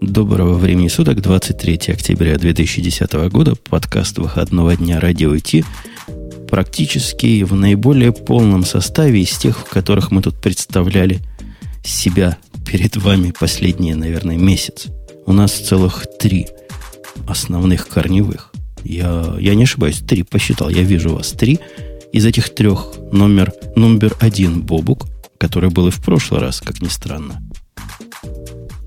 Доброго времени суток, 23 октября 2010 года, подкаст выходного дня «Радио IT», практически в наиболее полном составе из тех, в которых мы тут представляли себя перед вами последние, наверное, месяц. У нас целых три основных корневых. Я, я не ошибаюсь, три посчитал, я вижу вас три. Из этих трех номер, номер один Бобук, который был и в прошлый раз, как ни странно.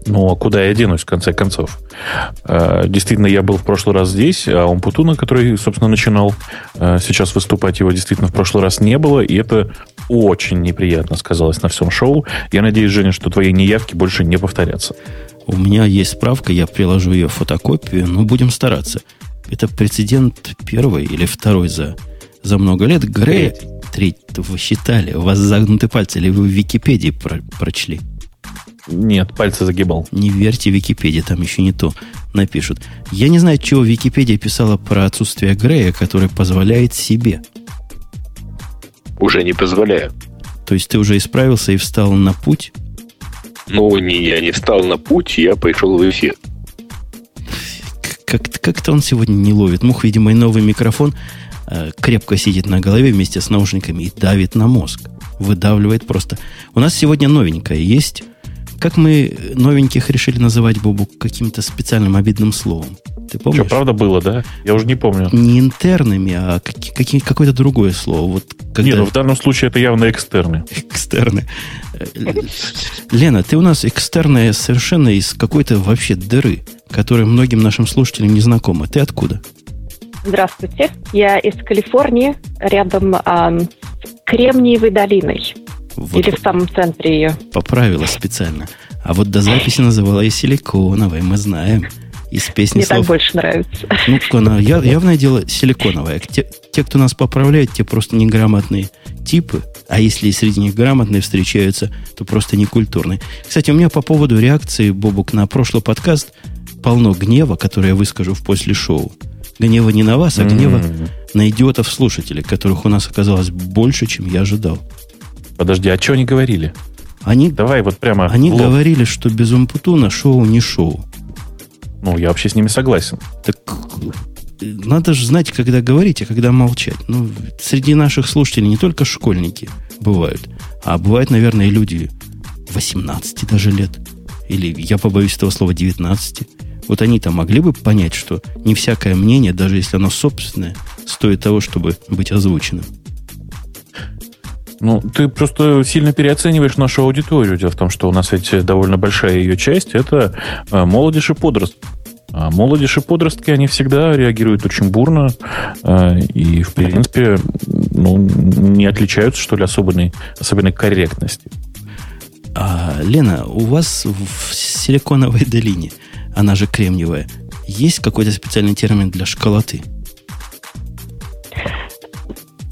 Ну, а куда я денусь, в конце концов? Э, действительно, я был в прошлый раз здесь, а Умпутуна, который, собственно, начинал э, сейчас выступать, его действительно в прошлый раз не было, и это очень неприятно сказалось на всем шоу. Я надеюсь, Женя, что твои неявки больше не повторятся. У меня есть справка, я приложу ее фотокопию, но будем стараться. Это прецедент первый или второй за, за много лет. Грей, третий, вы считали, у вас загнуты пальцы, или вы в Википедии про прочли? Нет, пальцы загибал. Не верьте Википедии, там еще не то напишут. Я не знаю, чего Википедия писала про отсутствие Грея, который позволяет себе. Уже не позволяю. То есть ты уже исправился и встал на путь? Ну, не, я не встал на путь, я пришел в эфир. Как- как-то он сегодня не ловит. Мух, видимо, и новый микрофон э, крепко сидит на голове вместе с наушниками и давит на мозг. Выдавливает просто. У нас сегодня новенькое есть как мы новеньких решили называть Бобу каким-то специальным обидным словом? Ты помнишь? Что, правда было, да? Я уже не помню. Не интернами, а какие, какое-то другое слово. Вот когда... Не, ну в данном случае это явно экстерны. Экстерны. Лена, ты у нас экстерная совершенно из какой-то вообще дыры, которая многим нашим слушателям не знакома. Ты откуда? Здравствуйте. Я из Калифорнии, рядом с Кремниевой долиной. Вот Или в самом центре ее. Поправила специально. А вот до записи называла и силиконовой, мы знаем. Из песни Мне слов. так больше нравится. Ну, она явное дело силиконовая. Те, те, кто нас поправляет, те просто неграмотные типы. А если среди них грамотные встречаются, то просто некультурные. Кстати, у меня по поводу реакции Бобук на прошлый подкаст полно гнева, который я выскажу в после шоу. Гнева не на вас, а гнева mm-hmm. на идиотов-слушателей, которых у нас оказалось больше, чем я ожидал. Подожди, а что они говорили? Они, Давай вот прямо. Они говорили, что без Умпутуна шоу не шоу. Ну, я вообще с ними согласен. Так надо же знать, когда говорить, а когда молчать. Ну, среди наших слушателей не только школьники бывают, а бывают, наверное, и люди 18 даже лет. Или, я побоюсь этого слова, 19. Вот они-то могли бы понять, что не всякое мнение, даже если оно собственное, стоит того, чтобы быть озвученным. Ну, ты просто сильно переоцениваешь нашу аудиторию. Дело в том, что у нас ведь довольно большая ее часть – это э, молодежь и подростки. А молодежь и подростки, они всегда реагируют очень бурно э, и, в принципе, ну, не отличаются, что ли, особенной, особенной корректности. А, Лена, у вас в Силиконовой долине, она же кремниевая, есть какой-то специальный термин для школоты?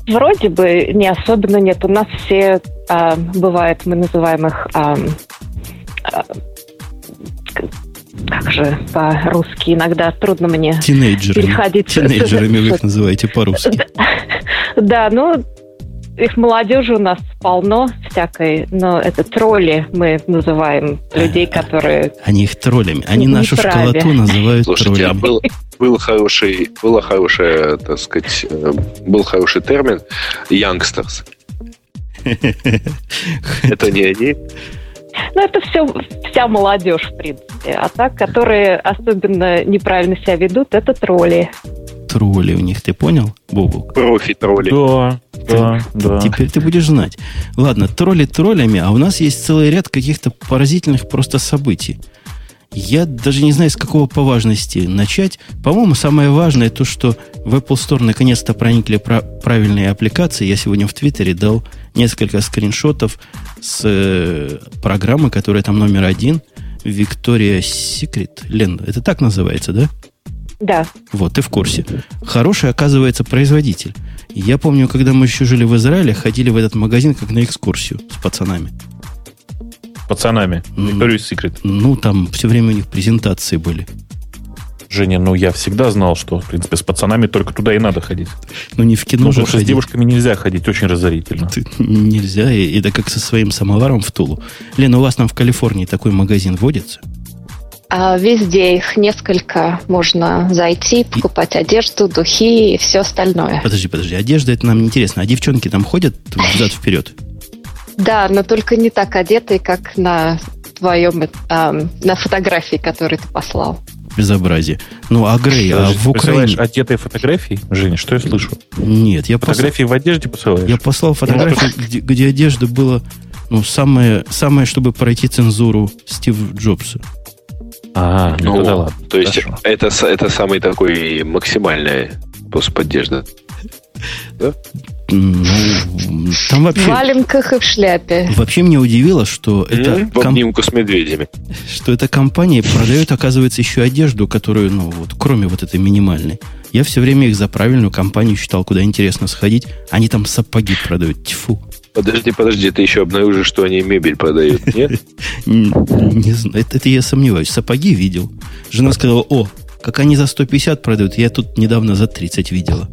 Вроде бы не особенно нет. У нас все а, бывает, мы называем их а, а, как же по-русски иногда трудно мне Тинейджерами. переходить. Тинейджерами вы их называете по-русски. Да, ну их молодежи у нас полно всякой, но это тролли мы называем людей, а, которые... Они их троллями. Они нашу школоту называют Слушайте, а троллями. а был, был хороший, было хорошее, так сказать, э, был хороший термин youngsters. Это не они? Ну, это все, вся молодежь, в принципе. А так, которые особенно неправильно себя ведут, это тролли тролли у них, ты понял, Бобу? Профи-тролли. Да, да, да. Теперь ты будешь знать. Ладно, тролли троллями, а у нас есть целый ряд каких-то поразительных просто событий. Я даже не знаю, с какого по важности начать. По-моему, самое важное то, что в Apple Store наконец-то проникли про- правильные аппликации. Я сегодня в Твиттере дал несколько скриншотов с э, программы, которая там номер один. Victoria Secret. Лен, это так называется, да? Да. Вот, ты в курсе. Хороший, оказывается, производитель. Я помню, когда мы еще жили в Израиле, ходили в этот магазин как на экскурсию с пацанами. Пацанами? Victoria's Secret? Ну, там все время у них презентации были. Женя, ну я всегда знал, что, в принципе, с пацанами только туда и надо ходить. Ну, не в кино ну, же Потому что с девушками нельзя ходить, очень разорительно. Ты, нельзя, и это как со своим самоваром в Тулу. Лена, у вас там в Калифорнии такой магазин водится? А везде их несколько. Можно зайти, покупать одежду, духи и все остальное. Подожди, подожди. Одежда это нам не интересно. А девчонки там ходят взад-вперед? Да, но только не так одетые, как на твоем, э, на фотографии, которую ты послал. Безобразие. Ну, а Грей, а в Украине... одетые фотографии? Женя, что я слышу? Нет, я Фотографии послал... в одежде посылаешь? Я послал фотографии, где, где одежда была, ну, самое, самое, чтобы пройти цензуру Стив Джобса. А, ну, ну да ладно. То есть это, это самый такой максимальный способ одежды. Да? Ну, там вообще... В валенках и в шляпе. Вообще меня удивило, что это... В обнимку с медведями. Что эта компания продает, оказывается, еще одежду, которую, ну, вот, кроме вот этой минимальной. Я все время их за правильную компанию считал, куда интересно сходить. Они там сапоги продают. Тьфу. Подожди, подожди, ты еще обнаружишь, что они мебель продают, нет? Не знаю, это я сомневаюсь. Сапоги видел. Жена сказала, о, как они за 150 продают, я тут недавно за 30 видела.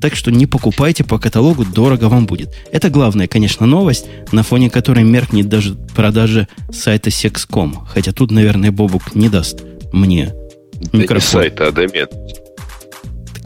Так что не покупайте по каталогу, дорого вам будет. Это главная, конечно, новость, на фоне которой меркнет даже продажа сайта Sex.com. Хотя тут, наверное, Бобук не даст мне да микрофон. не сайта, а домен.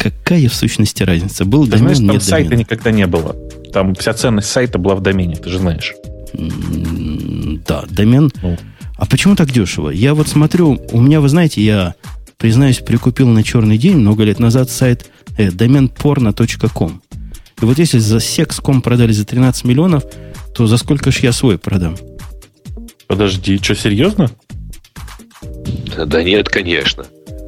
Какая в сущности разница? Был ты домен, знаешь, там нет сайта домена. никогда не было. Там вся ценность сайта была в домене, ты же знаешь. Да, домен. Ну. А почему так дешево? Я вот смотрю, у меня, вы знаете, я, признаюсь, прикупил на черный день много лет назад сайт э, домен porno.com. И вот если за секс.com продали за 13 миллионов, то за сколько ж я свой продам? Подожди, что, серьезно? Да нет, конечно.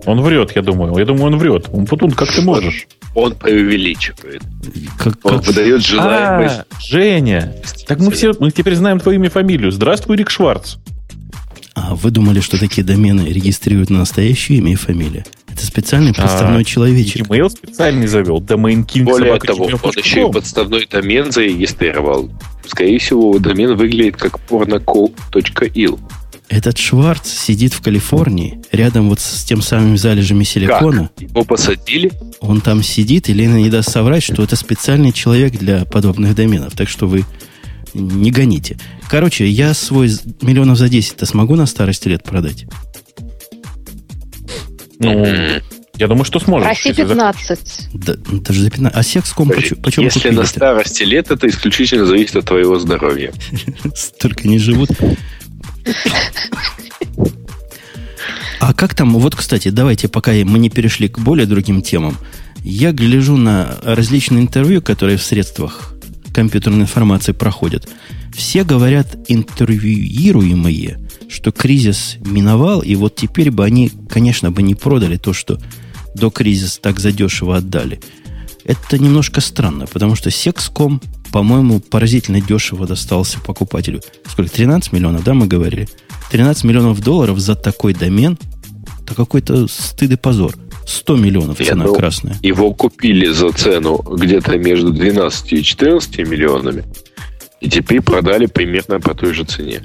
Он врет, я думаю. Я думаю, он врет. Он Путун, как ты можешь? Он преувеличивает. Как, он как... выдает желаемое. А, Женя, так мы все, мы теперь знаем твое имя и фамилию. Здравствуй, Рик Шварц. А вы думали, что такие домены регистрируют на настоящее имя и фамилию? Это специальный подставной а, человечек. Email специальный завел. Domain King Более того, он еще и подставной домен зарегистрировал. Скорее всего, домен выглядит как pornoco.il. Этот Шварц сидит в Калифорнии, рядом вот с тем самым залежами силикона. Как? Его посадили? Он там сидит, и Лена не даст соврать, что это специальный человек для подобных доменов. Так что вы не гоните. Короче, я свой миллионов за 10-то смогу на старости лет продать? Ну, я думаю, что сможешь. Проси 15. Да, даже за 15. А секском почему, почему Если на старости лет, это исключительно зависит от твоего здоровья. Столько не живут. А как там, вот, кстати, давайте, пока мы не перешли к более другим темам, я гляжу на различные интервью, которые в средствах компьютерной информации проходят. Все говорят, интервьюируемые, что кризис миновал, и вот теперь бы они, конечно, бы не продали то, что до кризиса так задешево отдали. Это немножко странно, потому что Sexcom по-моему, поразительно дешево достался покупателю. Сколько? 13 миллионов, да, мы говорили? 13 миллионов долларов за такой домен, это какой-то стыд и позор. 100 миллионов цена ну, красная. Его купили за цену где-то между 12 и 14 миллионами. И теперь продали примерно по той же цене.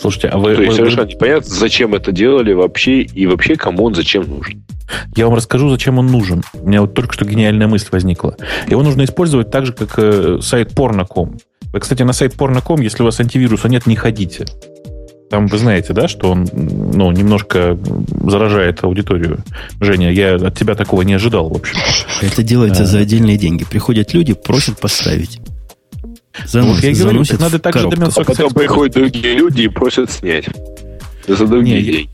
Слушайте, а вы... То есть вы, совершенно непонятно, зачем это делали вообще, и вообще кому он зачем нужен. Я вам расскажу, зачем он нужен. У меня вот только что гениальная мысль возникла. Его нужно использовать так же, как э, сайт porno.com. Вы, кстати, на сайт porno.com, если у вас антивируса нет, не ходите. Там вы знаете, да, что он ну, немножко заражает аудиторию. Женя, я от тебя такого не ожидал, в общем. Это делается а... за отдельные деньги. Приходят люди, просят поставить. Занос, вот я говорю, надо также домен А потом приходят другие люди и просят снять. За другие деньги.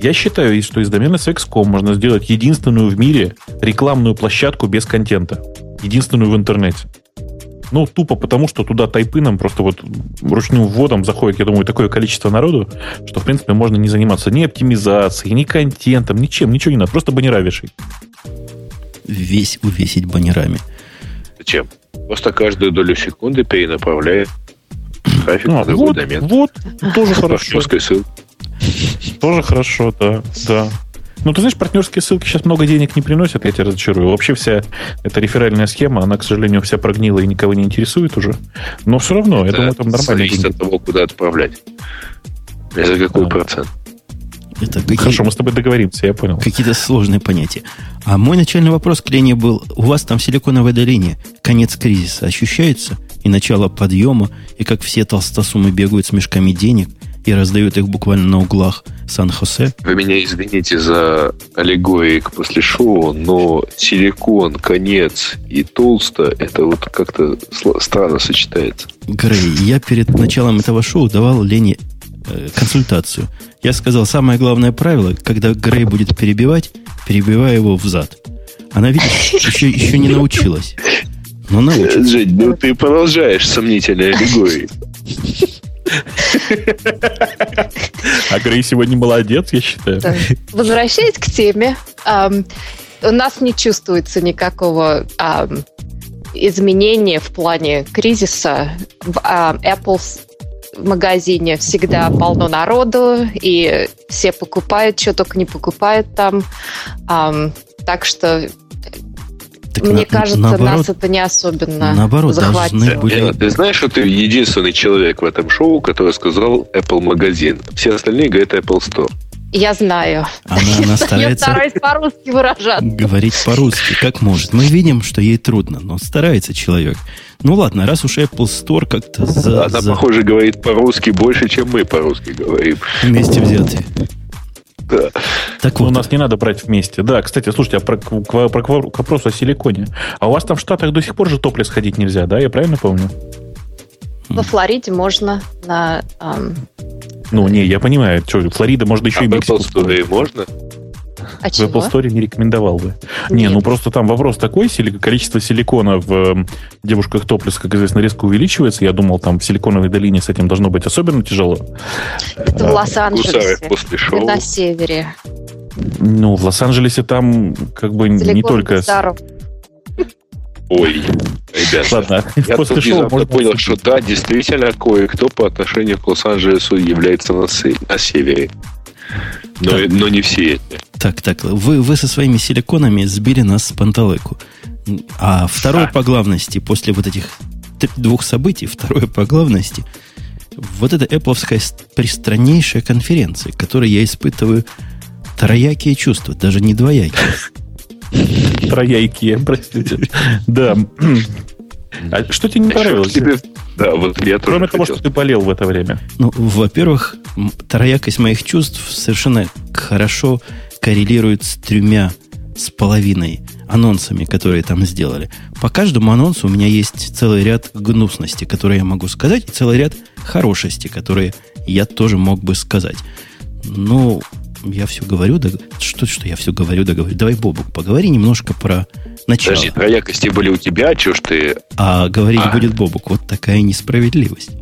Я считаю, что из домена Sex.com можно сделать единственную в мире рекламную площадку без контента. Единственную в интернете. Ну, тупо потому, что туда тайпыном просто вот ручным вводом заходит, я думаю, такое количество народу, что, в принципе, можно не заниматься ни оптимизацией, ни контентом, ничем, ничего не надо. Просто баннера вешай. Весь увесить баннерами. Зачем? Просто каждую долю секунды перенаправляет трафик а, на другой вот, домен. Вот, тоже хорошо. Тоже хорошо, да, да. Ну, ты знаешь, партнерские ссылки сейчас много денег не приносят, я тебя разочарую. Вообще вся эта реферальная схема, она, к сожалению, вся прогнила и никого не интересует уже. Но все равно, это я думаю, там нормально. Зависит деньги. от того, куда отправлять. И за какой а. процент. Это какие... Хорошо, мы с тобой договоримся, я понял. Какие-то сложные понятия. А мой начальный вопрос к Лене был, у вас там в Силиконовой долине конец кризиса ощущается? И начало подъема, и как все толстосумы бегают с мешками денег – и раздают их буквально на углах Сан-Хосе. Вы меня извините за аллегорик после шоу, но силикон, конец и толсто, это вот как-то странно сочетается. Грей, я перед началом этого шоу давал Лене э, консультацию. Я сказал, самое главное правило, когда Грей будет перебивать, перебивай его взад. Она, видишь, еще, еще не научилась. Но научится. Жень, ну ты продолжаешь сомнительные аллегории. А Грей сегодня молодец, я считаю. Возвращаясь к теме, у нас не чувствуется никакого изменения в плане кризиса. В Apple в магазине всегда полно народу, и все покупают, что только не покупают там. Так что так Мне на, кажется, наоборот, нас это не особенно наоборот, захватит. Были... Ты знаешь, что ты единственный человек в этом шоу, который сказал Apple магазин. Все остальные говорят Apple Store. Я знаю. Она, она старается Я стараюсь по-русски выражаться. Говорить по-русски, как может. Мы видим, что ей трудно, но старается человек. Ну ладно, раз уж Apple Store как-то за... Она, за... похоже, говорит по-русски больше, чем мы по-русски говорим. Вместе взятые. Да. Так вот. Ну, нас не надо брать вместе. Да, кстати, слушайте, а про, про, про, к вопросу о силиконе. А у вас там в Штатах до сих пор же топлес ходить нельзя, да? Я правильно помню? Во Флориде можно на... Эм... Ну, не, я понимаю. Что, Флорида, можно еще а и Мексику. Можно? А в? Apple Store не рекомендовал бы. Нет. Не, ну просто там вопрос такой, количество силикона в девушках топлес, как известно, резко увеличивается. Я думал, там в силиконовой долине с этим должно быть особенно тяжело. Это в Лос-Анджелесе. После шоу. На севере. Ну, в Лос-Анджелесе там как бы Силикон не только... Старов. Ой, ребята, Ладно, я после шоу можно понял, что да, действительно, кое-кто по отношению к Лос-Анджелесу является на, на севере. Но, так, но не все эти. Так, так, вы, вы со своими силиконами сбили нас с панталыку. А второе а. по главности, после вот этих двух событий, второе по главности, вот эта Apple пристраннейшая конференция, которой я испытываю троякие чувства, даже не двоякие. Троякие, простите. Да. А что тебе не понравилось? Да, вот я Кроме того, что ты болел в это время. Ну, во-первых, троякость моих чувств совершенно хорошо коррелирует с тремя с половиной анонсами, которые там сделали. По каждому анонсу у меня есть целый ряд гнусности, которые я могу сказать, и целый ряд хорошести, которые я тоже мог бы сказать. Ну, я все говорю, да, что, что я все говорю, да говорю. Давай, Бобук, поговори немножко про начало. Подожди, троякости были у тебя, что ж ты... А говорить а. будет Бобук. Вот такая несправедливость.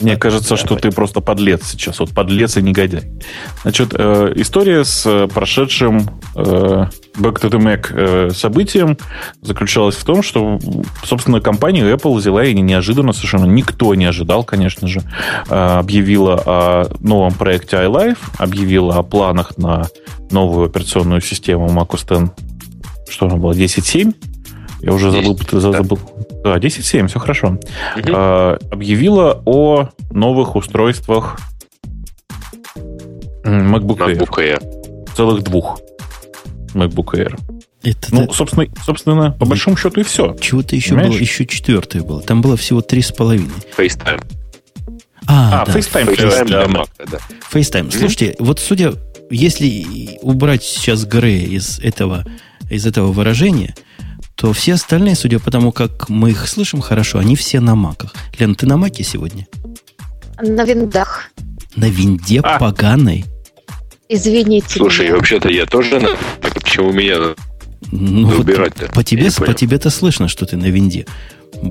Мне кажется, что ты просто подлец сейчас. Вот подлец и негодяй. Значит, э, история с э, прошедшим э, Back to the Mac э, событием заключалась в том, что, собственно, компания Apple взяла и неожиданно совершенно никто не ожидал, конечно же, э, объявила о новом проекте iLife, объявила о планах на новую операционную систему macOS X, что она была, 10.7, я уже забыл, 10, забыл. Да, 10.7, все хорошо. Угу. А, объявила о новых устройствах MacBook, MacBook Air. Air. Целых двух MacBook Air. Это, ну, это... собственно, собственно, по большому счету и все. Чего-то еще Понимаешь? было, еще четвертое было. Там было всего три с половиной. FaceTime. А, а да. FaceTime. FaceTime для Mac, да. FaceTime. Mm-hmm. Слушайте, вот судя, если убрать сейчас Грея из этого, из этого выражения, то все остальные, судя по тому, как мы их слышим хорошо, они все на маках. Лен, ты на маке сегодня? На виндах. На винде а. поганой? Извините. Слушай, меня. вообще-то я тоже на Почему меня ну, вот по тебе, по тебе-то слышно, что ты на винде.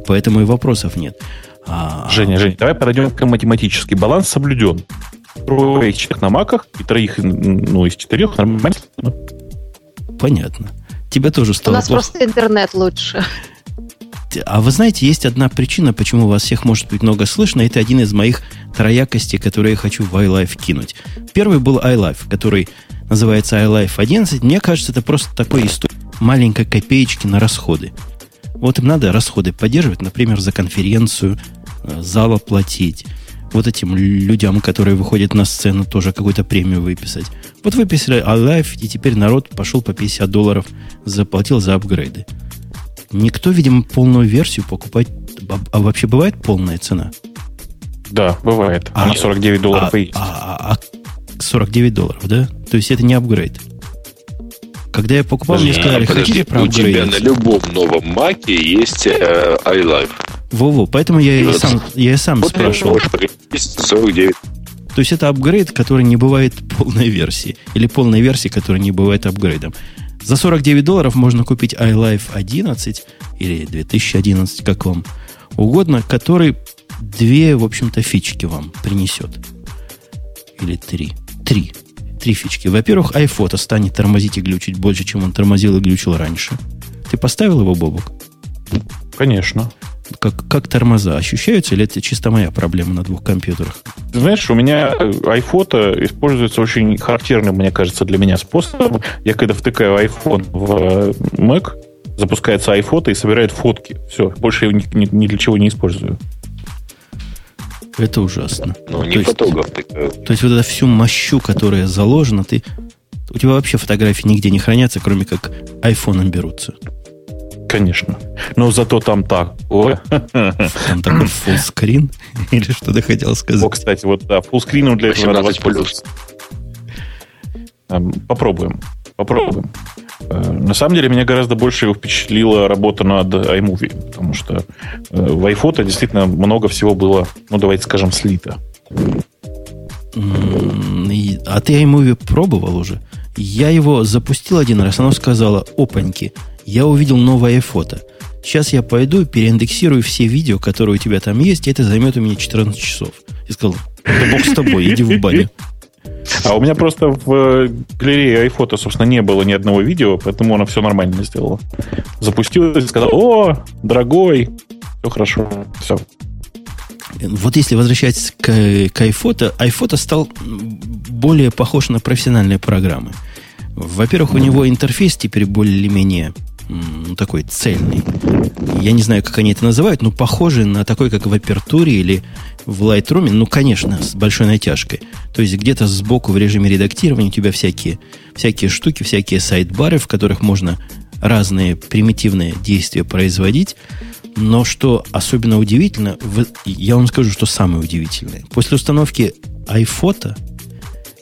Поэтому и вопросов нет. А... Женя, Женя, давай подойдем к математический баланс соблюден. Трое человек на маках и троих ну, из четырех нормально. Понятно. Тебе тоже стало У нас плохо. просто интернет лучше. А вы знаете, есть одна причина, почему у вас всех может быть много слышно. Это один из моих троякостей, которые я хочу в iLife кинуть. Первый был iLife, который называется iLife 11. Мне кажется, это просто такой история маленькой копеечки на расходы. Вот им надо расходы поддерживать, например, за конференцию, э, зала платить, вот этим людям, которые выходят на сцену, тоже какую-то премию выписать. Вот выписали iLife, и теперь народ пошел по 50 долларов, заплатил за апгрейды. Никто, видимо, полную версию покупать... А вообще бывает полная цена? Да, бывает. А, Они 49 долларов а, и есть. А, а, 49 долларов, да? То есть это не апгрейд. Когда я покупал, мне сказали, хотите проапгрейдить? У тебя на любом новом маке есть э, iLife. Во-во, поэтому я и сам, я и сам спрашивал. 49. То есть это апгрейд, который не бывает полной версии. Или полной версии, которая не бывает апгрейдом. За 49 долларов можно купить iLife 11 или 2011, как вам угодно, который две, в общем-то, фички вам принесет. Или три. Три. Три фички. Во-первых, iPhoto станет тормозить и глючить больше, чем он тормозил и глючил раньше. Ты поставил его, Бобок? Конечно. Как, как тормоза ощущаются, или это чисто моя проблема на двух компьютерах? Ты знаешь, у меня iPhoto используется очень характерным, мне кажется, для меня способом. Я когда втыкаю iPhone в э, Mac, запускается iPhoto и собирает фотки. Все, больше я ни, ни, ни для чего не использую. Это ужасно. Ну, не то фотограф. Есть, то есть вот эту всю мощу, которая заложена, ты... У тебя вообще фотографии нигде не хранятся, кроме как айфоном берутся. Конечно. Но зато там так. Там такой фуллскрин? Или что ты хотел сказать? О, кстати, вот да, фуллскрином для этого надо воспользоваться. Попробуем. Попробуем. Э, на самом деле, меня гораздо больше впечатлила работа над iMovie, потому что э, в iPhoto действительно много всего было, ну, давайте скажем, слито. А ты iMovie пробовал уже? Я его запустил один раз, оно сказала, опаньки, я увидел новое фото. Сейчас я пойду переиндексирую все видео, которые у тебя там есть, и это займет у меня 14 часов. И сказал, да бог с тобой, иди в баню. А у меня просто в галерее iPhoto, собственно, не было ни одного видео, поэтому она все нормально сделала. Запустилась и сказала, о, дорогой, все хорошо, все. Вот если возвращаться к, к iPhoto, iPhoto стал более похож на профессиональные программы. Во-первых, у него интерфейс теперь более-менее ну, такой цельный. Я не знаю, как они это называют, но похожий на такой, как в Апертуре или в Lightroom, ну, конечно, с большой натяжкой. То есть где-то сбоку в режиме редактирования у тебя всякие, всякие штуки, всякие сайт-бары, в которых можно разные примитивные действия производить. Но что особенно удивительно, я вам скажу, что самое удивительное. После установки iPhoto,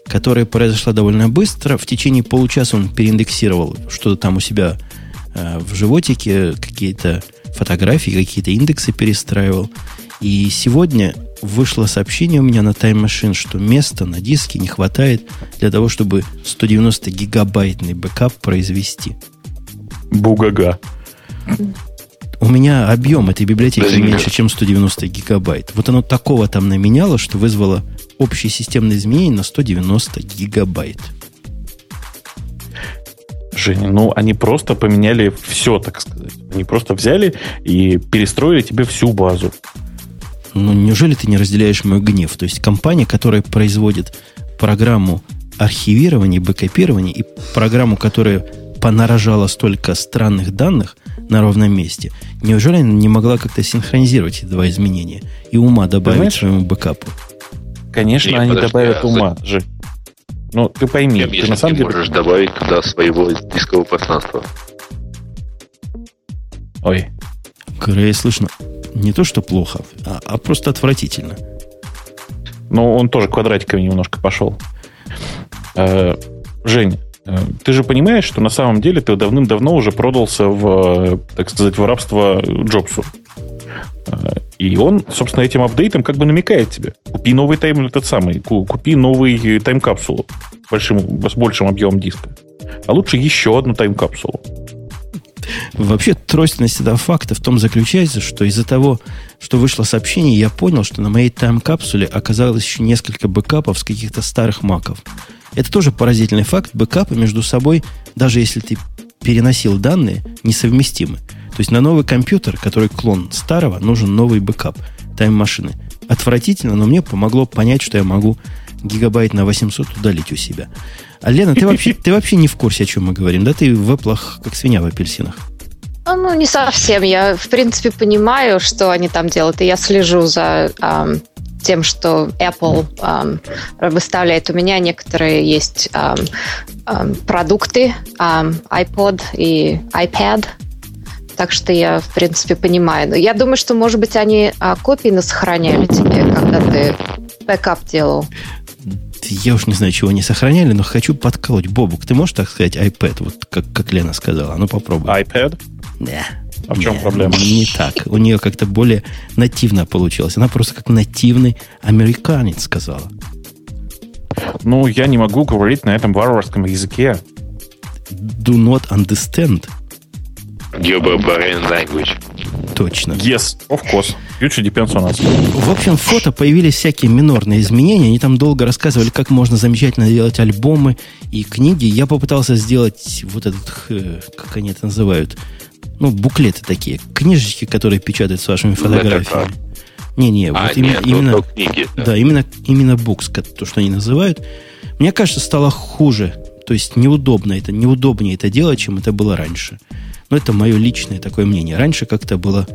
которая произошла довольно быстро, в течение получаса он переиндексировал что-то там у себя в животике, какие-то фотографии, какие-то индексы перестраивал. И сегодня вышло сообщение у меня на Time Machine, что места на диске не хватает для того, чтобы 190 гигабайтный бэкап произвести. Бугага. У меня объем этой библиотеки меньше, чем 190 гигабайт. Вот оно такого там наменяло, что вызвало общее системное изменение на 190 гигабайт. Женя, ну они просто поменяли все, так сказать. Они просто взяли и перестроили тебе всю базу. Ну, неужели ты не разделяешь мой гнев? То есть компания, которая производит программу архивирования, бэкопирования и программу, которая понарожала столько странных данных на ровном месте, неужели она не могла как-то синхронизировать эти два изменения и ума добавить Понимаешь? своему бэкапу? Конечно, Нет, они подожди, добавят а ума за... Ну, ты пойми, Конечно, ты на самом ты деле... можешь добавить туда своего дискового пространства. Ой. Грей, слышно, не то, что плохо, а, а просто отвратительно. Ну, он тоже квадратиками немножко пошел. Э, Жень, э, ты же понимаешь, что на самом деле ты давным-давно уже продался в, так сказать, в рабство Джобсу. Э, и он, собственно, этим апдейтом как бы намекает тебе. Купи новый тайм, этот самый, купи новый тайм-капсулу большим, с большим объемом диска. А лучше еще одну тайм-капсулу. Вообще, тройственность этого факта в том заключается, что из-за того, что вышло сообщение, я понял, что на моей тайм-капсуле оказалось еще несколько бэкапов с каких-то старых маков. Это тоже поразительный факт. Бэкапы между собой, даже если ты переносил данные, несовместимы. То есть на новый компьютер, который клон старого, нужен новый бэкап тайм-машины. Отвратительно, но мне помогло понять, что я могу гигабайт на 800 удалить у себя. А Лена, ты вообще, ты вообще не в курсе, о чем мы говорим, да? Ты в Apple как свинья в апельсинах. А, ну, не совсем. Я, в принципе, понимаю, что они там делают, и я слежу за эм, тем, что Apple эм, выставляет. У меня некоторые есть эм, эм, продукты, эм, iPod и iPad, Так что я, в принципе, понимаю. Но я думаю, что, может быть, они а, копии сохраняли тебе, когда ты бэкап делал. Я уж не знаю, чего они сохраняли, но хочу подколоть. Бобук, ты можешь, так сказать, iPad, вот как, как Лена сказала? А ну попробуй. iPad? Да. А в чем не, проблема? Не так. У нее как-то более нативно получилось. Она просто как нативный американец сказала. Ну, я не могу говорить на этом варварском языке. Do not understand. Barbarian language. Точно. Yes, of course. Future depends on us. В общем, в фото появились всякие минорные изменения. Они там долго рассказывали, как можно замечательно делать альбомы и книги. Я попытался сделать вот этот, как они это называют, ну, буклеты такие, книжечки, которые печатают с вашими фотографиями. Не-не, а, вот нет, именно, именно книги, да. да, именно, именно букс, то, что они называют. Мне кажется, стало хуже. То есть неудобно это, неудобнее это делать, чем это было раньше. Но это мое личное такое мнение. Раньше как-то было...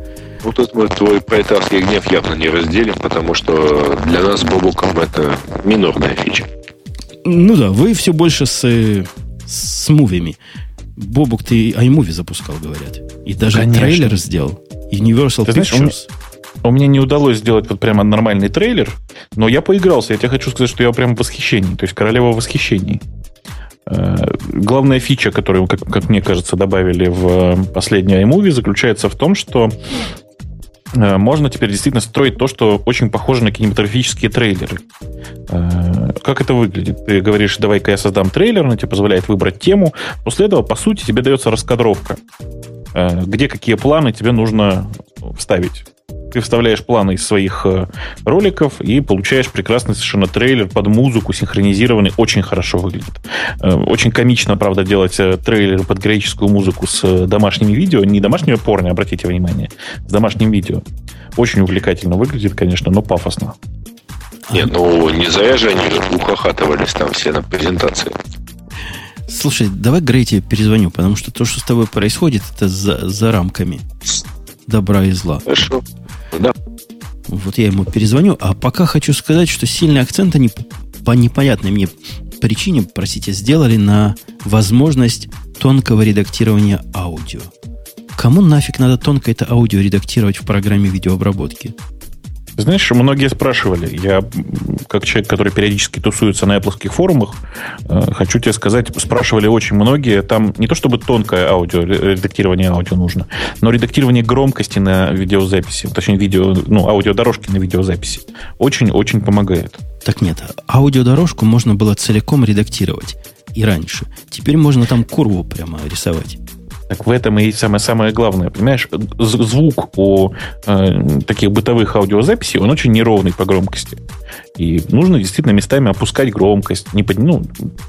Ну, тут мы твой поэтарский гнев явно не разделим, потому что для нас Бобуком это минорная фича. Ну да, вы все больше с, с мувями. Бобук, ты iMovie запускал, говорят. И даже Конечно. трейлер сделал. Universal ты Pictures. Знаешь, у меня не удалось сделать вот прямо нормальный трейлер, но я поигрался. Я тебе хочу сказать, что я прям в восхищении. То есть королева в восхищении. Э, главная фича, которую, как, как мне кажется, добавили в э, последний iMovie, заключается в том, что э, можно теперь действительно строить то, что очень похоже на кинематографические трейлеры. Как это выглядит? Ты говоришь, давай-ка я создам трейлер, он тебе позволяет выбрать тему. После этого, по сути, тебе дается раскадровка, где какие планы тебе нужно вставить. Ты вставляешь планы из своих э, роликов и получаешь прекрасный совершенно трейлер под музыку, синхронизированный, очень хорошо выглядит. Э, очень комично, правда, делать э, трейлер под греческую музыку с домашними видео. Не домашнего порно, обратите внимание, с домашним видео. Очень увлекательно выглядит, конечно, но пафосно. Нет, ну не зря же они ухахатывались там все на презентации. Слушай, давай Грейте перезвоню, потому что то, что с тобой происходит, это за, за рамками добра и зла. Хорошо. Да. Вот я ему перезвоню. А пока хочу сказать, что сильный акцент они по непонятной мне причине, простите, сделали на возможность тонкого редактирования аудио. Кому нафиг надо тонко это аудио редактировать в программе видеообработки? Знаешь, многие спрашивали. Я, как человек, который периодически тусуется на Apple форумах, э, хочу тебе сказать, спрашивали очень многие. Там не то чтобы тонкое аудио, редактирование аудио нужно, но редактирование громкости на видеозаписи, точнее, видео, ну, аудиодорожки на видеозаписи очень-очень помогает. Так нет, аудиодорожку можно было целиком редактировать и раньше. Теперь можно там курву прямо рисовать. Так в этом и самое-самое главное. Понимаешь, звук у э, таких бытовых аудиозаписей, он очень неровный по громкости. И нужно действительно местами опускать громкость. Не под, ну,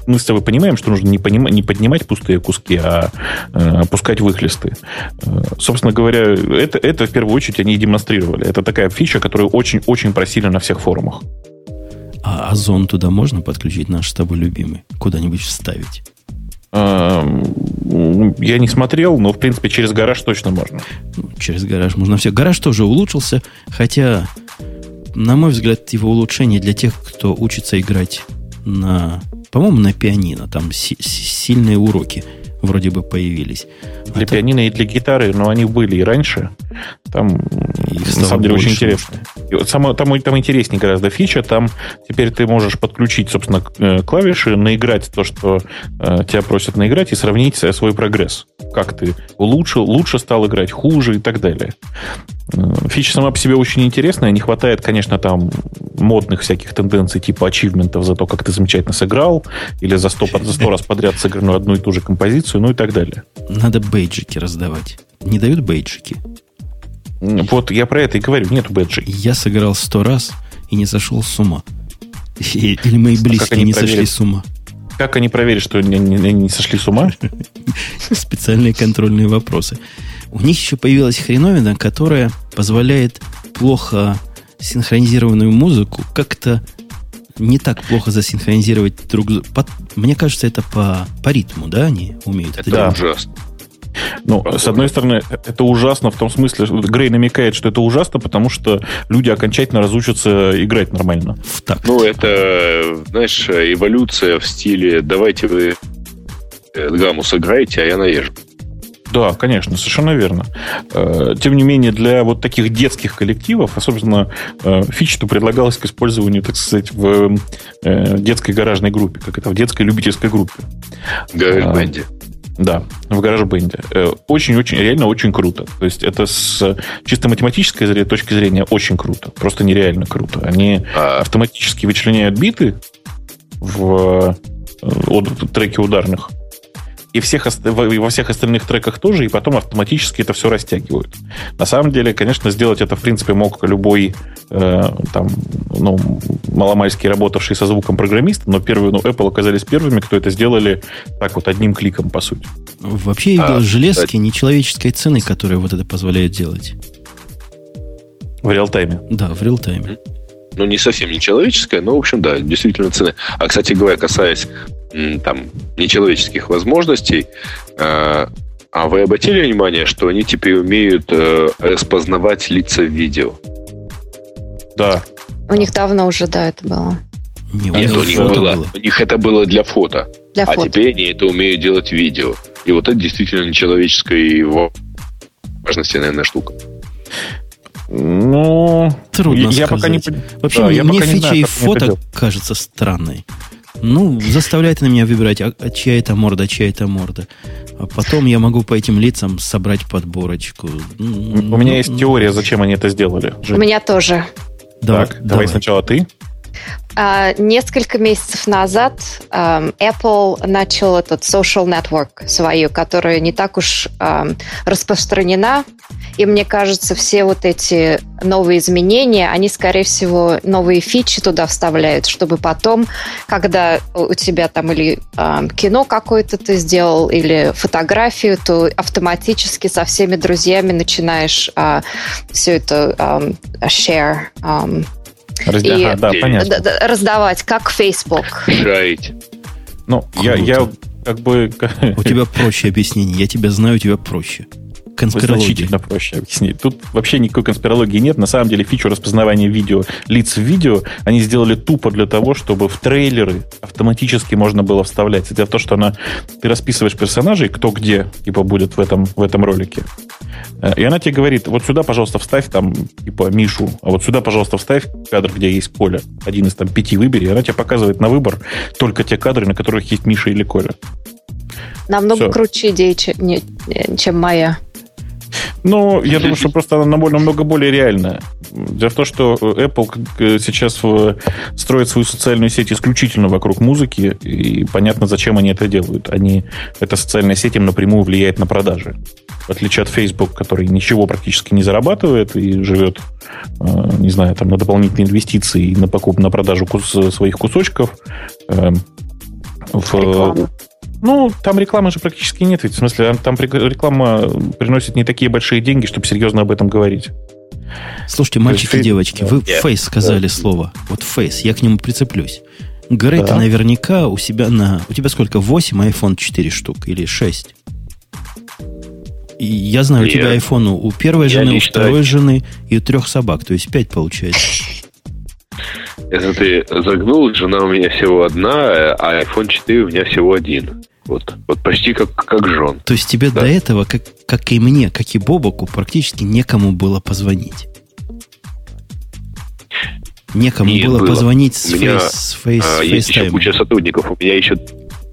мы с тобой понимаем, что нужно не, поним, не поднимать пустые куски, а э, опускать выхлесты. Э, собственно говоря, это, это в первую очередь они и демонстрировали. Это такая фича, которую очень-очень просили на всех форумах. А озон туда можно подключить, наш с тобой любимый? Куда-нибудь вставить? Эм, я не смотрел, но, в принципе, через гараж точно можно. Ну, через гараж можно все. Гараж тоже улучшился, хотя, на мой взгляд, его улучшение для тех, кто учится играть на, по-моему, на пианино. Там си- сильные уроки вроде бы появились. Для а пианино так... и для гитары, но они были и раньше. Там, Их на самом деле, очень интересно. Само, там, там интереснее гораздо фича. Там теперь ты можешь подключить, собственно, э, клавиши, наиграть то, что э, тебя просят наиграть, и сравнить свой прогресс. Как ты улучшил, лучше стал играть, хуже и так далее. Э, фича сама по себе очень интересная. Не хватает, конечно, там модных всяких тенденций типа ачивментов за то, как ты замечательно сыграл, или за сто, за сто раз подряд сыгранную одну и ту же композицию, ну и так далее. Надо бейджики раздавать. Не дают бейджики? Вот я про это и говорю, нету бейджей. Я сыграл сто раз и не сошел с ума. Или мои близкие не сошли с ума. Как они проверят, что они не, не, не сошли с ума? Специальные контрольные вопросы. У них еще появилась хреновина, которая позволяет плохо синхронизированную музыку как-то не так плохо засинхронизировать друг с Мне кажется, это по, по ритму, да, они умеют это, это делать? ужасно. Ну, с одной стороны, это ужасно в том смысле, что Грей намекает, что это ужасно, потому что люди окончательно разучатся играть нормально. В такт. Ну, это, знаешь, эволюция в стиле «давайте вы гамму сыграете, а я наезжу». Да, конечно, совершенно верно. Э, тем не менее, для вот таких детских коллективов, особенно э, фичу предлагалось к использованию, так сказать, в э, детской гаражной группе, как это, в детской любительской группе. Гараж-бенде. Да, в гараж-бенде. Очень-очень, реально очень круто. То есть это с чисто математической точки зрения очень круто. Просто нереально круто. Они а... автоматически вычленяют биты в треке ударных и всех, во всех остальных треках тоже, и потом автоматически это все растягивают. На самом деле, конечно, сделать это, в принципе, мог любой э, там, ну, маломальский работавший со звуком программист, но первые, ну, Apple оказались первыми, кто это сделали так вот одним кликом, по сути. Вообще, а, железки кстати. нечеловеческой цены, которые вот это позволяют делать. В реал-тайме? Да, в реал-тайме. Ну, не совсем нечеловеческая, но, в общем, да, действительно цены. А, кстати говоря, касаясь там, нечеловеческих возможностей. А, а вы обратили внимание, что они теперь умеют э, распознавать лица в видео? Да. У них давно уже, да, это было. Не, Нет, у них, было, было. у них это было для фото. Для а фото. теперь они это умеют делать в видео. И вот это действительно нечеловеческая важности, наверное, штука. Ну, трудно я сказать. Пока не... Вообще, да, мне, мне фича и фото кажется странной. Ну, заставляет на меня выбирать, а, а чья это морда, чья это морда. А потом я могу по этим лицам собрать подборочку. У меня есть теория, зачем они это сделали. Жень. У меня тоже. Так, давай, давай сначала ты. Uh, несколько месяцев назад um, Apple начал этот social network свою, которая не так уж um, распространена. И мне кажется, все вот эти новые изменения, они, скорее всего, новые фичи туда вставляют, чтобы потом, когда у тебя там или э, кино какое-то ты сделал, или фотографию, то автоматически со всеми друзьями начинаешь э, все это э, share. Э, Разде... и ага, да, понятно. раздавать, как Facebook. Шарить. Ну, я, я как бы... У тебя проще объяснение. Я тебя знаю, у тебя проще Значительно проще объяснить. Тут вообще никакой конспирологии нет. На самом деле фичу распознавания видео, лиц в видео, они сделали тупо для того, чтобы в трейлеры автоматически можно было вставлять. Это то, что она, ты расписываешь персонажей, кто где типа будет в этом, в этом ролике. Э, и она тебе говорит, вот сюда, пожалуйста, вставь там, типа, Мишу, а вот сюда, пожалуйста, вставь кадр, где есть Коля. Один из там пяти выбери. И она тебе показывает на выбор только те кадры, на которых есть Миша или Коля. Намного Все. круче идея, чем моя. Ну, я думаю, что просто она намного более реальная. Дело в том, что Apple сейчас строит свою социальную сеть исключительно вокруг музыки, и понятно, зачем они это делают. Они, эта социальная сеть им напрямую влияет на продажи. В отличие от Facebook, который ничего практически не зарабатывает и живет, э, не знаю, там на дополнительные инвестиции, на покуп, на продажу своих кусочков. В, ну, там рекламы же практически нет, ведь в смысле, там реклама приносит не такие большие деньги, чтобы серьезно об этом говорить. Слушайте, мальчики и девочки, вы yeah. face сказали yeah. слово. Вот face, я к нему прицеплюсь. Грей, да. ты наверняка у себя на... У тебя сколько? 8 iPhone 4 штук или 6? И я знаю, Нет. у тебя iPhone у первой я жены, у второй жены и у трех собак. То есть 5 получается. Это ты загнул, жена у меня всего одна, а iPhone 4 у меня всего один. Вот, вот почти как, как жен. То есть тебе да. до этого, как, как и мне, как и Бобоку, практически некому было позвонить. Некому Нет, было, было позвонить с, меня, фейс, с фейс, а, Есть еще куча сотрудников. У меня еще...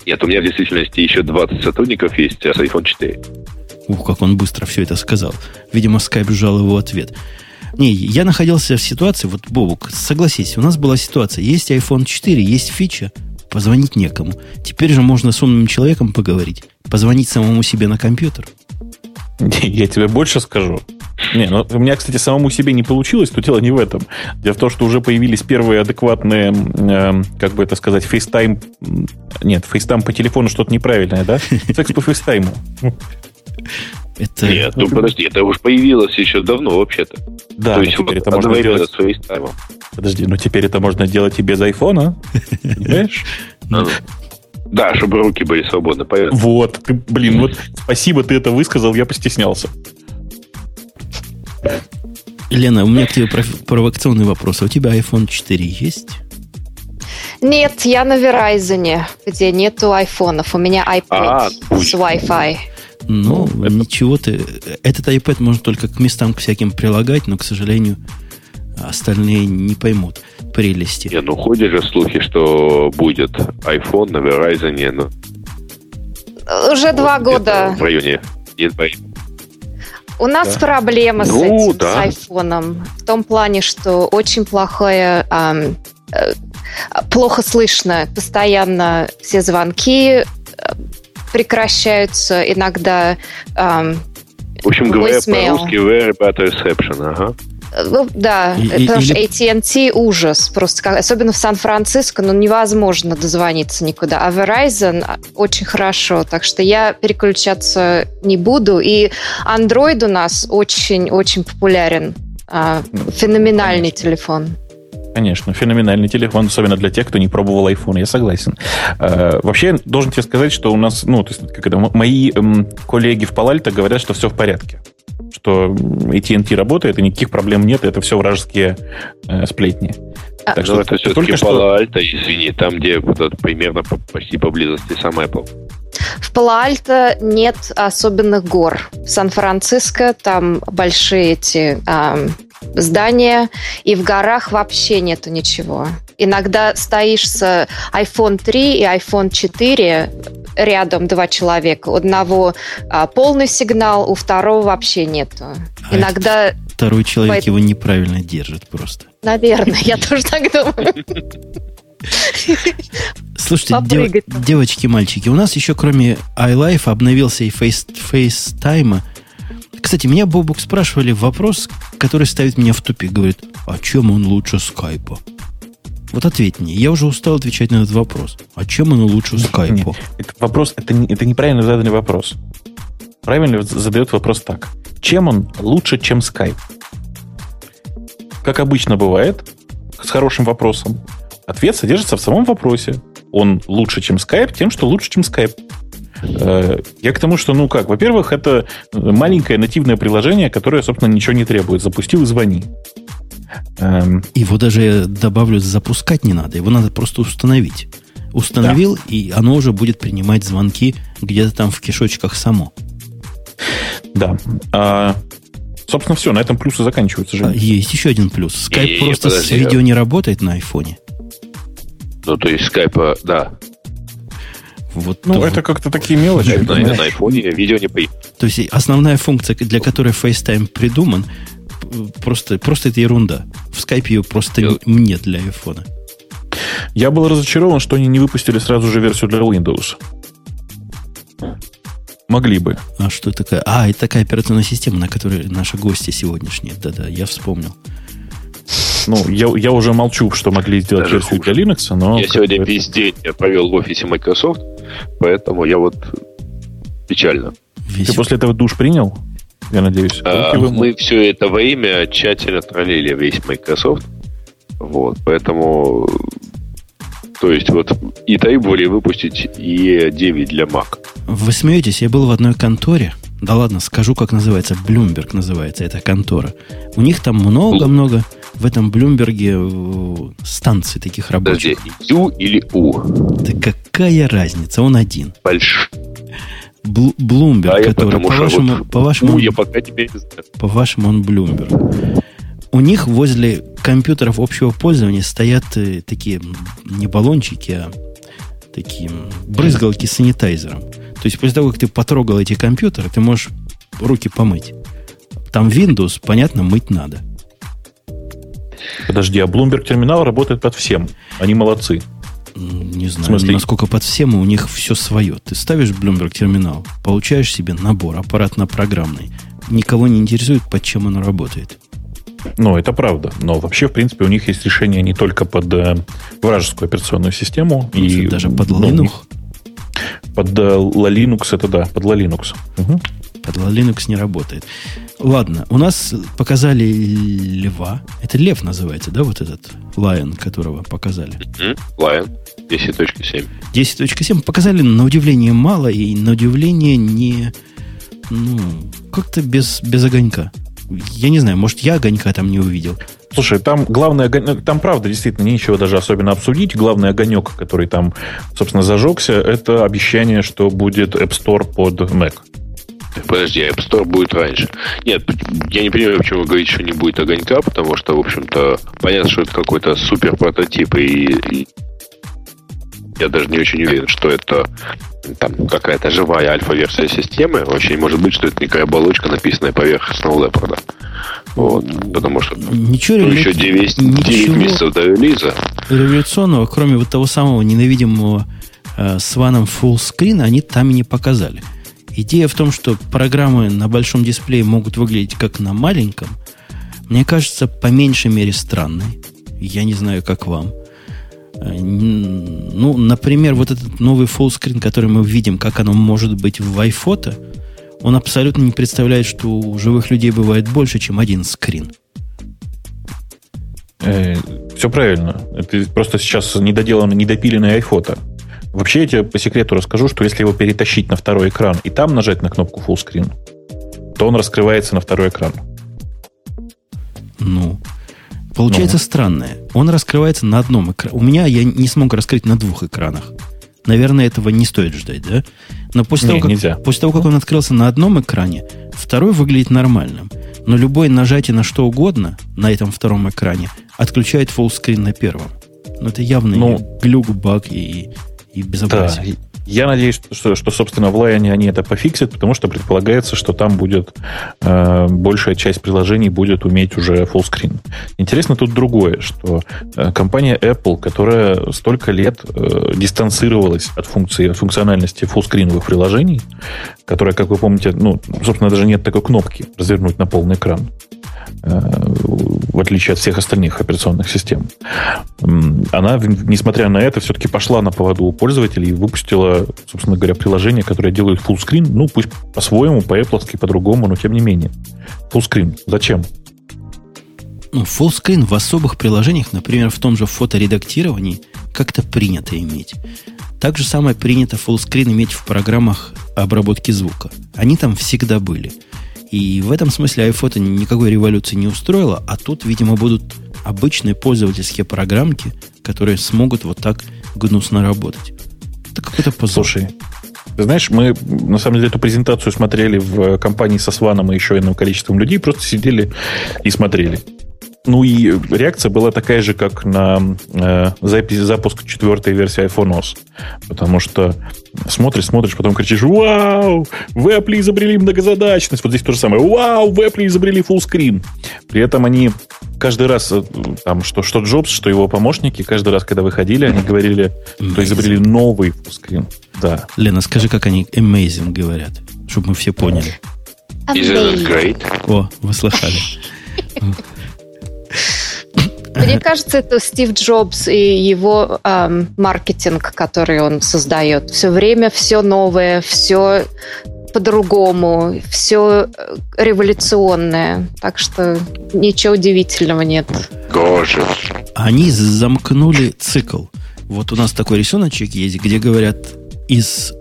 Нет, у меня в действительности еще 20 сотрудников есть, а с iPhone 4. Ух, как он быстро все это сказал. Видимо, Skype жал его ответ. Не, я находился в ситуации, вот, Бобук, согласись, у нас была ситуация, есть iPhone 4, есть фича, Позвонить некому. Теперь же можно с умным человеком поговорить. Позвонить самому себе на компьютер. Я тебе больше скажу. Не, ну, у меня, кстати, самому себе не получилось, но дело не в этом. Дело в том, что уже появились первые адекватные, э, как бы это сказать, FaceTime... Нет, FaceTime по телефону что-то неправильное, да? Секс по FaceTime. Это... Нет, ну подожди, это уж появилось еще давно вообще-то. Да, То есть теперь это можно делать. Подожди, ну теперь это можно делать и без айфона, понимаешь? Ну, да, чтобы руки были свободны, понятно. Вот, ты, блин, вот спасибо, ты это высказал, я постеснялся. Лена, у меня к тебе провокационный вопрос. А у тебя iPhone 4 есть? Нет, я на Verizon, где нету айфонов. У меня iPad а, с Wi-Fi. Ну, ну это... ничего ты... Этот iPad можно только к местам к всяким прилагать, но, к сожалению, остальные не поймут прелести. Не, ну ходят же слухи, что будет iPhone на Verizon, но... Уже вот два года. В районе у нас да. проблема с ну, этим, да. с айфоном. В том плане, что очень плохое, э, э, плохо слышно. Постоянно все звонки э, прекращаются. Иногда э, В общем говоря, по-русски very bad reception. Ага. Ну, да, и, потому или... что AT&T ужас. Просто, особенно в Сан-Франциско, ну, невозможно дозвониться никуда. А Verizon очень хорошо. Так что я переключаться не буду. И Android у нас очень-очень популярен. А, феноменальный Конечно. телефон. Конечно, феноменальный телефон, особенно для тех, кто не пробовал iPhone, я согласен. Э, вообще, должен тебе сказать, что у нас, ну, то есть, как это, мои эм, коллеги в Палальто говорят, что все в порядке что AT&T работает, и никаких проблем нет, это все вражеские э, сплетни. А, так что ну, это все-таки Пало-Альто, извини, там, где вот, примерно почти поблизости сам Apple. В Пало-Альто нет особенных гор. В Сан-Франциско там большие эти э, здания, и в горах вообще нету ничего. Иногда стоишь с iPhone 3 и iPhone 4 рядом два человека. У одного а, полный сигнал, у второго вообще нету. А Иногда... Второй человек Поэтому... его неправильно держит просто. Наверное, я тоже так думаю. Слушайте, дев, девочки, мальчики, у нас еще кроме iLife обновился и Face, FaceTime. Кстати, меня Бобук спрашивали вопрос, который ставит меня в тупик. Говорит, а чем он лучше скайпа? Вот ответь мне. Я уже устал отвечать на этот вопрос. А чем оно лучше скайпу? Это вопрос, это, это неправильно заданный вопрос. Правильно задает вопрос так. Чем он лучше, чем скайп? Как обычно бывает, с хорошим вопросом, ответ содержится в самом вопросе. Он лучше, чем скайп, тем, что лучше, чем скайп. Э, я к тому, что, ну как, во-первых, это маленькое нативное приложение, которое, собственно, ничего не требует. Запустил и звони. Эм, его даже, я добавлю, запускать не надо. Его надо просто установить. Установил, да. и оно уже будет принимать звонки где-то там в кишочках само. Да. А, собственно, все, на этом плюсы заканчиваются. Же. А, есть еще один плюс. Скайп просто подожди, с видео не работает на айфоне. Ну, то есть скайпа, да. Вот ну, то, это как-то такие мелочи. На, на, на айфоне видео не появится. То есть основная функция, для которой FaceTime придуман, просто, просто это ерунда. В скайпе ее просто Я... нет для айфона. Я был разочарован, что они не выпустили сразу же версию для Windows. Могли бы. А что такое? А, это такая операционная система, на которой наши гости сегодняшние. Да-да, я вспомнил. Ну, я, я уже молчу, что могли сделать Даже версию хуже. для Linux, но... Я сегодня весь день провел в офисе Microsoft, поэтому я вот печально. Весь... Ты после этого душ принял? я надеюсь. А, мы все это время тщательно троллили весь Microsoft. Вот, поэтому то есть вот и требовали выпустить E9 для Mac. Вы смеетесь, я был в одной конторе. Да ладно, скажу, как называется. Bloomberg называется эта контора. У них там много-много в этом Блумберге э, станций таких рабочих. Подожди, U или U? Да какая разница? Он один. Большой. Блумберг, а который, по вашему, вот, по вашему, я пока тебе по вашему он Блумберг. У них возле компьютеров общего пользования стоят э, такие не баллончики, а такие брызгалки с санитайзером. То есть после того, как ты потрогал эти компьютеры, ты можешь руки помыть. Там Windows, понятно, мыть надо. Подожди, а Bloomberg терминал работает под всем. Они молодцы. Не знаю, смысле... насколько под всем, у них все свое. Ты ставишь Bloomberg терминал, получаешь себе набор аппаратно-программный. Никого не интересует, под чем оно работает. Ну, это правда. Но вообще, в принципе, у них есть решение не только под э, вражескую операционную систему. Ну, и, даже под ну, Linux. Под э, Linux, это да, под Linux. Угу. Под Linux не работает. Ладно, у нас показали льва. Это лев называется, да, вот этот Lion, которого показали? Lion 10.7. 10.7 показали на удивление мало и на удивление не... Ну, как-то без, без огонька. Я не знаю, может, я огонька там не увидел. Слушай, там главный огонек, там правда действительно нечего даже особенно обсудить. Главный огонек, который там, собственно, зажегся, это обещание, что будет App Store под Mac. Подожди, App Store будет раньше. Нет, я не понимаю, почему вы говорите, что не будет огонька, потому что, в общем-то, понятно, что это какой-то супер прототип, и, и я даже не очень уверен, что это там какая-то живая альфа-версия системы. Не может быть, что это некая оболочка, написанная поверх Snow Вот, потому что ничего ну, еще 9, 9 месяцев до релиза. Революционного, кроме вот того самого ненавидимого э, с ваном full screen, они там и не показали. Идея в том, что программы на большом дисплее могут выглядеть как на маленьком, мне кажется, по меньшей мере странной. Я не знаю, как вам. Э, ну, например, вот этот новый фуллскрин, который мы видим, как оно может быть в iPhoto, он абсолютно не представляет, что у живых людей бывает больше, чем один скрин. Э, все правильно. Это просто сейчас недоделанный, недопиленный iPhoto. Вообще, я тебе по секрету расскажу, что если его перетащить на второй экран и там нажать на кнопку Full Screen, то он раскрывается на второй экран. Ну, Получается ну. странное. Он раскрывается на одном экране. У меня я не смог раскрыть на двух экранах. Наверное, этого не стоит ждать, да? Но после, не, того, как, нельзя. после того, как он открылся на одном экране, второй выглядит нормальным. Но любое нажатие на что угодно на этом втором экране отключает фуллскрин на первом. Но это явный ну, глюк, баг и, и безобразие. Да, я надеюсь, что, что, собственно, в Lion они это пофиксят, потому что предполагается, что там будет э, большая часть приложений будет уметь уже fullscreen. Интересно тут другое, что э, компания Apple, которая столько лет э, дистанцировалась от функции, от функциональности фуллскриновых приложений, которая, как вы помните, ну, собственно, даже нет такой кнопки развернуть на полный экран, Э, в отличие от всех остальных операционных систем. Она, несмотря на это, все-таки пошла на поводу у пользователей и выпустила, собственно говоря, приложение, которое делает fullscreen, ну, пусть по-своему, по-эпловски, по-другому, но тем не менее. Fullscreen. Зачем? Ну, fullscreen в особых приложениях, например, в том же фоторедактировании, как-то принято иметь. Так же самое принято fullscreen иметь в программах обработки звука. Они там всегда были – и в этом смысле iPhoto никакой революции не устроила, а тут, видимо, будут обычные пользовательские программки, которые смогут вот так гнусно работать. Это какой-то позор. Слушай, ты знаешь, мы на самом деле эту презентацию смотрели в компании со Сваном и еще иным количеством людей, просто сидели и смотрели. Ну и реакция была такая же, как на э, запись, запуск четвертой версии iPhone OS. Потому что смотришь, смотришь, потом кричишь «Вау! В Apple изобрели многозадачность!» Вот здесь то же самое «Вау! В Apple изобрели fullscreen!» При этом они каждый раз, э, там, что, что Джобс, что его помощники, каждый раз, когда выходили, они говорили, что изобрели новый fullscreen. Да. Лена, скажи, как они amazing говорят, чтобы мы все поняли. Isn't it great? О, вы слышали. Мне кажется, это Стив Джобс и его эм, маркетинг, который он создает. Все время все новое, все по-другому, все э, революционное. Так что ничего удивительного нет. Гоже. Они замкнули цикл. Вот у нас такой рисуночек есть, где говорят, из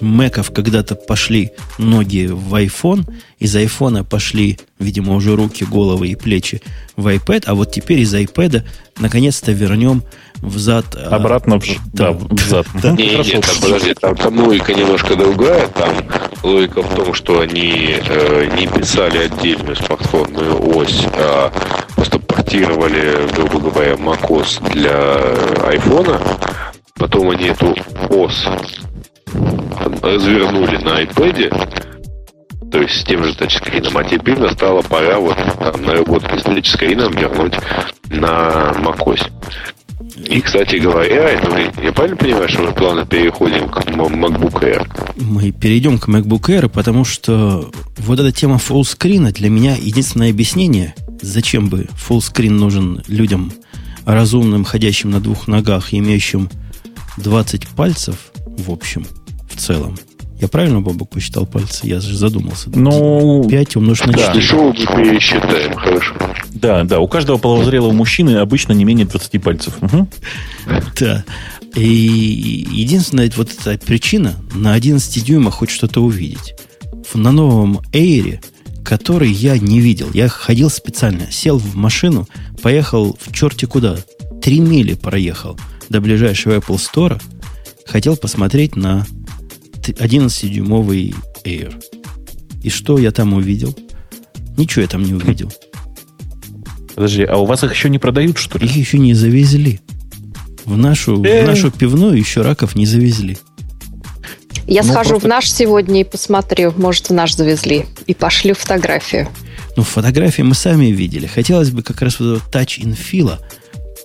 Мэков когда-то пошли ноги в iPhone, из iPhone пошли, видимо, уже руки, головы и плечи в iPad, а вот теперь из iPad наконец-то вернем взад. А, Обратно в, да, взад. Да. Не, Хорошо. нет, подожди, там, там логика немножко другая. Там логика в том, что они э, не писали отдельную смартфонную ось, а просто портировали, грубо говоря, macOS для айфона. Потом они эту ось развернули на iPad, то есть с тем же тачскрином, а теперь настала пора вот там, наработки с тачскрином вернуть на macOS. И, кстати говоря, это мы, я правильно понимаю, что мы плавно переходим к MacBook Air? Мы перейдем к MacBook Air, потому что вот эта тема фуллскрина для меня единственное объяснение, зачем бы фуллскрин нужен людям разумным, ходящим на двух ногах, имеющим 20 пальцев, в общем – целом. Я правильно, Бобок, посчитал пальцы? Я же задумался. Ну, 5 умножить на 4. Да, дешево пересчитаем, хорошо. Да, да, у каждого половозрелого мужчины обычно не менее 20 пальцев. Угу. Да. И единственная вот эта причина на 11 дюймах хоть что-то увидеть. На новом Эйре, который я не видел. Я ходил специально, сел в машину, поехал в черте куда. Три мили проехал до ближайшего Apple Store. Хотел посмотреть на 11-дюймовый Air. И что я там увидел? Ничего я там не увидел. Подожди, а у вас их еще не продают, что ли? Их еще не завезли. В нашу, в нашу пивную еще раков не завезли. Я ну, схожу просто... в наш сегодня и посмотрю, может, в наш завезли. И пошлю фотографию. Ну, фотографии мы сами видели. Хотелось бы как раз вот touch in feel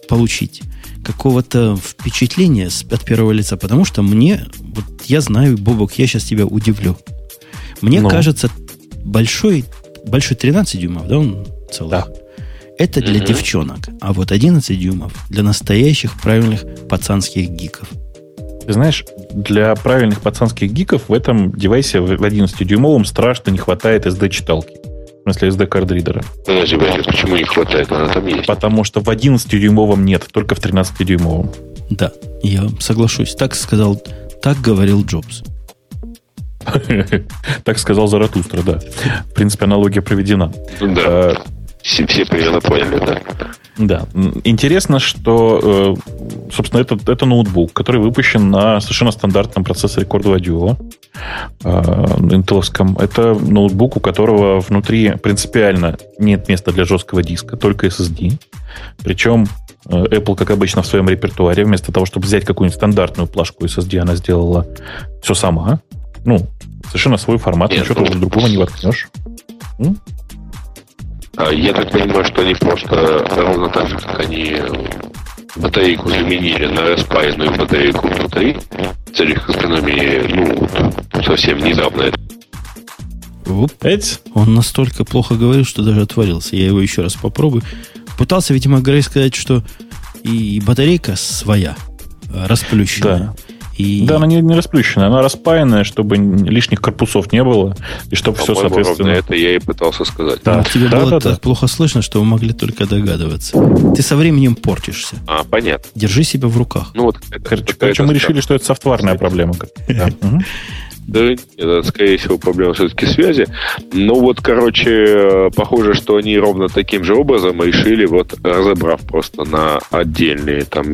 получить какого-то впечатления от первого лица, потому что мне, вот я знаю, Бобок, я сейчас тебя удивлю. Мне ну. кажется, большой, большой 13 дюймов, да, он целый? Да. Это для угу. девчонок, а вот 11 дюймов для настоящих правильных пацанских гиков. Ты знаешь, для правильных пацанских гиков в этом девайсе в 11-дюймовом страшно не хватает SD-читалки. В смысле SD-кардридера. Подожди, подожди, почему не хватает? Она там есть. Потому что в 11-дюймовом нет, только в 13-дюймовом. Да, я соглашусь. Так сказал, так говорил Джобс. Так сказал Заратустра, да. В принципе, аналогия проведена. Да. А, все, все примерно поняли, да. Да. Интересно, что, э, собственно, это, это ноутбук, который выпущен на совершенно стандартном процессоре Core 2 Duo, интеловском. Это ноутбук, у которого внутри принципиально нет места для жесткого диска, только SSD. Причем э, Apple, как обычно, в своем репертуаре, вместо того, чтобы взять какую-нибудь стандартную плашку SSD, она сделала все сама. Ну, совершенно свой формат, ничего другого не воткнешь. А я так понимаю, что они просто ровно так же, как они батарейку заменили на распаянную батарейку внутри в целях экономии, ну, совсем недавно. Оп. Он настолько плохо говорил, что даже отвалился. Я его еще раз попробую. Пытался, видимо, Грей сказать, что и батарейка своя, расплющенная. Да. И... Да, она не, не расплющенная, она распаянная, чтобы лишних корпусов не было, и чтобы все, соответственно... это я и пытался сказать. Да, тебе да, было да, так да. плохо слышно, что вы могли только догадываться. Ты со временем портишься. А, понятно. Держи себя в руках. Ну вот, короче, короче мы решили, что это софтварная проблема. Да, это, скорее всего, проблема все-таки связи. Но вот, короче, похоже, что они ровно таким же образом решили, вот разобрав просто на отдельные там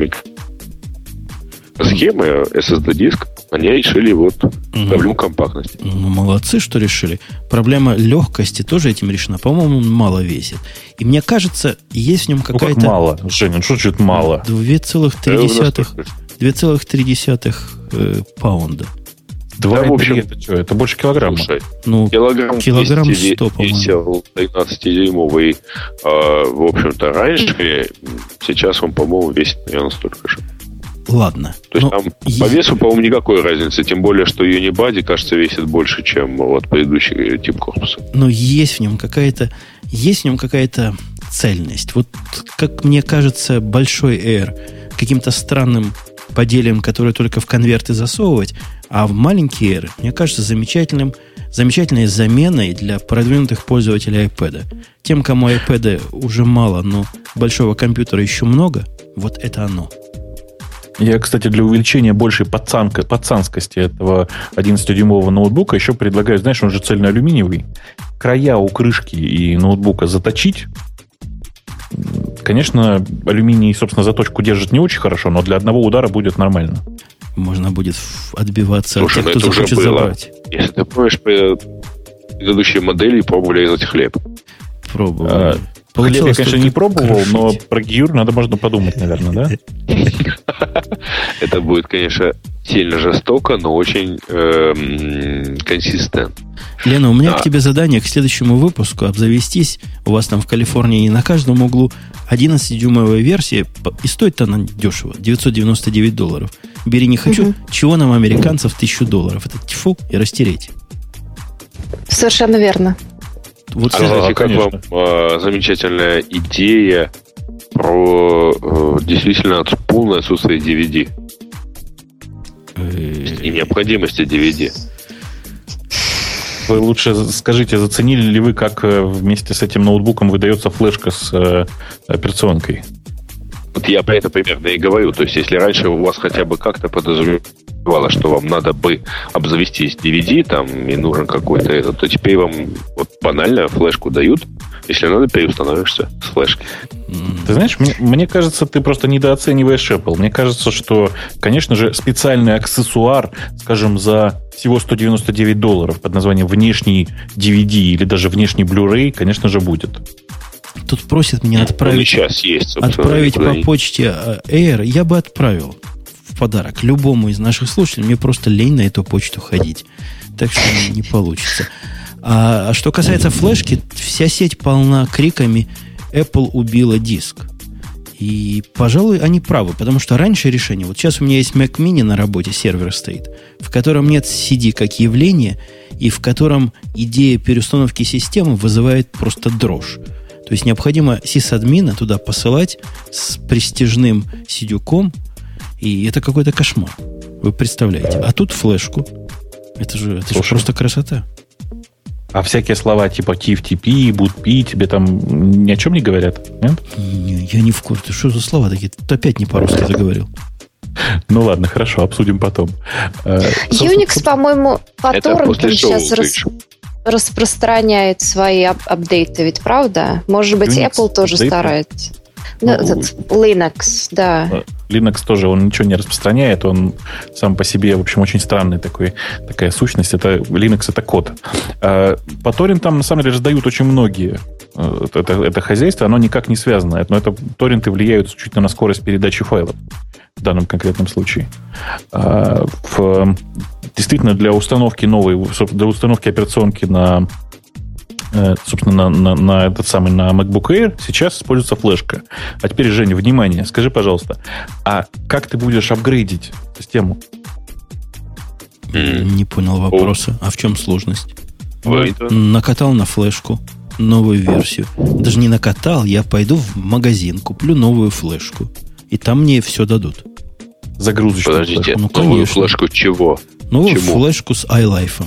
схемы SSD-диск, они решили вот проблему компактности. Ну, молодцы, что решили. Проблема легкости тоже этим решена. По-моему, он мало весит. И мне кажется, есть в нем какая-то... Ну, как мало, Женя, ну что значит мало? 2,3 2,3 э, паунда. Два да, в общем, это что? Это больше килограмма. Слушай, ну, килограмм, килограмм 100, по-моему. 13-дюймовый, э, а, в общем-то, раньше, сейчас он, по-моему, весит примерно столько же. Ладно. То есть там есть... по весу, по-моему, никакой разницы. Тем более, что Unibody, кажется, весит больше, чем вот предыдущий тип корпуса. Но есть в нем какая-то есть в нем какая-то цельность. Вот, как мне кажется, большой Air каким-то странным поделием, которое только в конверты засовывать, а в маленький Air, мне кажется, замечательным, замечательной заменой для продвинутых пользователей iPad. Тем, кому iPad уже мало, но большого компьютера еще много, вот это оно – я, кстати, для увеличения большей пацанка, пацанскости этого 11-дюймового ноутбука еще предлагаю, знаешь, он же цельноалюминиевый, края у крышки и ноутбука заточить. Конечно, алюминий, собственно, заточку держит не очень хорошо, но для одного удара будет нормально. Можно будет отбиваться Слушай, от тех, кто захочет было. забрать. Если ты помнишь, предыдущие модели пробовали резать хлеб. Пробовали. А, Хлеб я, конечно, не пробовал, крошить. но про гиюр надо можно подумать, наверное, да? Это будет, конечно, сильно жестоко, но очень эм, консистент. Лена, у меня к тебе задание к следующему выпуску обзавестись. У вас там в Калифорнии на каждом углу 11-дюймовая версия, и стоит она дешево, 999 долларов. Бери не хочу, чего нам, американцев, 1000 долларов. Это тьфу и растереть. Совершенно верно. Вот, а, кстати, как вам э, замечательная идея про э, действительно полное отсутствие DVD? И необходимости DVD. Вы лучше скажите, заценили ли вы, как э, вместе с этим ноутбуком выдается флешка с э, операционкой? Вот я про это примерно и говорю. То есть, если раньше у вас хотя бы как-то подразумевало, что вам надо бы обзавестись DVD, там, и нужен какой-то этот, то теперь вам вот банально флешку дают, Если надо, переустановишься с флешки. Ты знаешь, мне, мне кажется, ты просто недооцениваешь Apple. Мне кажется, что, конечно же, специальный аксессуар, скажем, за всего 199 долларов под названием внешний DVD или даже внешний Blu-ray, конечно же, будет. Тут просят меня отправить, сейчас есть, отправить по почте э, Air. Я бы отправил в подарок любому из наших слушателей. Мне просто лень на эту почту ходить. Так что не получится. А, а что касается флешки, вся сеть полна криками Apple убила диск. И, пожалуй, они правы, потому что раньше решение... Вот сейчас у меня есть Mac Mini на работе, сервер стоит, в котором нет CD как явления, и в котором идея переустановки системы вызывает просто дрожь. То есть необходимо сисадмина туда посылать с престижным сидюком, и это какой-то кошмар. Вы представляете. А тут флешку. Это же, это же просто красота. А всякие слова типа TFTP, BootP тебе там ни о чем не говорят? Нет? Не, я не в курсе. Что за слова такие? Ты опять не по-русски заговорил. Ну ладно, хорошо, обсудим потом. Э, Unix, по-моему, по торрентам сейчас рас... распространяет свои ап апдейты, ведь правда? Может быть, Unix Apple тоже апдейты? старается. Ну, ну, этот Linux, да. Э, Linux тоже, он ничего не распространяет, он сам по себе, в общем, очень странный такой, такая сущность. Это Linux это код. А, по торрентам, на самом деле, раздают очень многие э, это, это хозяйство, оно никак не связано. Но это торренты влияют исключительно на скорость передачи файлов в данном конкретном случае. А, в, действительно, для установки новой, для установки операционки на Э, собственно, на, на, на этот самый, на MacBook Air сейчас используется флешка. А теперь, Женя, внимание, скажи, пожалуйста, а как ты будешь апгрейдить систему? Не понял вопроса. А в чем сложность? Накатал на флешку новую версию. Даже не накатал, я пойду в магазин, куплю новую флешку. И там мне все дадут. Загрузочную Подождите, флешку. Ну, новую конечно. флешку чего? Новую Чему? флешку с iLife.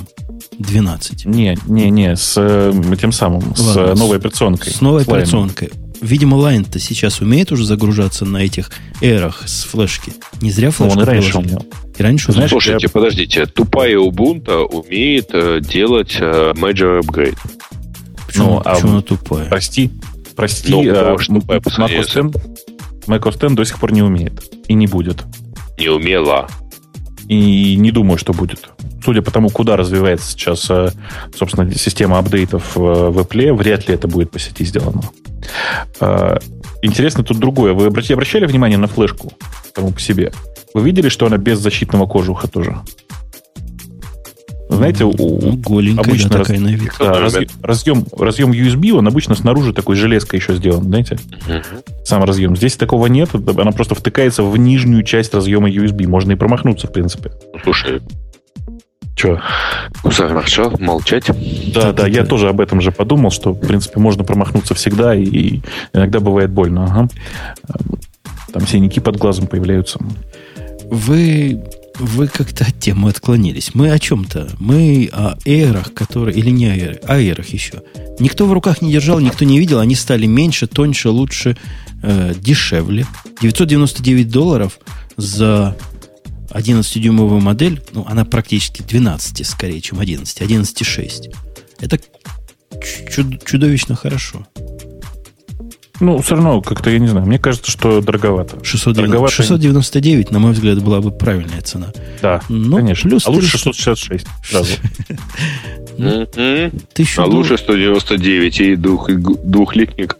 12. Не, не, не, с э, тем самым, Ладно, с новой операционкой. С новой с операционкой. Видимо, Line-то сейчас умеет уже загружаться на этих эрах с флешки. Не зря флешку ну, он и раньше умел. И раньше Знаешь, Слушайте, я... подождите. Тупая Ubuntu умеет э, делать э, major upgrade. Почему, ну, почему а, она тупая? Прости. Прости. Ну, э, тупая Mac OS, OS до сих пор не умеет. И не будет. Не умела. И не думаю, что будет судя по тому, куда развивается сейчас, э, собственно, система апдейтов в Apple, вряд ли это будет по сети сделано. Э, интересно тут другое. Вы обращали внимание на флешку саму по себе? Вы видели, что она без защитного кожуха тоже? Знаете, у, ну, Голенькая, обычно да, раз, такая на вид. Да, разъем, разъем, разъем USB, он обычно снаружи такой железкой еще сделан, знаете? Uh-huh. Сам разъем. Здесь такого нет, она просто втыкается в нижнюю часть разъема USB. Можно и промахнуться, в принципе. Слушай, Че? Замолчал? Молчать? Да, да, я тоже об этом же подумал, что, в принципе, можно промахнуться всегда, и иногда бывает больно. Ага. Там синяки под глазом появляются. Вы, вы как-то от темы отклонились. Мы о чем-то. Мы о эрах, которые... Или не о о эрах еще. Никто в руках не держал, никто не видел. Они стали меньше, тоньше, лучше, э, дешевле. 999 долларов за 11-дюймовую модель, ну, она практически 12 скорее, чем 11, 11,6. Это чуд- чудовищно хорошо. Ну, все равно, как-то, я не знаю, мне кажется, что дороговато. 690, дороговато. 699, на мой взгляд, была бы правильная цена. Да, Но конечно. Плюс а лучше 666 сразу. А лучше 199 и двухлитник.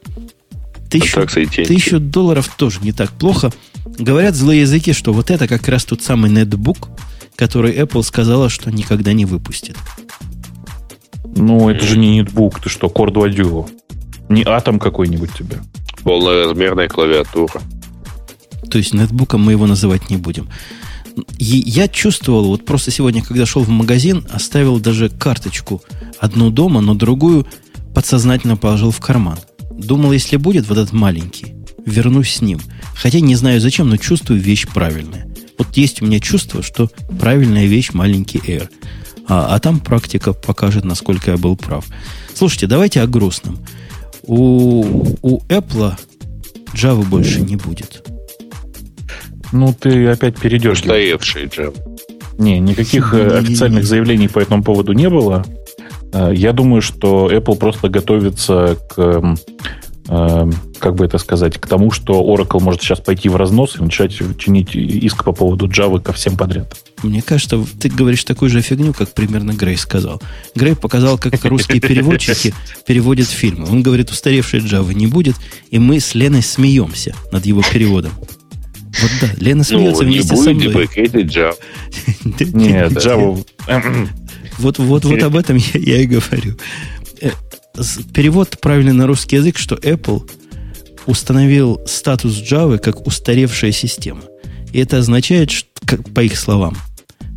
Тысячу, тысячу долларов тоже не так плохо. Говорят злые языки, что вот это как раз тот самый нетбук, который Apple сказала, что никогда не выпустит. Ну, это же не нетбук, ты что, Core Dual Duo. Не атом какой-нибудь тебе. Полноразмерная клавиатура. То есть нетбуком мы его называть не будем. И я чувствовал, вот просто сегодня, когда шел в магазин, оставил даже карточку одну дома, но другую подсознательно положил в карман. Думал, если будет вот этот маленький, вернусь с ним. Хотя не знаю зачем, но чувствую вещь правильная. Вот есть у меня чувство, что правильная вещь маленький Air. А, а там практика покажет, насколько я был прав. Слушайте, давайте о грустном. У, у Apple Java больше не будет. Ну, ты опять перейдешь. Устаевший Java. Не, никаких не, э, официальных не, не, заявлений по этому поводу не было. Э, я думаю, что Apple просто готовится к Эм, как бы это сказать, к тому, что Oracle может сейчас пойти в разнос и начать чинить иск по поводу Java ко всем подряд. Мне кажется, ты говоришь такую же фигню, как примерно Грей сказал. Грей показал, как русские переводчики переводят фильмы. Он говорит, устаревшей Java не будет, и мы с Леной смеемся над его переводом. Вот да, Лена ну, смеется ну, вместе со мной. Java. Нет, Java... Вот, вот, вот об этом я, я и говорю. Перевод правильный на русский язык, что Apple установил статус Java как устаревшая система. И это означает, что, как, по их словам,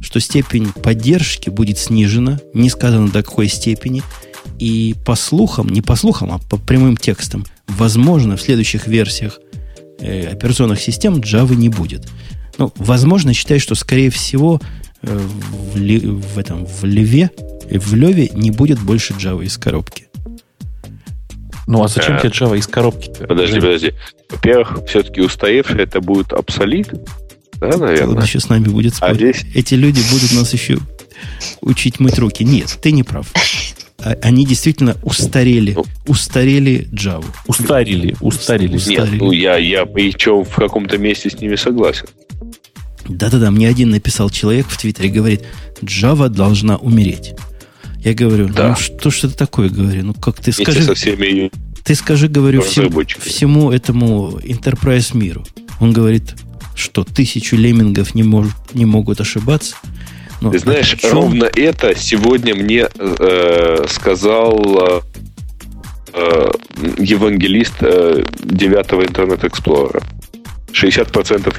что степень поддержки будет снижена, не сказано до какой степени, и по слухам, не по слухам, а по прямым текстам, возможно, в следующих версиях э, операционных систем Java не будет. Ну, возможно, считаю, что, скорее всего, э, в, ли, в этом в Леве, в Леве не будет больше Java из коробки. Ну, а зачем а, тебе Java из коробки-то? Подожди, подожди. Во-первых, все-таки устаревший это будет обсолит, да, наверное? Он еще с нами будет а спорить. А здесь... Эти люди будут нас еще учить мыть руки. Нет, ты не прав. А, они действительно устарели. Ну, устарели Java. Устарили, устарили. устарили. Нет, ну я, я причем в каком-то месте с ними согласен. Да-да-да, мне один написал человек в Твиттере, говорит, Java должна умереть. Я говорю, да. ну что ж это такое, говорю, ну как ты скажи... со всеми ты скажи, говорю, всем, всему этому enterprise миру. Он говорит, что тысячу леммингов не, мож, не могут ошибаться. Но ты знаешь, ровно это сегодня мне э, сказал э, евангелист э, девятого интернет эксплора. 60%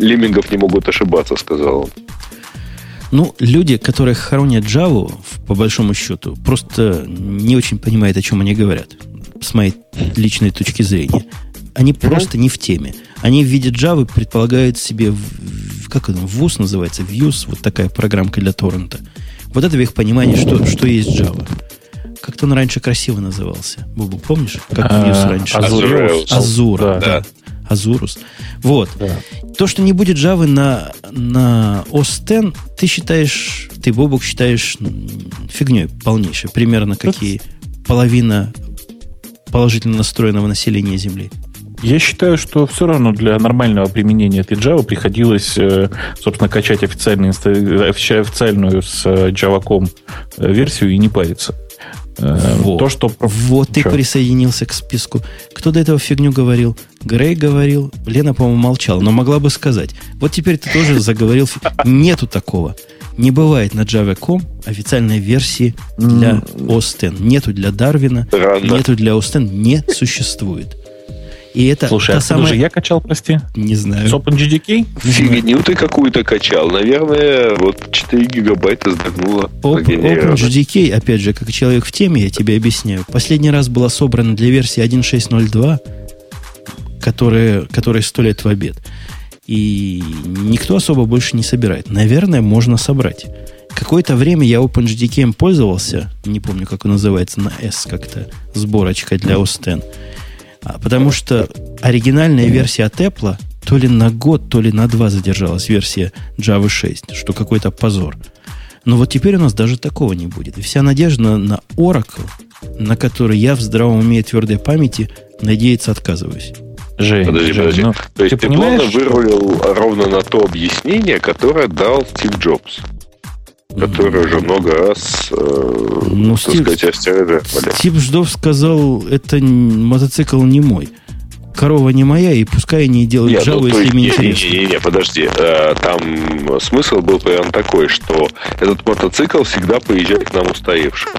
леммингов не могут ошибаться, сказал он. Ну, люди, которые хоронят Java, по большому счету, просто не очень понимают, о чем они говорят, с моей личной точки зрения. Они просто не в теме. Они в виде Java предполагают себе, как это, ВУЗ называется, Views, вот такая программка для торрента. Вот это в их понимании, что, что есть Java. Как-то он раньше красиво назывался. Бубу, помнишь? Как Views раньше? Азурус. Азура, да. Азурус. Вот. Да. То, что не будет Java на, на OS X, ты считаешь, ты, Бобок, считаешь фигней полнейшей. Примерно какие половина положительно настроенного населения Земли. Я считаю, что все равно для нормального применения этой Java приходилось, э, собственно, качать официальную, официальную с э, Java.com э, версию и не париться. Вот. То, что... вот ты присоединился к списку. Кто до этого фигню говорил? Грей говорил, Лена, по-моему, молчала, но могла бы сказать. Вот теперь ты тоже заговорил. Нету такого. Не бывает на Java.com официальной версии для X. Нету для Дарвина, нету для X, не существует. И это Слушай, та а самая... же я качал, прости? Не знаю. С OpenGDK? Фигню ты какую-то качал. Наверное, вот 4 гигабайта сдохнуло. OpenGDK, опять же, как человек в теме, я тебе объясняю. Последний раз была собрана для версии 1.6.0.2, которая, которая 100 лет в обед. И никто особо больше не собирает. Наверное, можно собрать. Какое-то время я OpenGDK пользовался, не помню, как он называется, на S как-то, сборочка для OS X. А, потому что оригинальная версия от Apple то ли на год, то ли на два задержалась версия Java 6, что какой-то позор. Но вот теперь у нас даже такого не будет. И вся надежда на Oracle, на который я в здравом уме и твердой памяти надеяться отказываюсь. Жень, подожди, Жень, подожди. Ну, то есть ты, ты понимаешь? плавно вырулил ровно на то объяснение, которое дал Стив Джобс который уже много раз, э, ну, так Стив, сказать, астероиды Стив Ждов сказал, это мотоцикл не мой. Корова не моя, и пускай они делают Нет, жалу, ну, если мне интересно. Не, не, не, подожди. Э, там смысл был прям такой, что этот мотоцикл всегда поезжает к нам устаревшим.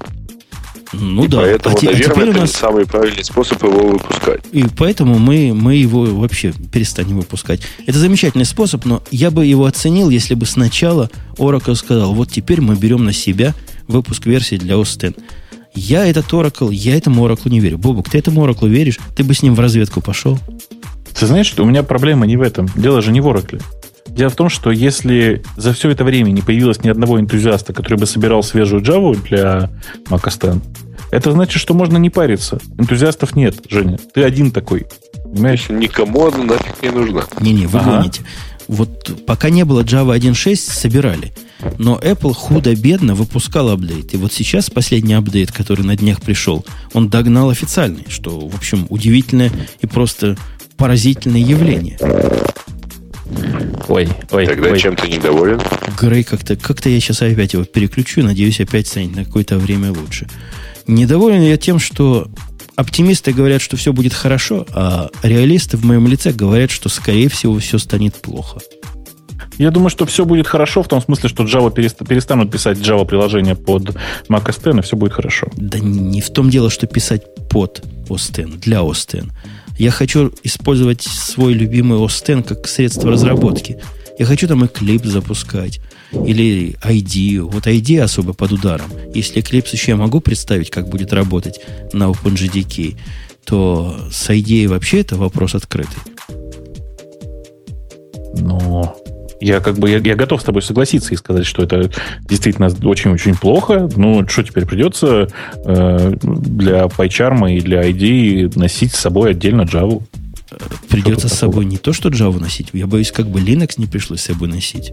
Ну и да. Поэтому, а, а наверное, теперь у нас... это самый правильный способ его выпускать. И поэтому мы, мы его вообще перестанем выпускать. Это замечательный способ, но я бы его оценил, если бы сначала Oracle сказал, вот теперь мы берем на себя выпуск версии для OS X. Я этот Oracle, я этому Oracle не верю. Бобук, ты этому Oracle веришь? Ты бы с ним в разведку пошел? Ты знаешь, что у меня проблема не в этом. Дело же не в Oracle. Дело в том, что если за все это время не появилось ни одного энтузиаста, который бы собирал свежую Java для Mac OS это значит, что можно не париться. Энтузиастов нет, Женя. Ты один такой. Понимаешь? Никому она нафиг не нужна. Не-не, вы ага. гоните. Вот пока не было Java 1.6, собирали. Но Apple худо-бедно выпускал апдейт. И вот сейчас последний апдейт, который на днях пришел, он догнал официальный, что, в общем, удивительное и просто поразительное явление. Ой, ой, Тогда ой. чем ты недоволен? Грей, как-то как я сейчас опять его переключу, надеюсь, опять станет на какое-то время лучше. Недоволен я тем, что оптимисты говорят, что все будет хорошо, а реалисты в моем лице говорят, что, скорее всего, все станет плохо. Я думаю, что все будет хорошо в том смысле, что Java перестанут писать Java приложение под Mac OS X, и все будет хорошо. Да не в том дело, что писать под OS X, для OS X. Я хочу использовать свой любимый X как средство разработки. Я хочу там Eclipse запускать. Или ID. Вот ID особо под ударом. Если Eclipse еще я могу представить, как будет работать на OpenJDK, то с ID вообще это вопрос открытый. Но я как бы я, я готов с тобой согласиться и сказать, что это действительно очень-очень плохо. Ну, что теперь придется э, для PyCharm и для ID носить с собой отдельно Java? Придется с собой не то, что Java носить. Я боюсь, как бы Linux не пришлось с собой носить.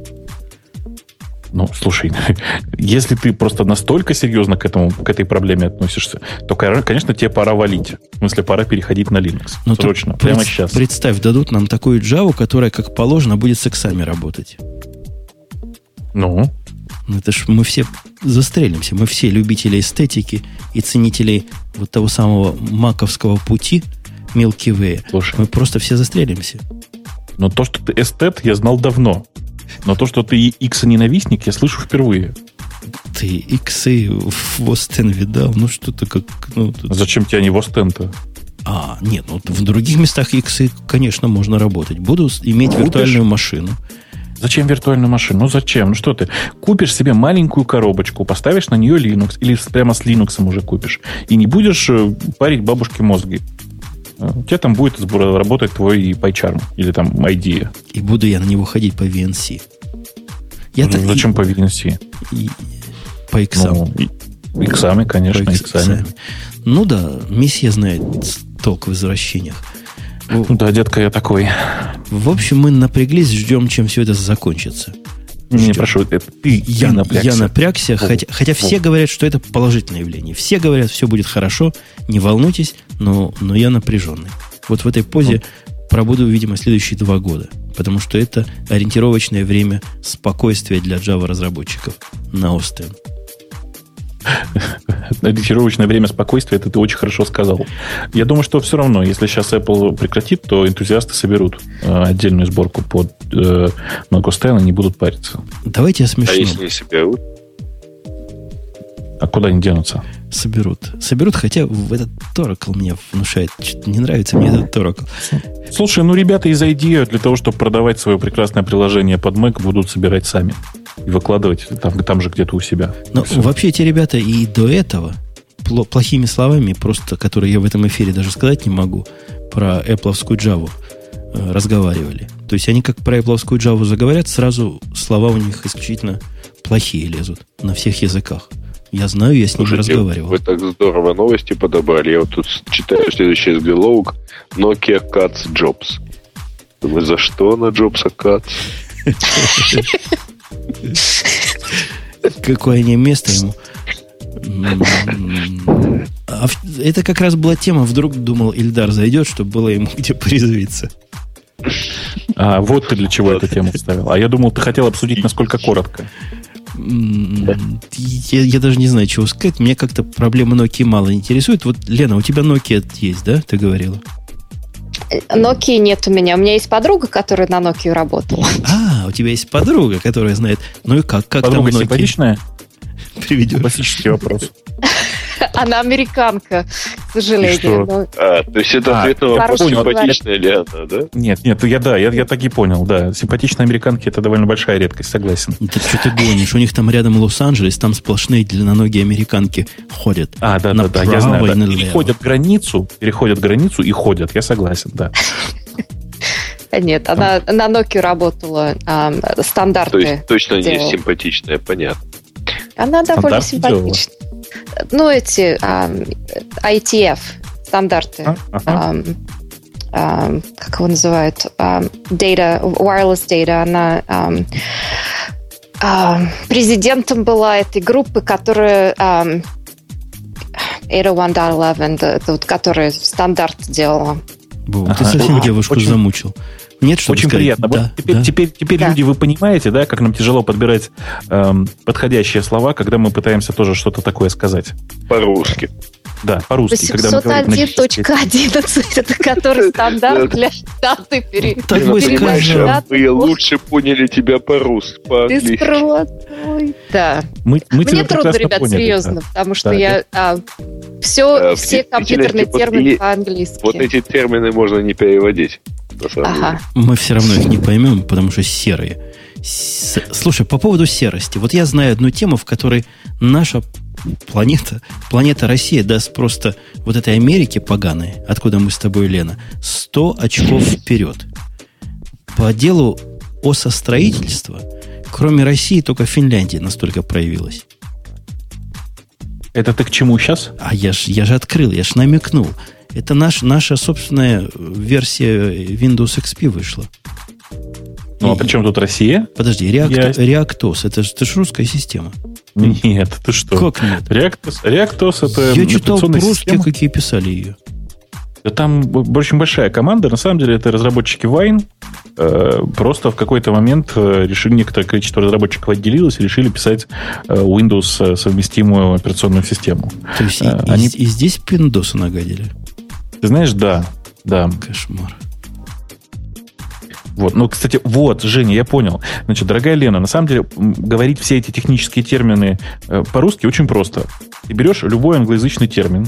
Ну, слушай, если ты просто настолько серьезно к, этому, к этой проблеме относишься, то, конечно, тебе пора валить. В смысле, пора переходить на Linux. Ну, Срочно, прямо пред, сейчас. Представь, дадут нам такую Java, которая, как положено, будет с иксами работать. Ну? ну? Это ж мы все застрелимся. Мы все любители эстетики и ценители вот того самого маковского пути Milky Way. Слушай. Мы просто все застрелимся. Но то, что ты эстет, я знал давно. Но то, что ты X-ненавистник, я слышу впервые. Ты иксы в Остен видал? Ну, что-то как... Ну, тут... Зачем тебе они в Остен-то? А, нет, ну в других местах иксы, конечно, можно работать. Буду иметь Купишь? виртуальную машину. Зачем виртуальную машину? Ну зачем? Ну что ты? Купишь себе маленькую коробочку, поставишь на нее Linux, или прямо с Linux уже купишь, и не будешь э, парить бабушке мозги. У тебя там будет работать твой PyCharm или там IDEA. И буду я на него ходить по VNC. Я ну, зачем и, по VNC? И, по иксам. Ну, иксами, конечно, по иксами. Ну да, миссия знает толк в возвращениях. Ну да, детка, я такой. В общем, мы напряглись, ждем, чем все это закончится. Не, прошу, это ты, я, напрягся. Я напрягся, О, хотя, хотя все говорят, что это положительное явление. Все говорят, все будет хорошо, не волнуйтесь, но, но я напряженный. Вот в этой позе пробуду, видимо, следующие два года. Потому что это ориентировочное время спокойствия для Java разработчиков на Остен. Ориентировочное время спокойствия, это ты очень хорошо сказал. Я думаю, что все равно, если сейчас Apple прекратит, то энтузиасты соберут э, отдельную сборку под э, Mac и не будут париться. Давайте я смешно. А если не соберут? А куда они денутся? Соберут. Соберут, хотя в этот Oracle мне внушает. Что-то не нравится мне этот Oracle. Слушай, ну ребята из IDEA для того, чтобы продавать свое прекрасное приложение под Mac, будут собирать сами и выкладывать там, там же где-то у себя. Но Все. вообще эти ребята и до этого плохими словами, просто которые я в этом эфире даже сказать не могу, про Apple Java э, разговаривали. То есть они как про Apple Java заговорят, сразу слова у них исключительно плохие лезут на всех языках. Я знаю, я с ними Слушайте, разговаривал. Вы так здорово новости подобрали. Я вот тут читаю следующий заголовок. Nokia cuts jobs. Думаю, за что на Джобса cuts? Какое не место ему. А это как раз была тема. Вдруг думал, Ильдар зайдет, чтобы было ему где порезвиться. А вот ты для чего эту тему вставил. А я думал, ты хотел обсудить, насколько коротко. Я, я даже не знаю, чего сказать. Меня как-то проблема Nokia мало интересует. Вот, Лена, у тебя Nokia есть, да? Ты говорила. Nokia нет у меня. У меня есть подруга, которая на Nokia работала. А, у тебя есть подруга, которая знает. Ну и как? Как подруга там Nokia? симпатичная? Приведешь. Классический вопрос. Она американка, к сожалению. Но... А, то есть это ответ на вопрос, симпатичная ли она, да? Нет, нет, я да, я, я так и понял, да. Симпатичные американки это довольно большая редкость, согласен. Ты что ты гонишь? У них там рядом Лос-Анджелес, там сплошные длинноногие американки ходят. А, да, да, да, я знаю. Да. Переходят границу, переходят границу и ходят, я согласен, да. Нет, она на Nokia работала, а, стандарты. То есть точно делала. не симпатичная, понятно. Она довольно симпатичная. Ну, эти um, ITF стандарты. А, ага. um, um, как его называют? Um, data, wireless data. Она um, а, президентом была этой группы, которая а, 801.11, это вот, которая стандарт делала. Бу, ага. Ты совсем девушку очень, замучил. Нет, что Очень сказать. приятно. Да, вот теперь, да. теперь, теперь да. люди, вы понимаете, да, как нам тяжело подбирать эм, подходящие слова, когда мы пытаемся тоже что-то такое сказать. По-русски. Да, по-русски. 801.11, это который стандарт для даты перед Так вы Мы лучше поняли тебя по-русски, по-английски. Да. Мы, мы Мне трудно, ребят, поняли, серьезно, да. потому что да, я а, все, все компьютерные термины по-английски. Вот эти термины можно не переводить. Ага. Мы все равно их не поймем, потому что серые. С... Слушай, по поводу серости. Вот я знаю одну тему, в которой наша планета, планета Россия даст просто вот этой Америке поганой, откуда мы с тобой, Лена, 100 очков вперед. По делу осостроительства, кроме России, только Финляндия настолько проявилась. Это ты к чему сейчас? А я же я ж открыл, я же намекнул. Это наш, наша собственная версия Windows XP вышла. Ну, а при чем тут Россия? Подожди, React, Я... Reactos, это же, это же русская система. Нет, ты что? Как нет? Reactos, Reactos это Я читал по-русски, какие писали ее. Да там очень большая команда. На самом деле это разработчики Wine. Э, просто в какой-то момент э, решили, некоторое количество разработчиков отделилось и решили писать э, Windows совместимую операционную систему. То есть Они... и, и здесь Windows нагадили? Ты знаешь, да. Да. Кошмар. Вот. Ну, кстати, вот, Женя, я понял. Значит, дорогая Лена, на самом деле говорить все эти технические термины э, по-русски очень просто. Ты берешь любой англоязычный термин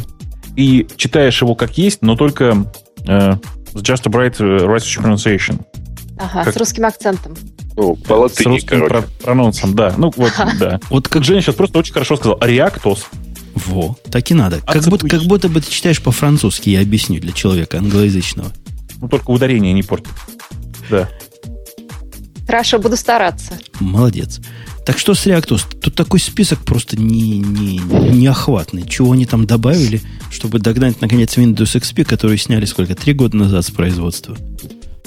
и читаешь его как есть, но только э, just a bright э, Russian pronunciation. Ага, как... с русским акцентом. Ну, по латыни, С русским про- прононсом, да. Ну, вот, да. Вот как Женя сейчас просто очень хорошо сказал. Реактос. Во, так и надо. Как будто, как будто бы ты читаешь по-французски, я объясню для человека англоязычного. Ну, только ударение не портит. Да. Хорошо, буду стараться. Молодец. Так что с Reactos? Тут такой список просто не, не, неохватный. Чего они там добавили, чтобы догнать, наконец, Windows XP, который сняли сколько? Три года назад с производства.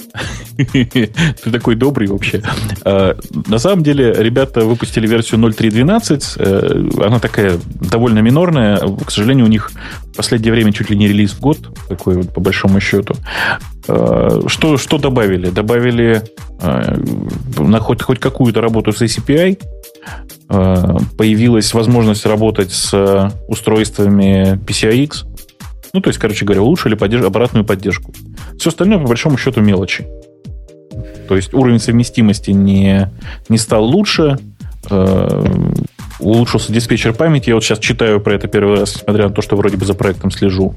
Ты такой добрый вообще. А, на самом деле, ребята выпустили версию 0.3.12. Э, она такая довольно минорная. К сожалению, у них в последнее время чуть ли не релиз в год, такой вот по большому счету. А, что, что добавили? Добавили а, на хоть, хоть какую-то работу с ACPI. Появилась возможность работать с устройствами PCIX ну, то есть, короче говоря, улучшили поддерж... обратную поддержку. Все остальное, по большому счету, мелочи. То есть уровень совместимости не, не стал лучше, э, улучшился диспетчер памяти. Я вот сейчас читаю про это первый раз, несмотря на то, что вроде бы за проектом слежу.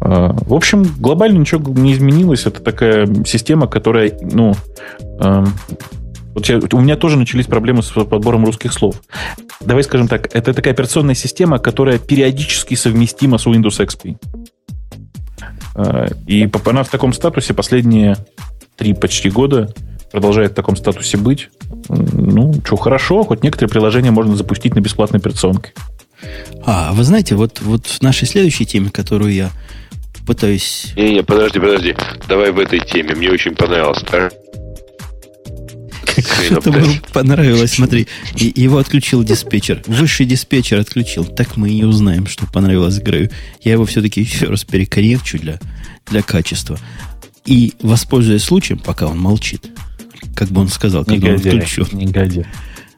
Э, в общем, глобально ничего не изменилось. Это такая система, которая, ну, э, вот я, у меня тоже начались проблемы с подбором русских слов. Давай скажем так, это такая операционная система, которая периодически совместима с Windows XP. А, и она в таком статусе последние три почти года продолжает в таком статусе быть. Ну, что, хорошо, хоть некоторые приложения можно запустить на бесплатной операционке. А, вы знаете, вот, вот в нашей следующей теме, которую я пытаюсь... Не-не, подожди, подожди. Давай в этой теме. Мне очень понравилось. Что-то мне понравилось, смотри. И его отключил диспетчер. Высший диспетчер отключил. Так мы и узнаем, что понравилось Грею. Я его все-таки еще раз перекоррекчу для, для качества. И, воспользуясь случаем, пока он молчит, как бы он сказал, когда он включу. Негодяй.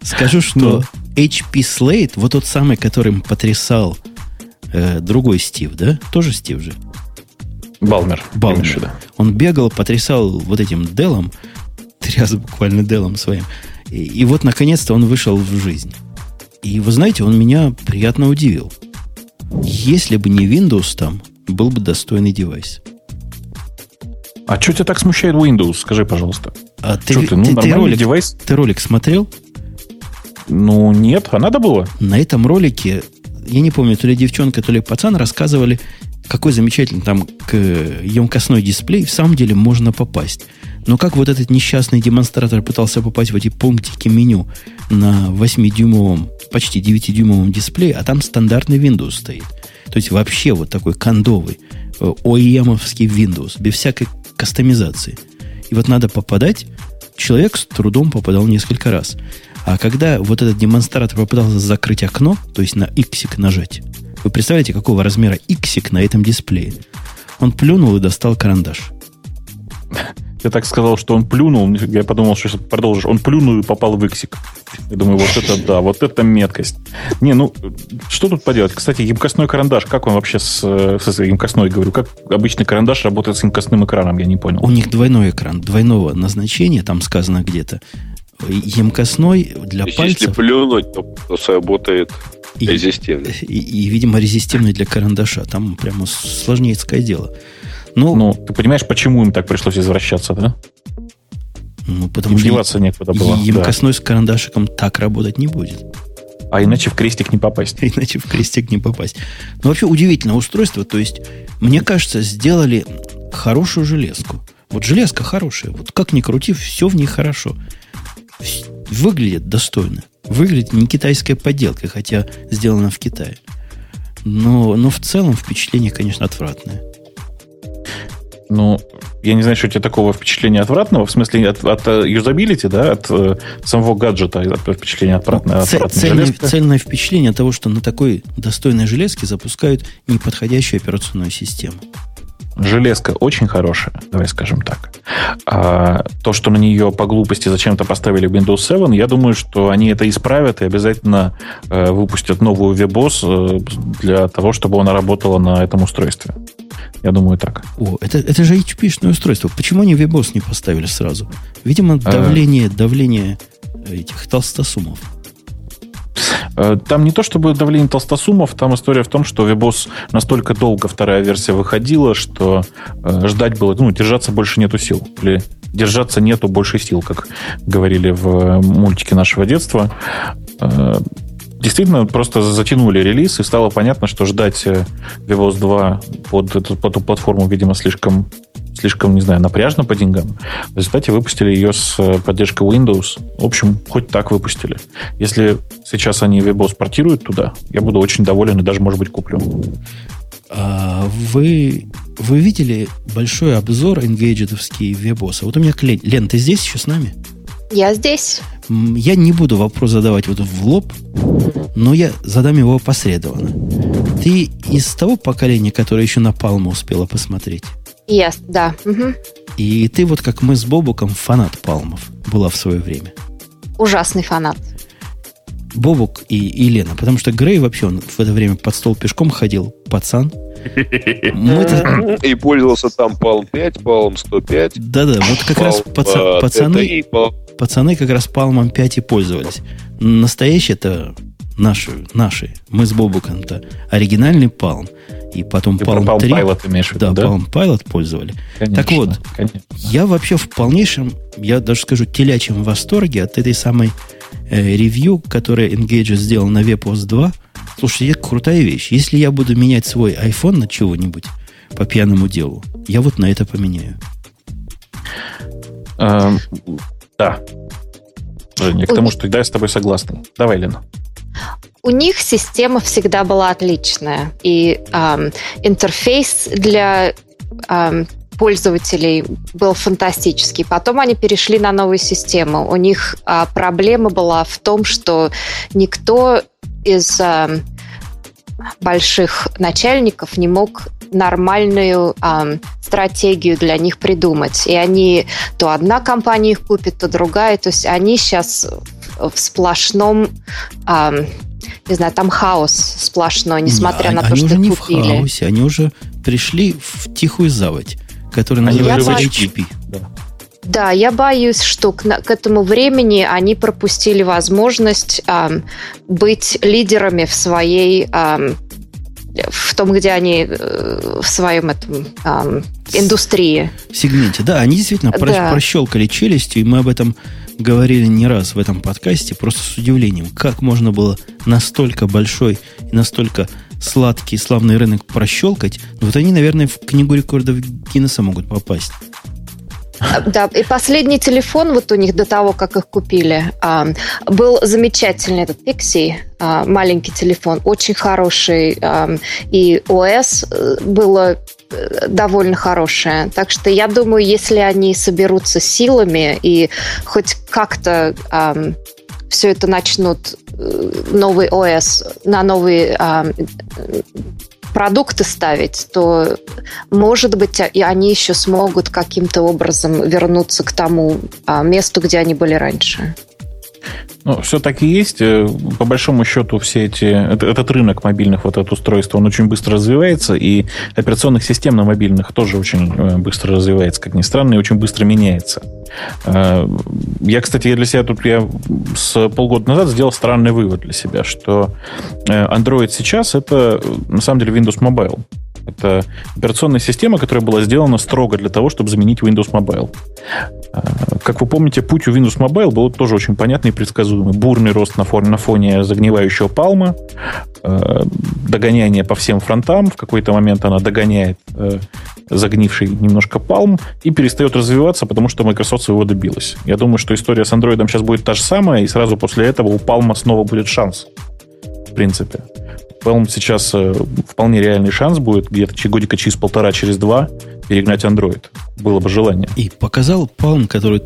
Скажу, что Но... HP Slate, вот тот самый, которым потрясал э, другой Стив, да? Тоже Стив же? Балмер. Балмер. Он бегал, потрясал вот этим Делом, тряс буквально делом своим. И, и вот, наконец-то, он вышел в жизнь. И вы знаете, он меня приятно удивил. Если бы не Windows там, был бы достойный девайс. А что тебя так смущает Windows? Скажи, пожалуйста. А ты, ты, ну, ты, ты, ролик, девайс? ты ролик смотрел? Ну, нет, а надо было. На этом ролике, я не помню, то ли девчонка, то ли пацан рассказывали, какой замечательный там к емкостной дисплей в самом деле можно попасть. Но как вот этот несчастный демонстратор пытался попасть в эти пунктики меню на 8-дюймовом, почти 9-дюймовом дисплее, а там стандартный Windows стоит. То есть вообще вот такой кондовый, OEM-овский Windows, без всякой кастомизации. И вот надо попадать, человек с трудом попадал несколько раз. А когда вот этот демонстратор попытался закрыть окно, то есть на иксик нажать, вы представляете, какого размера иксик на этом дисплее? Он плюнул и достал карандаш. Ты так сказал, что он плюнул. Я подумал, что сейчас продолжишь. Он плюнул и попал в иксик. Я думаю, вот это да, вот это меткость. Не, ну, что тут поделать? Кстати, емкостной карандаш, как он вообще с, с емкостной, говорю, как обычный карандаш работает с емкостным экраном, я не понял. У них двойной экран, двойного назначения, там сказано где-то. Емкостной для Если пальцев. Если плюнуть, то, то сработает и, резистивный. И, и, видимо, резистивный для карандаша. Там прямо сложнейшее дело. Ну, ну, ты понимаешь, почему им так пришлось извращаться, да? Ну, потому им что деваться некуда было. Емкостной да. с карандашиком так работать не будет. А иначе в крестик не попасть. Иначе в крестик не попасть. Ну, вообще удивительное устройство. То есть, мне кажется, сделали хорошую железку. Вот железка хорошая. Вот как ни крути, все в ней хорошо. Выглядит достойно. Выглядит не китайская подделка, хотя сделана в Китае. Но, но в целом впечатление, конечно, отвратное. Ну, я не знаю, что у тебя такого впечатления отвратного, в смысле от, от э, юзабилити, да, от э, самого гаджета от впечатления отвратного. Цель, цельное, цельное впечатление того, что на такой достойной железке запускают неподходящую операционную систему. Железка очень хорошая, давай скажем так. А то, что на нее по глупости зачем-то поставили Windows 7, я думаю, что они это исправят и обязательно э, выпустят новую WebOS э, для того, чтобы она работала на этом устройстве. Я думаю так. О, это, это же HP-шное устройство. Почему они WebOS не поставили сразу? Видимо, а. давление, а... давление этих толстосумов. Э, там не то чтобы давление толстосумов, там история в том, что WebOS настолько долго вторая версия выходила, что э, ждать было, ну, держаться больше нету сил. Или держаться нету больше сил, как говорили в мультике нашего детства. Э, действительно просто затянули релиз, и стало понятно, что ждать WebOS 2 под эту, под эту платформу, видимо, слишком слишком, не знаю, напряжно по деньгам. В результате выпустили ее с э, поддержкой Windows. В общем, хоть так выпустили. Если сейчас они WebOS портируют туда, я буду очень доволен и даже, может быть, куплю. А вы, вы видели большой обзор энгейджедовский WebOS? Вот у меня Лен, Лен, ты здесь еще с нами? Я здесь. Я не буду вопрос задавать вот в лоб, но я задам его опосредованно. Ты из того поколения, которое еще на Палму успела посмотреть? Yes, да. Угу. И ты вот как мы с Бобуком фанат Палмов была в свое время. Ужасный фанат. Бобук и, и Лена. Потому что Грей вообще он в это время под стол пешком ходил, пацан. И пользовался там Palm 5, Palm 105. Да-да, вот как раз э, пацаны, пацаны как раз Palm 5 и пользовались. Настоящие это наши, наши. Мы с Бобуком-то оригинальный Palm и потом Ты Palm, Palm 3. Pilot имеешь в виду, да, да? Palm Pilot пользовали. Конечно, так вот, конечно. я вообще в полнейшем, я даже скажу, телячьем восторге от этой самой э, ревью, которое Engage сделал на WebOS 2. Слушай, это крутая вещь. Если я буду менять свой iPhone на чего-нибудь по пьяному делу, я вот на это поменяю. Эм, да. Женя, к тому, что да, я с тобой согласен. Давай, Лена. У них система всегда была отличная, и эм, интерфейс для эм, пользователей был фантастический. Потом они перешли на новую систему. У них э, проблема была в том, что никто из э, больших начальников не мог нормальную э, стратегию для них придумать. И они то одна компания их купит, то другая. То есть они сейчас в сплошном э, не знаю, там хаос сплошной, несмотря да, на то, что уже не купили. в хаосе, они уже пришли в тихую заводь, которая называется HP. Да. да, я боюсь, что к, к этому времени они пропустили возможность э, быть лидерами в своей э, в том, где они э, в своем этом э, индустрии. В сегменте, да, они действительно да. прощелкали челюстью, и мы об этом говорили не раз в этом подкасте, просто с удивлением, как можно было настолько большой и настолько сладкий славный рынок прощелкать. Вот они, наверное, в книгу рекордов Гиннесса могут попасть. А, да, и последний телефон вот у них до того, как их купили, а, был замечательный этот Pixie, а, маленький телефон, очень хороший, и ОС э, было довольно хорошая. Так что я думаю, если они соберутся силами и хоть как-то эм, все это начнут э, новый ОС на новые а, продукты ставить, то, может быть, и они еще смогут каким-то образом вернуться к тому а, месту, где они были раньше. Ну, все так и есть. Э, по большому счету, все эти, этот рынок мобильных вот это устройство, он очень быстро развивается, и операционных систем на мобильных тоже очень э, быстро развивается, как ни странно, и очень быстро меняется. Э, я, кстати, для себя тут я с полгода назад сделал странный вывод для себя, что Android сейчас это на самом деле Windows Mobile. Это операционная система, которая была сделана строго для того, чтобы заменить Windows Mobile. А, как вы помните, путь у Windows Mobile был тоже очень понятный и предсказуемый. Бурный рост на фоне, на фоне загнивающего палма, догоняние по всем фронтам. В какой-то момент она догоняет а, загнивший немножко палм и перестает развиваться, потому что Microsoft своего добилась. Я думаю, что история с Android сейчас будет та же самая, и сразу после этого у палма снова будет шанс. В принципе. Palm сейчас э, вполне реальный шанс будет где-то годика через полтора, через два перегнать Android. Было бы желание. И показал Palm, который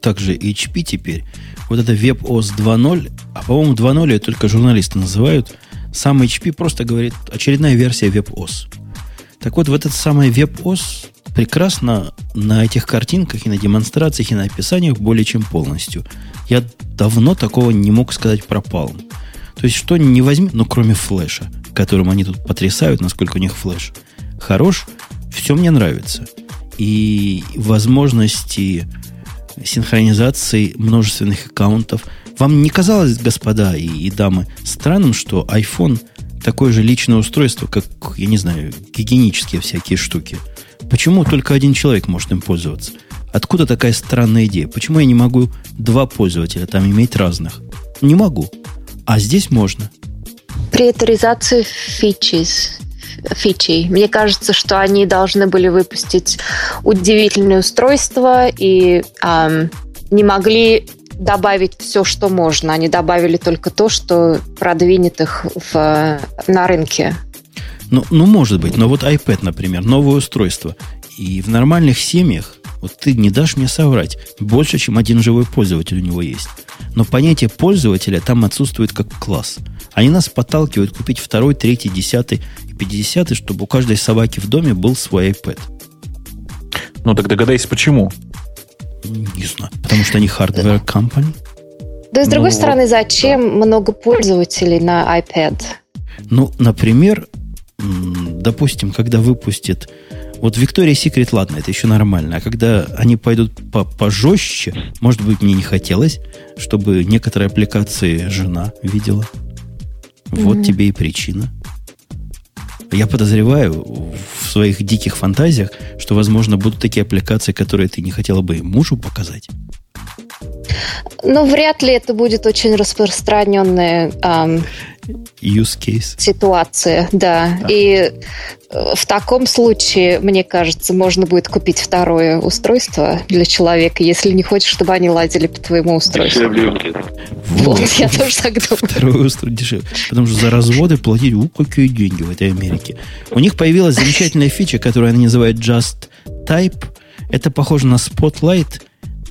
также HP теперь, вот это WebOS 2.0, а по-моему 2.0 это только журналисты называют, сам HP просто говорит очередная версия WebOS. Так вот, в этот самый WebOS прекрасно на этих картинках и на демонстрациях и на описаниях более чем полностью. Я давно такого не мог сказать про Palm. То есть, что не возьми, ну, кроме флеша, которым они тут потрясают, насколько у них флеш хорош, все мне нравится. И возможности синхронизации множественных аккаунтов. Вам не казалось, господа и, и дамы, странным, что iPhone такое же личное устройство, как, я не знаю, гигиенические всякие штуки? Почему только один человек может им пользоваться? Откуда такая странная идея? Почему я не могу два пользователя там иметь разных? Не могу. А здесь можно. Приоритаризация фичи. Фичей. Мне кажется, что они должны были выпустить удивительное устройство и эм, не могли добавить все, что можно. Они добавили только то, что продвинет их в, на рынке. Ну, ну, может быть. Но вот iPad, например, новое устройство. И в нормальных семьях, вот ты не дашь мне соврать, больше, чем один живой пользователь у него есть. Но понятие пользователя там отсутствует как класс. Они нас подталкивают купить второй, третий, десятый и пятидесятый, чтобы у каждой собаки в доме был свой iPad. Ну так догадайся, почему? Не знаю. Потому что они hardware company? Да, с другой ну, стороны, зачем много пользователей на iPad? Ну, например, допустим, когда выпустит вот Виктория Секрет, ладно, это еще нормально. А когда они пойдут по пожестче, может быть, мне не хотелось, чтобы некоторые аппликации жена видела. Вот mm-hmm. тебе и причина. Я подозреваю в своих диких фантазиях, что, возможно, будут такие аппликации, которые ты не хотела бы мужу показать. Ну, вряд ли это будет очень распространенная эм, use case. ситуация, да. да. И э, в таком случае, мне кажется, можно будет купить второе устройство для человека, если не хочешь, чтобы они лазили по твоему устройству. Вот, я тоже так думаю. Второе устройство дешевле. Потому что за разводы платить, у, какие деньги в этой Америке. У них появилась замечательная фича, которую они называют Just Type. Это похоже на Spotlight,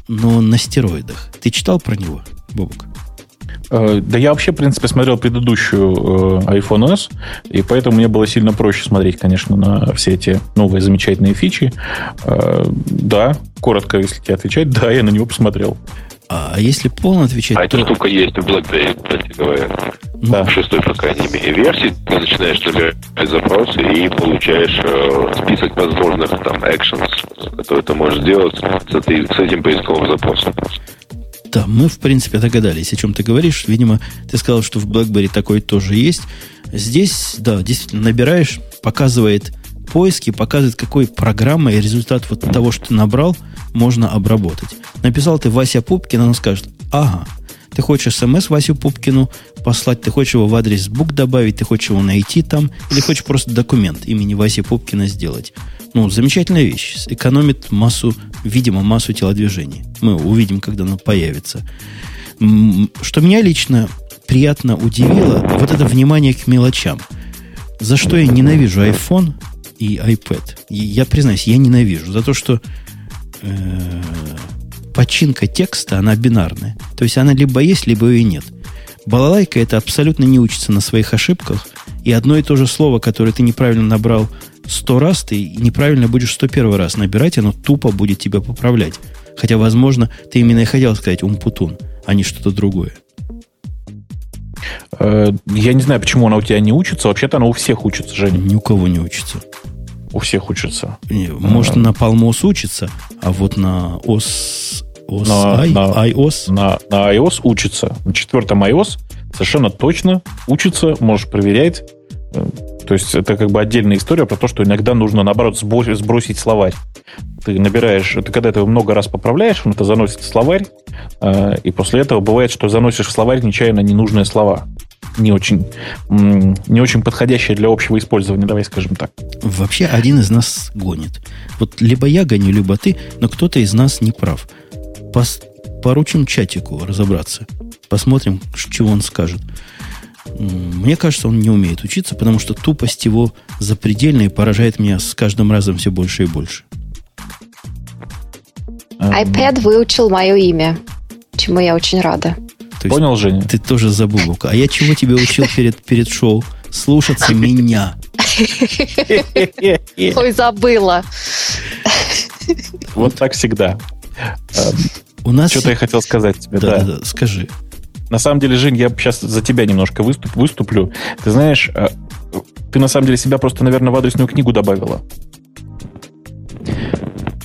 но на стероидах. Ты читал про него, Бобок? Э, да я вообще, в принципе, смотрел предыдущую э, iPhone S, и поэтому мне было сильно проще смотреть, конечно, на все эти новые замечательные фичи. Э, да, коротко, если тебе отвечать, да, я на него посмотрел. А если полно отвечать, а то... эта штука есть в BlackBerry, кстати говоря. Да. В шестой, по крайней мере, версии. Ты начинаешь набирать запросы и получаешь э, список возможных там actions, которые ты можешь сделать с, этой, с этим поисковым запросом. Да, мы, в принципе, догадались, о чем ты говоришь. Видимо, ты сказал, что в BlackBerry такое тоже есть. Здесь, да, действительно, набираешь, показывает поиски, показывает, какой программой результат вот того, что ты набрал, можно обработать. Написал ты Вася Пупкин, он скажет, ага, ты хочешь смс Васю Пупкину послать, ты хочешь его в адрес бук добавить, ты хочешь его найти там, или хочешь просто документ имени Васи Пупкина сделать. Ну, замечательная вещь. Экономит массу, видимо, массу телодвижений. Мы увидим, когда оно появится. Что меня лично приятно удивило, вот это внимание к мелочам. За что я ненавижу iPhone и iPad. Я признаюсь, я ненавижу. За то, что э, починка текста, она бинарная. То есть она либо есть, либо ее нет. Балалайка это абсолютно не учится на своих ошибках, и одно и то же слово, которое ты неправильно набрал сто раз, ты неправильно будешь сто первый раз набирать, оно тупо будет тебя поправлять. Хотя, возможно, ты именно и хотел сказать умпутун, а не что-то другое. Э, я не знаю, почему она у тебя не учится. Вообще-то она у всех учится, Женя. Ни у кого не учится. У всех учится. Может, а, на Palmos учится, а вот на OS, OS на, I, на, iOS... На, на iOS учится. На четвертом iOS совершенно точно учится, можешь проверять. То есть это как бы отдельная история про то, что иногда нужно, наоборот, сбросить словарь. Ты набираешь, ты когда это много раз поправляешь, он это заносит в словарь, э, и после этого бывает, что заносишь в словарь нечаянно ненужные слова. Не очень, не очень подходящие для общего использования, давай скажем так. Вообще один из нас гонит. Вот либо я гоню, либо ты, но кто-то из нас не прав. Пос, поручим чатику разобраться. Посмотрим, чего он скажет. Мне кажется, он не умеет учиться, потому что тупость его запредельная и поражает меня с каждым разом все больше и больше. iPad выучил мое имя, чему я очень рада. То Понял, Женя? Ты тоже забыл. А я чего тебе учил перед, перед шоу? Слушаться меня. Ой, забыла. Вот так всегда. У нас... Что-то я хотел сказать тебе, да. Да, да, скажи. На самом деле, Жень, я сейчас за тебя немножко выступ, выступлю. Ты знаешь, э, ты на самом деле себя просто, наверное, в адресную книгу добавила.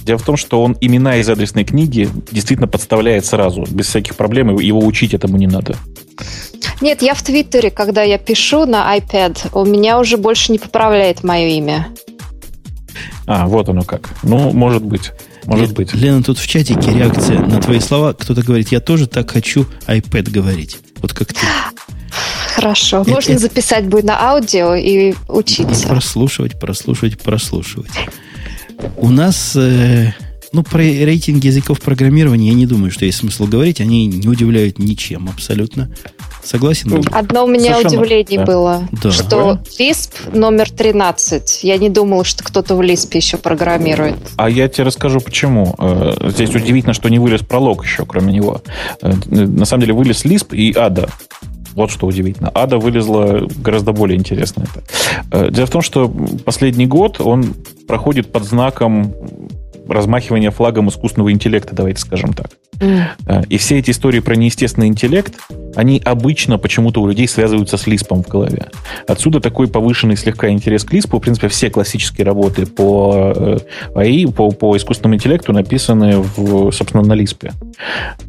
Дело в том, что он имена из адресной книги действительно подставляет сразу, без всяких проблем, его учить этому не надо. Нет, я в Твиттере, когда я пишу на iPad, у меня уже больше не поправляет мое имя. А, вот оно как. Ну, может быть. Может Лена, быть. Лена, тут в чатике реакция на твои слова. Кто-то говорит, я тоже так хочу iPad говорить. Вот как ты. Хорошо. Это, Можно это... записать будет на аудио и учиться. Прослушивать, прослушивать, прослушивать. У нас, э, ну, про рейтинг языков программирования я не думаю, что есть смысл говорить. Они не удивляют ничем абсолютно. Согласен? Одно у меня Совершенно. удивление да. было, да. что Lisp номер 13. Я не думала, что кто-то в Lisp еще программирует. А я тебе расскажу, почему. Э, здесь удивительно, что не вылез пролог еще, кроме него. Э, на самом деле вылез Lisp и Ada. Вот что удивительно. Ада вылезла гораздо более интересно. Это. Э, дело в том, что последний год он проходит под знаком размахивания флагом искусственного интеллекта, давайте скажем так. Mm. И все эти истории про неестественный интеллект, они обычно почему-то у людей связываются с Лиспом в голове. Отсюда такой повышенный слегка интерес к Лиспу. В принципе, все классические работы по АИ, по, по искусственному интеллекту написаны, в, собственно, на Лиспе.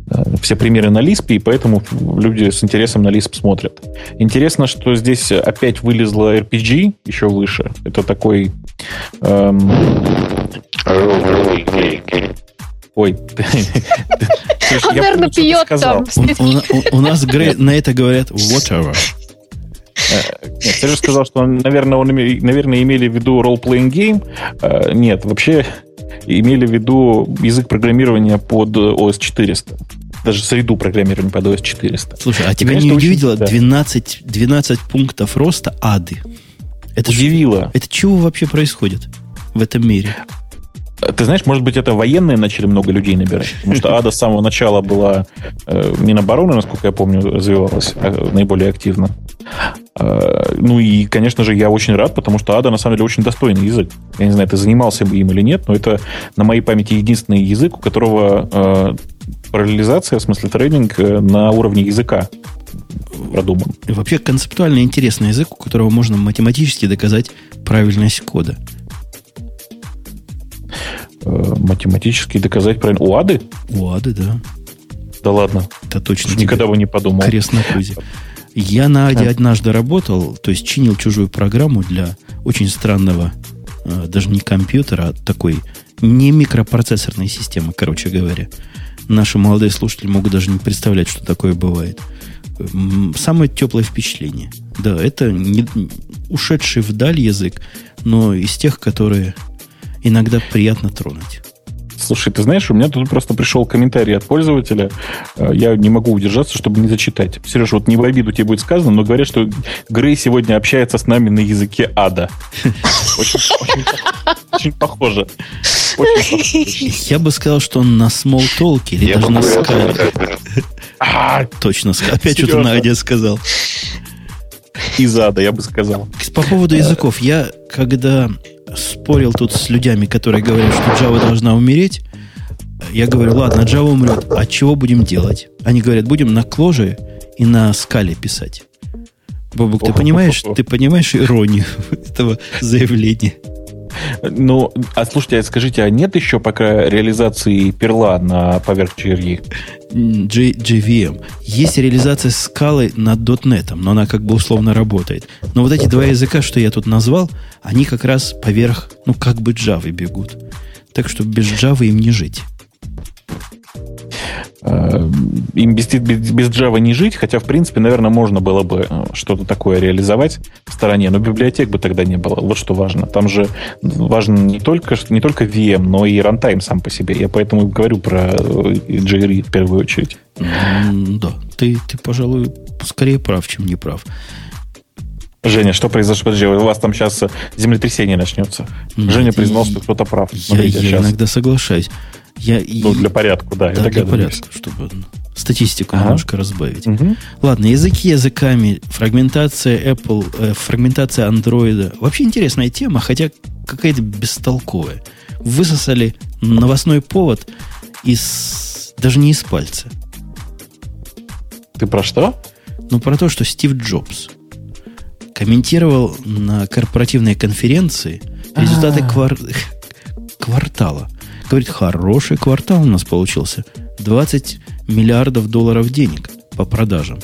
Э, все примеры на Лиспе, и поэтому люди с интересом на Лисп смотрят. Интересно, что здесь опять вылезла RPG еще выше. Это такой... Эм... Ой, он, наверное, пьет там. У нас на это говорят whatever. Э, нет, ты же сказал, что, наверное, он, наверное, имели в виду role-playing game. Э, нет, вообще имели в виду язык программирования под OS 400. Даже среду программирования под OS 400. Слушай, а тебя не удивило 12, 12 пунктов роста ады? Это Удивило. Это чего вообще происходит в этом мире? Ты знаешь, может быть, это военные начали много людей набирать. Потому что АДА с самого начала была э, Минобороны, насколько я помню, развивалась э, наиболее активно. Э, ну и, конечно же, я очень рад, потому что АДА на самом деле очень достойный язык. Я не знаю, ты занимался бы им или нет, но это на моей памяти единственный язык, у которого э, параллелизация, в смысле трейдинг, э, на уровне языка продуман. Вообще концептуально интересный язык, у которого можно математически доказать правильность кода. Э, математически доказать правильно. У Ады? У Ады, да. Да ладно. Это точно. Никогда бы не подумал. Крест на пузе. Я на Аде однажды работал, то есть чинил чужую программу для очень странного, э, даже не компьютера, а такой не микропроцессорной системы, короче говоря. Наши молодые слушатели могут даже не представлять, что такое бывает. Самое теплое впечатление. Да, это не, ушедший вдаль язык, но из тех, которые иногда приятно тронуть. Слушай, ты знаешь, у меня тут просто пришел комментарий от пользователя. Э, я не могу удержаться, чтобы не зачитать. Сереж, вот не в обиду тебе будет сказано, но говорят, что Грей сегодня общается с нами на языке ада. Очень похоже. Я бы сказал, что он на смолтолке или даже на скале. А, точно, опять что-то Надя сказал. Из ада, я бы сказал. По поводу языков. Я, когда спорил тут с людьми, которые говорят, что Java должна умереть, я говорю, ладно, Java умрет, а чего будем делать? Они говорят, будем на кложе и на скале писать. Бобок, ты понимаешь, ты понимаешь иронию этого заявления? Ну, а слушайте, а скажите, а нет еще пока реализации перла на поверх GRE? G, JVM. Есть реализация скалы над .NET, но она как бы условно работает. Но вот эти два языка, что я тут назвал, они как раз поверх, ну, как бы Java бегут. Так что без Java им не жить. Э, им без, без, без Java не жить, хотя, в принципе, наверное, можно было бы э, что-то такое реализовать в стороне, но библиотек бы тогда не было. Вот что важно. Там же важно не только, не только VM, но и рантайм сам по себе. Я поэтому говорю про э, JRE в первую очередь. Да, ты, ты, пожалуй, скорее прав, чем не прав. Женя, что произошло? Подожди, у вас там сейчас землетрясение начнется. Нет, Женя признал, что кто-то прав. Смотрите, я, я иногда соглашаюсь. Я, ну, для порядка, да. Да, для порядка, чтобы статистику ага. немножко разбавить. Угу. Ладно, языки языками, фрагментация Apple, э, фрагментация Android. Вообще интересная тема, хотя какая-то бестолковая. Высосали новостной повод из даже не из пальца. Ты про что? Ну, про то, что Стив Джобс комментировал на корпоративной конференции результаты а. квар... квартала Говорит, хороший квартал у нас получился. 20 миллиардов долларов денег по продажам.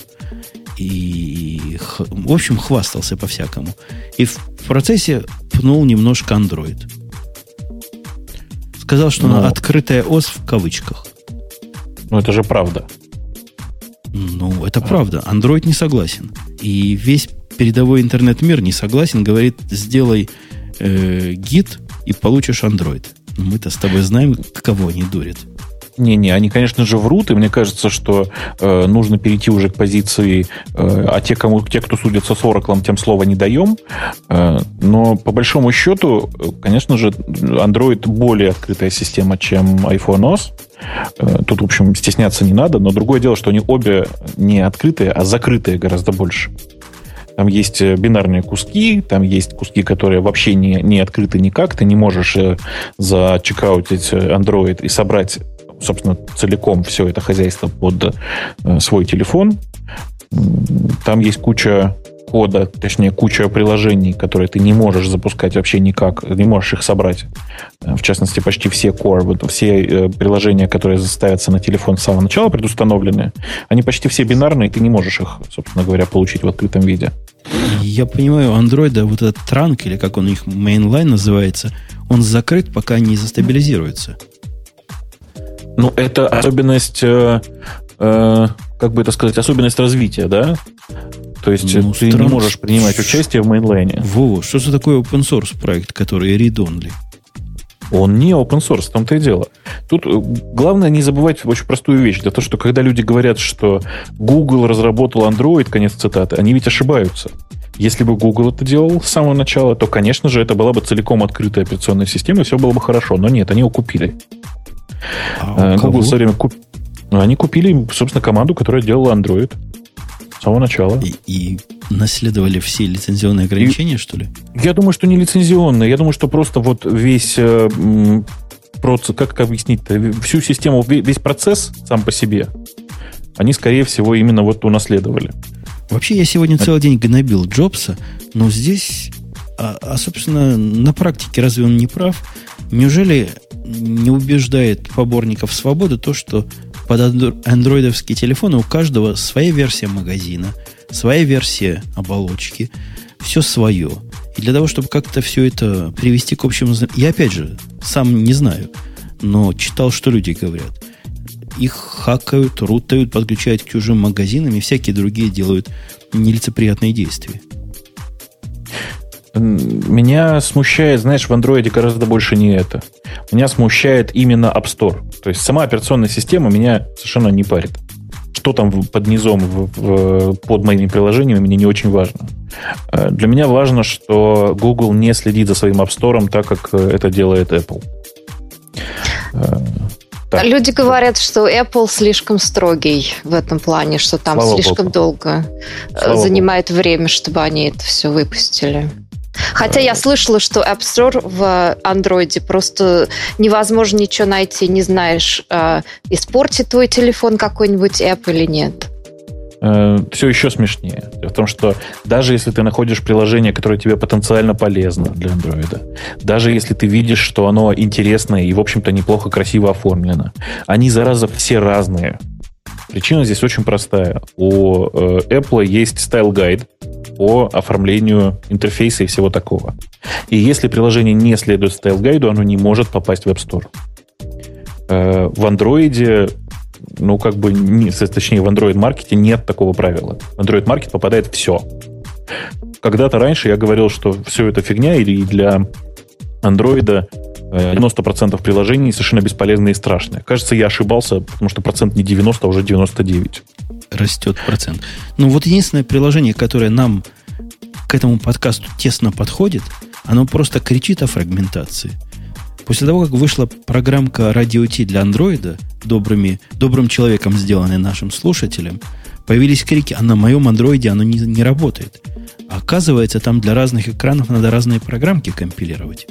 И, в общем, хвастался по-всякому. И в процессе пнул немножко Android. Сказал, что Но... открытая ОС в кавычках. Ну, это же правда. Ну, это а. правда. Android не согласен. И весь передовой интернет-мир не согласен. Говорит, сделай э, гид и получишь Android. Мы-то с тобой знаем, кого они дурят. Не-не, они, конечно же, врут, и мне кажется, что э, нужно перейти уже к позиции, э, а те, кому, те, кто судятся с Oracle, тем слова не даем. Э, но по большому счету, конечно же, Android более открытая система, чем iPhone OS. Э, тут, в общем, стесняться не надо, но другое дело, что они обе не открытые, а закрытые гораздо больше. Там есть э, бинарные куски, там есть куски, которые вообще не, не открыты никак. Ты не можешь э, зачекаутить э, Android и собрать, собственно, целиком все это хозяйство под свой телефон. Там есть куча кода, точнее, куча приложений, которые ты не можешь запускать вообще никак, не можешь их собрать. Э, в частности, почти все Core, все э, приложения, которые ставятся на телефон с самого начала, предустановлены, они почти все бинарные, и ты не можешь их, собственно говоря, получить в открытом виде. Я понимаю, у Android вот этот транк, или как он у них mainline называется, он закрыт, пока не застабилизируется. Ну, это особенность, э, э, как бы это сказать, особенность развития, да? То есть ну, ты странно. не можешь принимать участие в мейнлайне. Во, что за такой open source проект, который read-only? Он не open source, в том-то и дело. Тут э, главное не забывать очень простую вещь. Это то, что когда люди говорят, что Google разработал Android, конец цитаты, они ведь ошибаются. Если бы Google это делал с самого начала, то, конечно же, это была бы целиком открытая операционная система, и все было бы хорошо. Но нет, они его купили. А Google кого? все время куп... Они купили, собственно, команду, которая делала Android. С самого начала. И, и наследовали все лицензионные ограничения, и, что ли? Я думаю, что не лицензионные. Я думаю, что просто вот весь э, процесс, как объяснить-то, всю систему, весь процесс сам по себе, они, скорее всего, именно вот унаследовали. Вообще, я сегодня целый день гнобил Джобса, но здесь, а, а собственно, на практике разве он не прав? Неужели не убеждает поборников свободы то, что под андроидовские телефоны у каждого своя версия магазина, своя версия оболочки, все свое. И для того, чтобы как-то все это привести к общему... Я, опять же, сам не знаю, но читал, что люди говорят. Их хакают, рутают, подключают к чужим магазинам и всякие другие делают нелицеприятные действия. Меня смущает, знаешь, в андроиде гораздо больше не это. Меня смущает именно App Store. То есть сама операционная система меня совершенно не парит. Что там под низом, в, в, под моими приложениями, мне не очень важно. Э, для меня важно, что Google не следит за своим App Store так, как это делает Apple. Так. Люди говорят, что Apple слишком строгий в этом плане, что там Слава слишком Богу. долго э, Слава занимает Богу. время, чтобы они это все выпустили. Хотя я слышала, что App Store в Android просто невозможно ничего найти, не знаешь, э, испортит твой телефон какой-нибудь app или нет. Э, все еще смешнее. В том, что даже если ты находишь приложение, которое тебе потенциально полезно для Android, даже если ты видишь, что оно интересное и, в общем-то, неплохо, красиво оформлено, они, зараза, все разные. Причина здесь очень простая. У э, Apple есть Guide по оформлению интерфейса и всего такого. И если приложение не следует Guide, оно не может попасть в App Store. Э, в Android ну, как бы, не, точнее, в Android маркете нет такого правила. В Android маркет попадает все. Когда-то раньше я говорил, что все это фигня, и для Android 90% приложений совершенно бесполезные и страшные. Кажется, я ошибался, потому что процент не 90, а уже 99. Растет процент. Ну, вот единственное приложение, которое нам к этому подкасту тесно подходит, оно просто кричит о фрагментации – После того, как вышла программка Radio T для андроида, добрыми, добрым человеком, сделанной нашим слушателем, появились крики, а на моем андроиде оно не, не работает. Оказывается, там для разных экранов надо разные программки компилировать.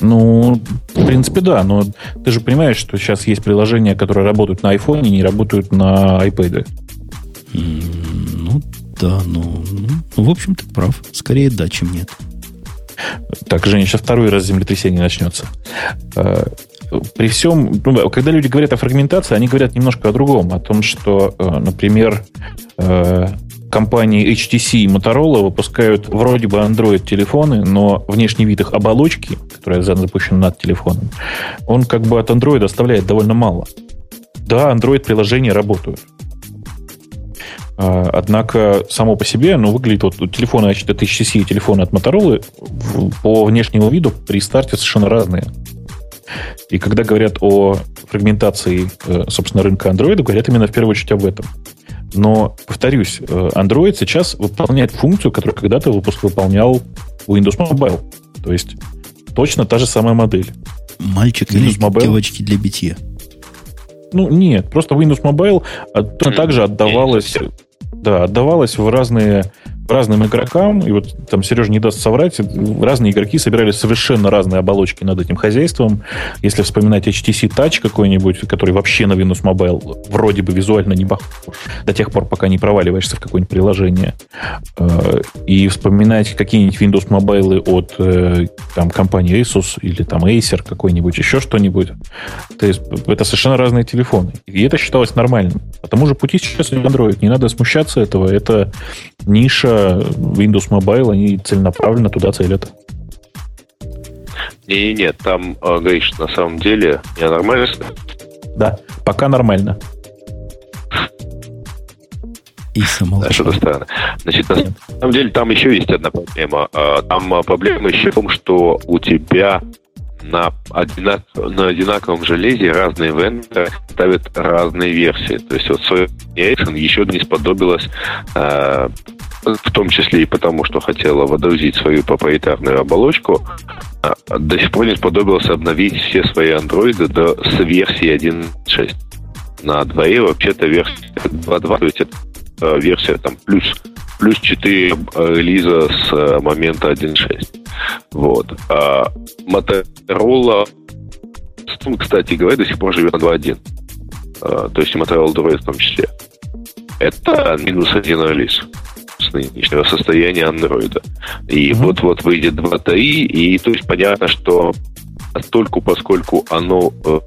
Ну, в принципе, да, но ты же понимаешь, что сейчас есть приложения, которые работают на iPhone и не работают на iPad. Ну, да, ну, ну, в общем, ты прав. Скорее да, чем нет. Так, Женя, сейчас второй раз землетрясение начнется. Э, при всем, ну, когда люди говорят о фрагментации, они говорят немножко о другом, о том, что, э, например, э, компании HTC и Motorola выпускают вроде бы Android-телефоны, но внешний вид их оболочки, которая запущена над телефоном, он как бы от Android оставляет довольно мало. Да, Android-приложения работают. А, однако само по себе оно выглядит, вот телефоны от HTC и телефоны от Motorola по внешнему виду при старте совершенно разные. И когда говорят о фрагментации, э, собственно, рынка Android, говорят именно в первую очередь об этом. Но, повторюсь, э, Android сейчас выполняет функцию, которую когда-то выпуск выполнял Windows Mobile. То есть точно та же самая модель. Мальчик Windows или Mobile. девочки для битья? Ну, нет, просто Windows Mobile а, точно так же отдавалась да, отдавалось в разные разным игрокам, и вот там Сережа не даст соврать, разные игроки собирали совершенно разные оболочки над этим хозяйством. Если вспоминать HTC Touch какой-нибудь, который вообще на Windows Mobile вроде бы визуально не похож, до тех пор, пока не проваливаешься в какое-нибудь приложение. Э, и вспоминать какие-нибудь Windows Mobile от э, там, компании Asus или там Acer какой-нибудь, еще что-нибудь. То есть это совершенно разные телефоны. И это считалось нормальным. По тому же пути сейчас Android. Не надо смущаться этого. Это ниша Windows Mobile, они целенаправленно туда целят. Не, нет, там, э, говоришь, на самом деле, я нормально? Да, пока нормально. И Да, что-то странно. Значит, на самом деле, там еще есть одна проблема. А, там а, проблема еще в том, что у тебя на, одинак, на одинаковом железе разные вендоры ставят разные версии. То есть вот Sony Ericsson еще не сподобилась э, в том числе и потому, что хотела водрузить свою проприетарную оболочку, а, до сих пор не сподобилась обновить все свои андроиды до, с версии 1.6. На дворе вообще-то версия 2.2, то есть это э, версия там плюс, плюс 4 э, релиза с э, момента 1.6. Вот. А Motorola, кстати говоря, до сих пор живет на 2.1. А, то есть Motorola Droid в том числе. Это минус один релиз с нынешнего состояния андроида. И угу. вот-вот выйдет 2.3, и то есть понятно, что постольку, поскольку оно э,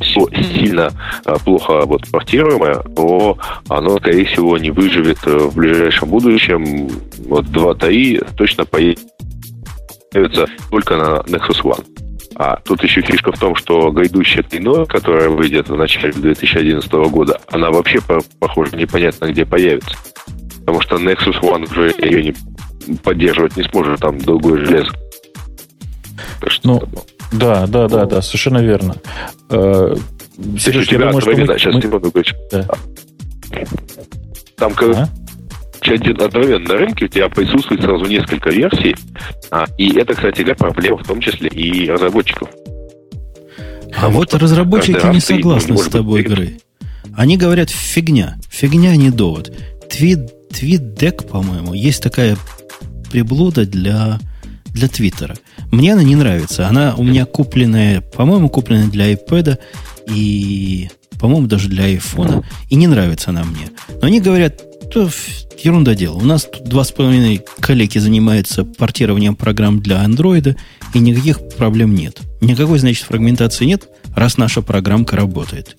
сильно э, плохо вот портируемое, то оно, скорее всего, не выживет э, в ближайшем будущем. Вот 2.3 точно появится только на Nexus One. А тут еще фишка в том, что грядущая Клино, которая выйдет в начале 2011 года, она вообще, похоже, непонятно где появится. Потому что Nexus One уже ее не поддерживать не сможет, там другое железо. Ну, Да, да, да, да, совершенно верно. Э, Сереж, я думаю, что мы... Сейчас, мы... секунду, да. Там, а? одновременно на рынке у тебя присутствует сразу несколько версий, а, и это, кстати говоря, проблема в том числе и разработчиков. А вот разработчики не согласны с тобой, игры. Они говорят, фигня. Фигня, не довод. Твит, твит по-моему, есть такая приблуда для, для Твиттера. Мне она не нравится. Она у меня купленная, по-моему, купленная для iPad и, по-моему, даже для iPhone. И не нравится она мне. Но они говорят, то ерунда дело. У нас тут два с половиной коллеги занимаются портированием программ для Android, и никаких проблем нет. Никакой, значит, фрагментации нет, раз наша программка работает.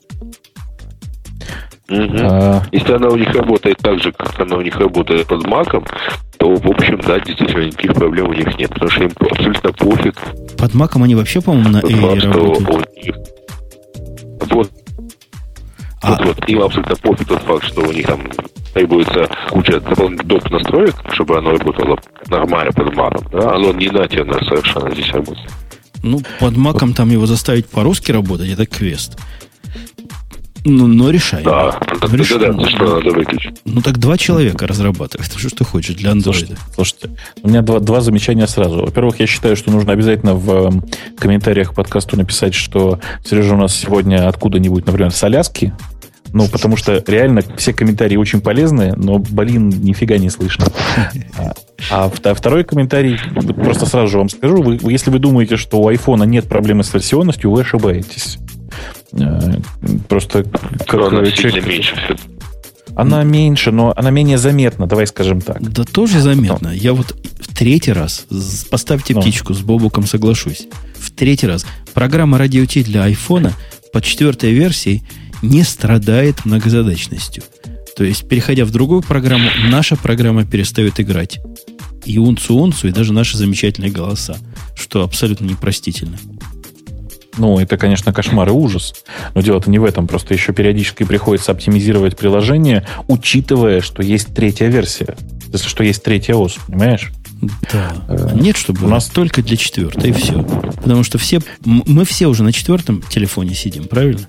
Угу. А... Если она у них работает так же, как она у них работает под маком, то, в общем, да, действительно, никаких проблем у них нет, потому что им абсолютно пофиг. Под маком они вообще, по-моему, на Air работают. Них... Вот. А... Вот, вот, им абсолютно пофиг тот факт, что у них там требуется куча дополнительных доп. настроек, чтобы оно работало нормально под маком, да, оно не нативно совершенно здесь работает. Ну, под маком там его заставить по-русски работать, это квест. Ну, но решай. Да, ну, решай. да, что надо выключить. Ну, так два человека разрабатывают. Что ж ты хочешь для андроида? Слушайте, слушайте, у меня два, два замечания сразу. Во-первых, я считаю, что нужно обязательно в э, комментариях к подкасту написать, что Сережа у нас сегодня откуда-нибудь, например, с Аляски, ну, потому что реально все комментарии очень полезные, но, блин, нифига не слышно. А, а второй комментарий, просто сразу же вам скажу, вы, если вы думаете, что у айфона нет проблемы с версионностью, вы ошибаетесь. Э, просто как она человек... меньше Она меньше, но она менее заметна, давай скажем так. Да тоже заметно. Я вот в третий раз, поставьте ну. птичку, с Бобуком соглашусь. В третий раз. Программа Radio T для айфона по четвертой версии не страдает многозадачностью. То есть, переходя в другую программу, наша программа перестает играть. И унцу-унцу, и даже наши замечательные голоса, что абсолютно непростительно. Ну, это, конечно, кошмар и ужас. Но дело-то не в этом. Просто еще периодически приходится оптимизировать приложение, учитывая, что есть третья версия. Если что есть третья ОС, понимаешь? Да. Э, Нет, чтобы у нас только для четвертой, и все. Потому что все, мы все уже на четвертом телефоне сидим, правильно?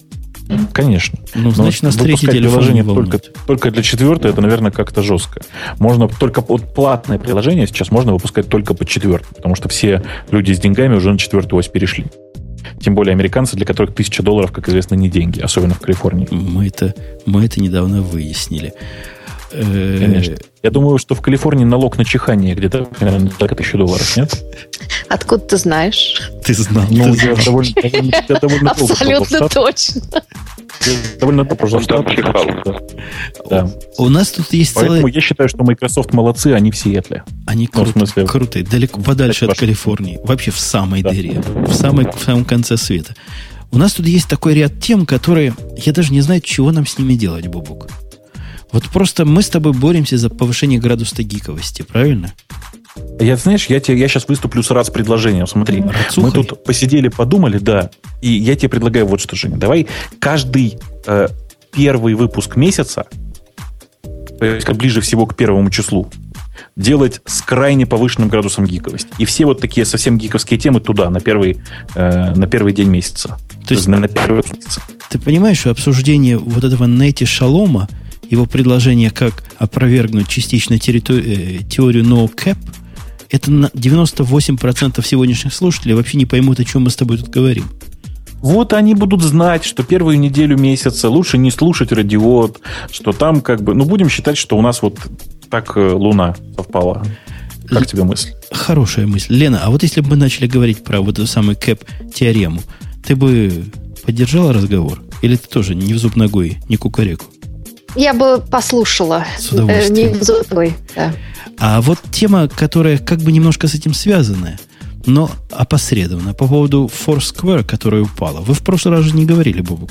Конечно. Ну, значит, нас третий приложение только, только для четвертой, это, наверное, как-то жестко. Можно только вот платное приложение сейчас можно выпускать только по четвертой, потому что все люди с деньгами уже на четвертую ось перешли. Тем более американцы, для которых тысяча долларов, как известно, не деньги, особенно в Калифорнии. Мы это, мы это недавно выяснили. Э, Конечно. Я думаю, что в Калифорнии налог на чихание где-то примерно так тысячу долларов, нет? Откуда ты знаешь? Ты знал. Ну, я довольно, я довольно Абсолютно точно. Довольно добро Да. У нас тут есть Поэтому целый... я считаю, что Microsoft молодцы, они в Сиэтле. Они ну, смысле... крутые, далеко подальше от Калифорнии. Вообще в самой да. дыре. В, самой, в самом конце света. У нас тут есть такой ряд тем, которые... Я даже не знаю, чего нам с ними делать, Бубук. Вот просто мы с тобой боремся за повышение градуса гиковости, правильно? Я, знаешь, я, тебе, я сейчас выступлю с раз предложением. Смотри, Рацухой. мы тут посидели, подумали, да, и я тебе предлагаю вот что, Женя. Давай каждый э, первый выпуск месяца, то есть ближе всего к первому числу, делать с крайне повышенным градусом гиковости. И все вот такие совсем гиковские темы туда, на первый, э, на первый день месяца. То есть, на, на первый месяц. Ты понимаешь, что обсуждение вот этого Нети Шалома – его предложение, как опровергнуть частично э, теорию no cap, это на 98% сегодняшних слушателей вообще не поймут, о чем мы с тобой тут говорим. Вот они будут знать, что первую неделю месяца лучше не слушать радиот, что там как бы... Ну, будем считать, что у нас вот так э, Луна совпала. Как Л- тебе мысль? Хорошая мысль. Лена, а вот если бы мы начали говорить про вот эту самую кэп-теорему, ты бы поддержала разговор? Или ты тоже не в зуб ногой, не кукареку? Я бы послушала. С удовольствием. Э, не да. А вот тема, которая как бы немножко с этим связанная, но опосредованно, по поводу Foursquare, которая упала. Вы в прошлый раз же не говорили, Бобук?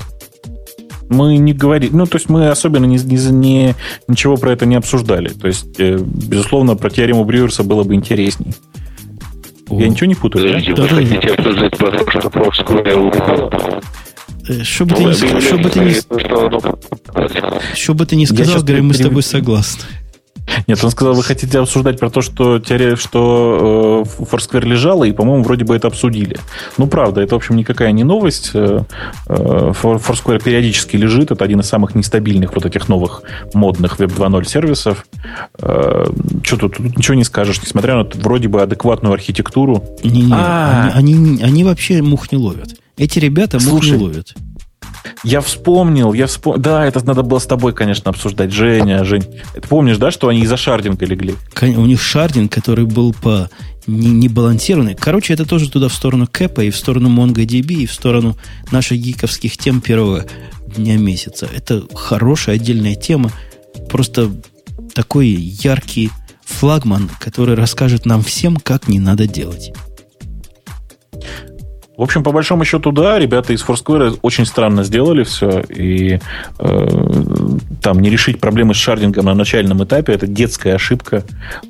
Мы не говорили, ну, то есть мы особенно не, не, не, ничего про это не обсуждали. То есть, э, безусловно, про теорему Брюерса было бы интересней. О. Я ничего не путаю, Подождите, да? Вы да, хотите обсуждать про Foursquare Э, что бы, ты, не, что, бы ты не, что бы ты не сказал, говорю, мы с тобой согласны. Нет, он сказал, вы хотите обсуждать про то, что, теория, что э, Foursquare лежала, и, по-моему, вроде бы это обсудили. Ну, правда, это, в общем, никакая не новость. Э, э Foursquare периодически лежит. Это один из самых нестабильных вот этих новых модных Web 2.0 сервисов. Э, что тут, тут ничего не скажешь, несмотря на вроде бы адекватную архитектуру. Не-не, а. они, они, они вообще мух не ловят. Эти ребята мух Слушай, не ловят. Я вспомнил, я вспомнил. Да, это надо было с тобой, конечно, обсуждать. Женя, Жень. Ты помнишь, да, что они из-за шардинга легли? У них шардинг, который был по не, не балансированный. Короче, это тоже туда в сторону Кэпа и в сторону MongoDB и в сторону наших гиковских тем первого дня месяца. Это хорошая отдельная тема. Просто такой яркий флагман, который расскажет нам всем, как не надо делать. В общем, по большому счету, да, ребята из Foursquare очень странно сделали все, и э, там не решить проблемы с шардингом на начальном этапе, это детская ошибка.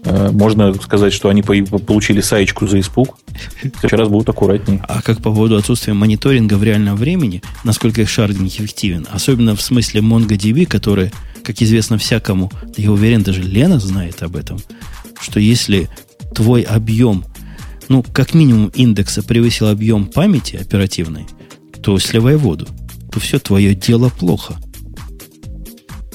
Э, можно сказать, что они получили саечку за испуг. В следующий раз будут аккуратнее. А как по поводу отсутствия мониторинга в реальном времени, насколько их шардинг эффективен, особенно в смысле MongoDB, который, как известно всякому, я уверен, даже Лена знает об этом, что если твой объем ну, как минимум индекса превысил объем памяти оперативной, то сливай воду. То все твое дело плохо.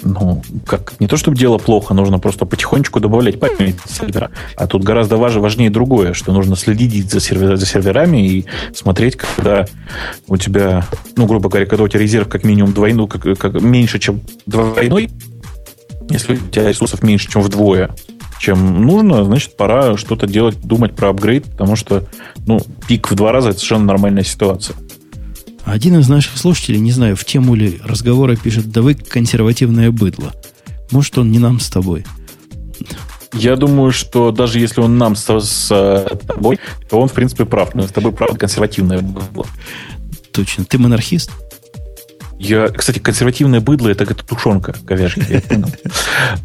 Ну, как не то, чтобы дело плохо, нужно просто потихонечку добавлять память сервера. А тут гораздо важнее, другое, что нужно следить за, сервер, за серверами и смотреть, когда у тебя, ну, грубо говоря, когда у тебя резерв как минимум двойной, как, как меньше, чем двойной, если у тебя ресурсов меньше, чем вдвое, чем нужно, значит, пора что-то делать, думать про апгрейд, потому что, ну, пик в два раза – это совершенно нормальная ситуация. Один из наших слушателей, не знаю, в тему ли разговора пишет, да вы консервативное быдло. Может, он не нам с тобой. Я думаю, что даже если он нам с, с тобой, то он, в принципе, прав. Мы с тобой, правда, консервативное быдло. Точно. Ты монархист? Я, кстати, консервативное быдло это, это тушенка говяжья, я понял.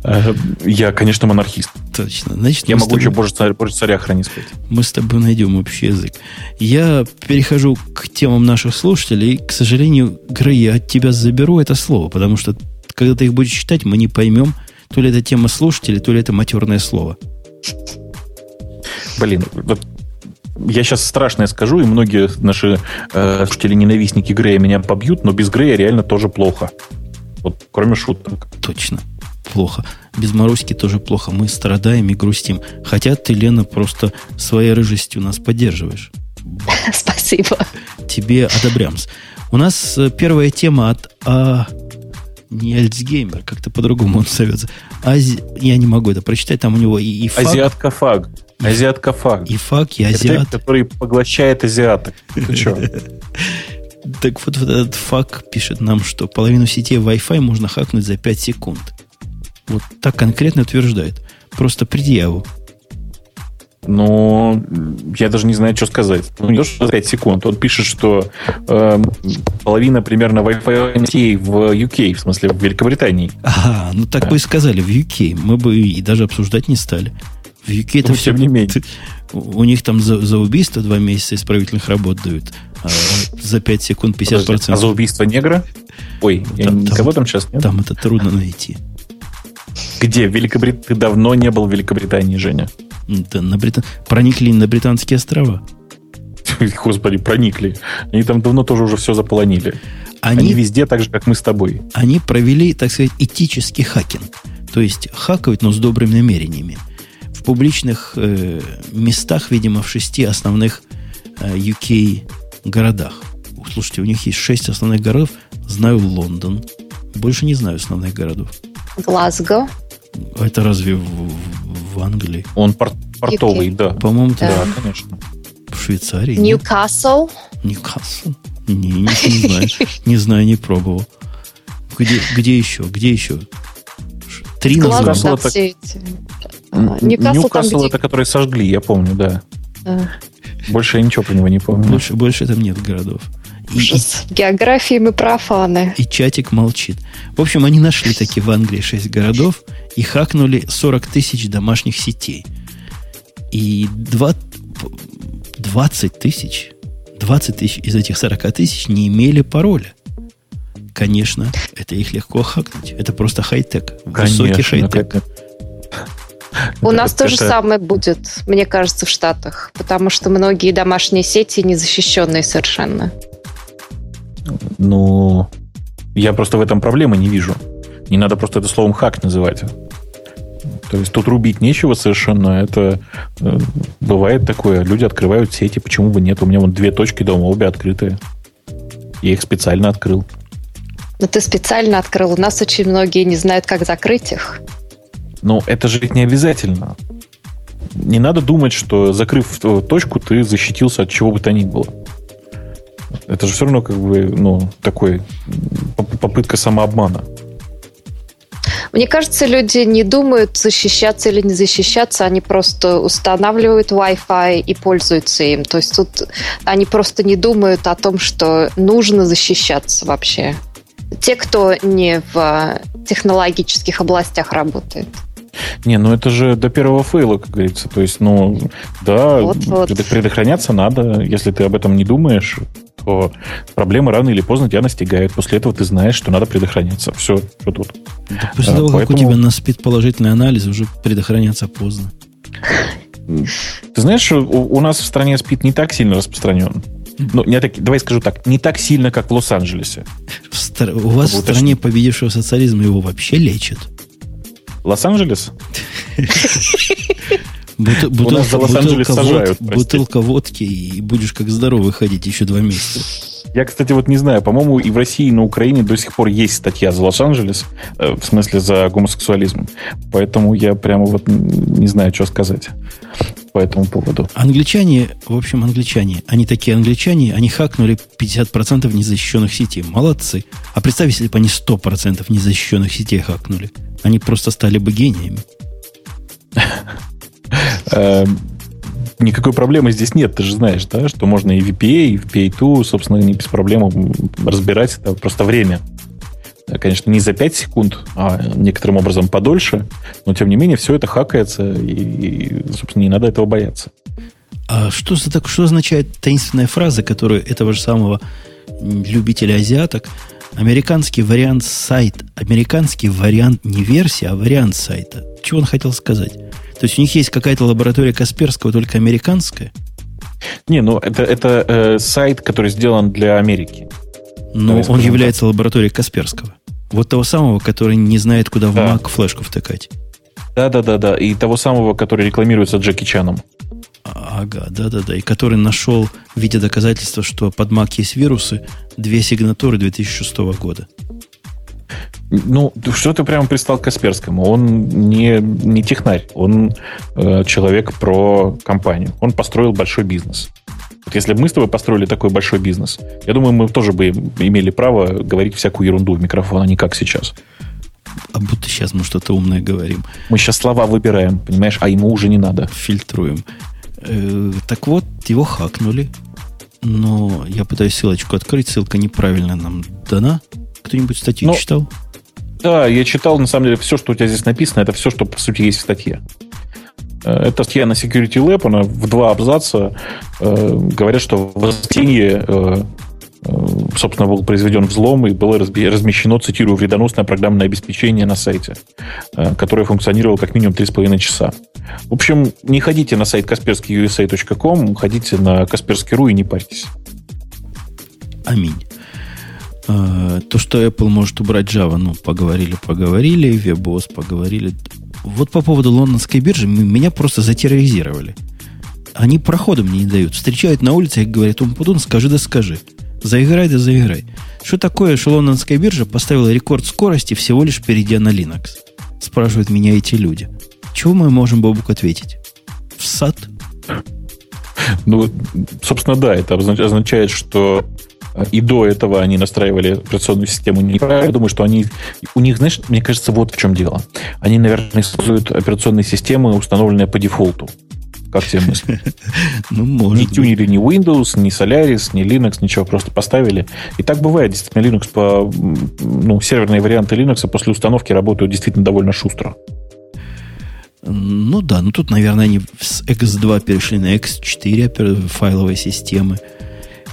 Э, я, конечно, монархист. Точно. Значит, я могу еще боже царя, боже царя хранить сказать. Мы с тобой найдем общий язык. Я перехожу к темам наших слушателей. К сожалению, Грей, я от тебя заберу это слово, потому что когда ты их будешь читать, мы не поймем, то ли это тема слушателей, то ли это матерное слово. Блин, вот я сейчас страшное скажу, и многие наши э, слушатели-ненавистники Грея меня побьют, но без Грея реально тоже плохо. Вот кроме шуток. Точно. Плохо. Без Маруськи тоже плохо. Мы страдаем и грустим. Хотя ты, Лена, просто своей рыжестью нас поддерживаешь. Спасибо. Тебе одобрямс. У нас э, первая тема от а, не Альцгеймер, как-то по-другому он зовется. Ази... Я не могу это прочитать, там у него и, и факт. Азиатка фаг. Азиатка фаг. И фаг, и азиат. Это, который поглощает азиаток. Ты что? Так вот, вот этот фак пишет нам, что половину сетей Wi-Fi можно хакнуть за 5 секунд. Вот так конкретно утверждает. Просто предъяву. Ну, я даже не знаю, что сказать. Ну, не то, что 5 секунд. Он пишет, что э, половина примерно Wi-Fi сетей в UK, в смысле в Великобритании. Ага, ну так да. бы и сказали, в UK. Мы бы и даже обсуждать не стали. В UK это ну, все... Тем не менее. У них там за, за убийство два месяца исправительных работ дают. А за 5 секунд 50%. Подожди, а за убийство негра? Ой, там, я, там, никого там сейчас нет? Там это трудно найти. Где? Великобрит... Ты давно не был в Великобритании, Женя. Да, на Британ... Проникли на британские острова. Господи, проникли. Они там давно тоже уже все заполонили. Они, они везде так же, как мы с тобой. Они провели, так сказать, этический хакинг. То есть хакают, но с добрыми намерениями. В публичных э, местах, видимо, в шести основных э, UK городах. Слушайте, у них есть шесть основных городов. Знаю Лондон. Больше не знаю основных городов. Глазго. Это разве в, в Англии? Он порт, портовый, UK. да. По-моему, да. да, конечно. В Швейцарии. Ньюкасл. Ньюкасл. Не, не, не знаю. Не знаю, не пробовал. Где, где еще? Где еще? Три названия. Ньюкасл, это который сожгли, я помню, да. Больше я ничего про него не помню. Больше, больше там нет городов. И, В географии мы профаны. И чатик молчит. В общем, они нашли таки в Англии 6 городов и хакнули 40 тысяч домашних сетей. И 2, 20 тысяч, 20 тысяч из этих 40 тысяч не имели пароля. Конечно, это их легко хакнуть. Это просто хай-тек. Высокий хай-тек. У нас то же самое будет, мне кажется, в Штатах, потому что многие домашние сети незащищенные совершенно. Ну, я просто в этом проблемы не вижу. Не надо просто это словом хак называть. То есть тут рубить нечего совершенно. Это э, бывает такое. Люди открывают сети, почему бы нет? У меня вон две точки дома, обе открытые. Я их специально открыл. Но ты специально открыл. У нас очень многие не знают, как закрыть их. Ну, это же не обязательно. Не надо думать, что закрыв точку, ты защитился от чего бы то ни было. Это же все равно как бы, ну, такой попытка самообмана. Мне кажется, люди не думают, защищаться или не защищаться, они просто устанавливают Wi-Fi и пользуются им. То есть тут они просто не думают о том, что нужно защищаться вообще. Те, кто не в технологических областях работает. Не, ну это же до первого фейла, как говорится. То есть, ну, да, вот, вот. предохраняться надо. Если ты об этом не думаешь, то проблемы рано или поздно тебя настигают. После этого ты знаешь, что надо предохраняться. Все, что тут. Да после а, того, поэтому... как у тебя наспит положительный анализ, уже предохраняться поздно. Ты знаешь, у, у нас в стране спит не так сильно распространен. Ну, не так, давай скажу так, не так сильно, как в Лос-Анджелесе. У вас в стране победившего социализма его вообще лечат? Лос-Анджелес? Бутылка водки, и будешь как здоровый ходить еще два месяца. Я, кстати, вот не знаю, по-моему, и в России, и на Украине до сих пор есть статья за Лос-Анджелес, э, в смысле за гомосексуализм. Поэтому я прямо вот не знаю, что сказать по этому поводу. Англичане, в общем, англичане, они такие англичане, они хакнули 50% незащищенных сетей. Молодцы. А представь, если бы они 100% незащищенных сетей хакнули. Они просто стали бы гениями. Никакой проблемы здесь нет, ты же знаешь, да, что можно и VPA, и VPA2, собственно, не без проблем разбирать, это просто время. Конечно, не за 5 секунд, а некоторым образом подольше, но тем не менее все это хакается, и, собственно, не надо этого бояться. А что, за так, что означает таинственная фраза, которую этого же самого любителя азиаток Американский вариант сайт, американский вариант не версия, а вариант сайта. Чего он хотел сказать? То есть у них есть какая-то лаборатория Касперского, только американская? Не, ну это, это э, сайт, который сделан для Америки. Но он является так. лабораторией Касперского. Вот того самого, который не знает, куда в да. Mac флешку втыкать. Да, да, да, да. И того самого, который рекламируется Джеки Чаном. Ага, да-да-да. И который нашел в виде доказательства, что под Mac есть вирусы, две сигнатуры 2006 года. Ну, что ты прямо пристал к Касперскому? Он не, не технарь, он э, человек про компанию. Он построил большой бизнес. Вот если бы мы с тобой построили такой большой бизнес, я думаю, мы тоже бы имели право говорить всякую ерунду в микрофон, а не как сейчас. А будто сейчас мы что-то умное говорим. Мы сейчас слова выбираем, понимаешь, а ему уже не надо. Фильтруем. Э, так вот, его хакнули. Но я пытаюсь ссылочку открыть, ссылка неправильно нам дана. Кто-нибудь статью Но, читал? Да, я читал, на самом деле, все, что у тебя здесь написано, это все, что, по сути, есть в статье. Э, это статья на Security Lab, она в два абзаца э, говорят, что в воскресенье э, э, собственно, был произведен взлом и было размещено, цитирую, вредоносное программное обеспечение на сайте, э, которое функционировало как минимум 3,5 часа. В общем, не ходите на сайт kasperskyusa.com, ходите на kaspersky.ru и не парьтесь. Аминь. А, то, что Apple может убрать Java, ну, поговорили, поговорили, WebOS поговорили. Вот по поводу лондонской биржи меня просто затерроризировали. Они прохода мне не дают. Встречают на улице и говорят, Умпутун, скажи да скажи. Заиграй да заиграй. Что такое, что лондонская биржа поставила рекорд скорости, всего лишь перейдя на Linux? Спрашивают меня эти люди. Чего мы можем, Бобук, ответить? В сад? Ну, собственно, да, это означает, что и до этого они настраивали операционную систему неправильно. Я думаю, что они... У них, знаешь, мне кажется, вот в чем дело. Они, наверное, используют операционные системы, установленные по дефолту. Как тебе мысли? Ну, может Не тюнили ни Windows, ни Solaris, ни Linux, ничего, просто поставили. И так бывает, действительно, Linux по... Ну, серверные варианты Linux после установки работают действительно довольно шустро. Ну да, ну тут, наверное, они с X2 перешли на X4 файловые системы.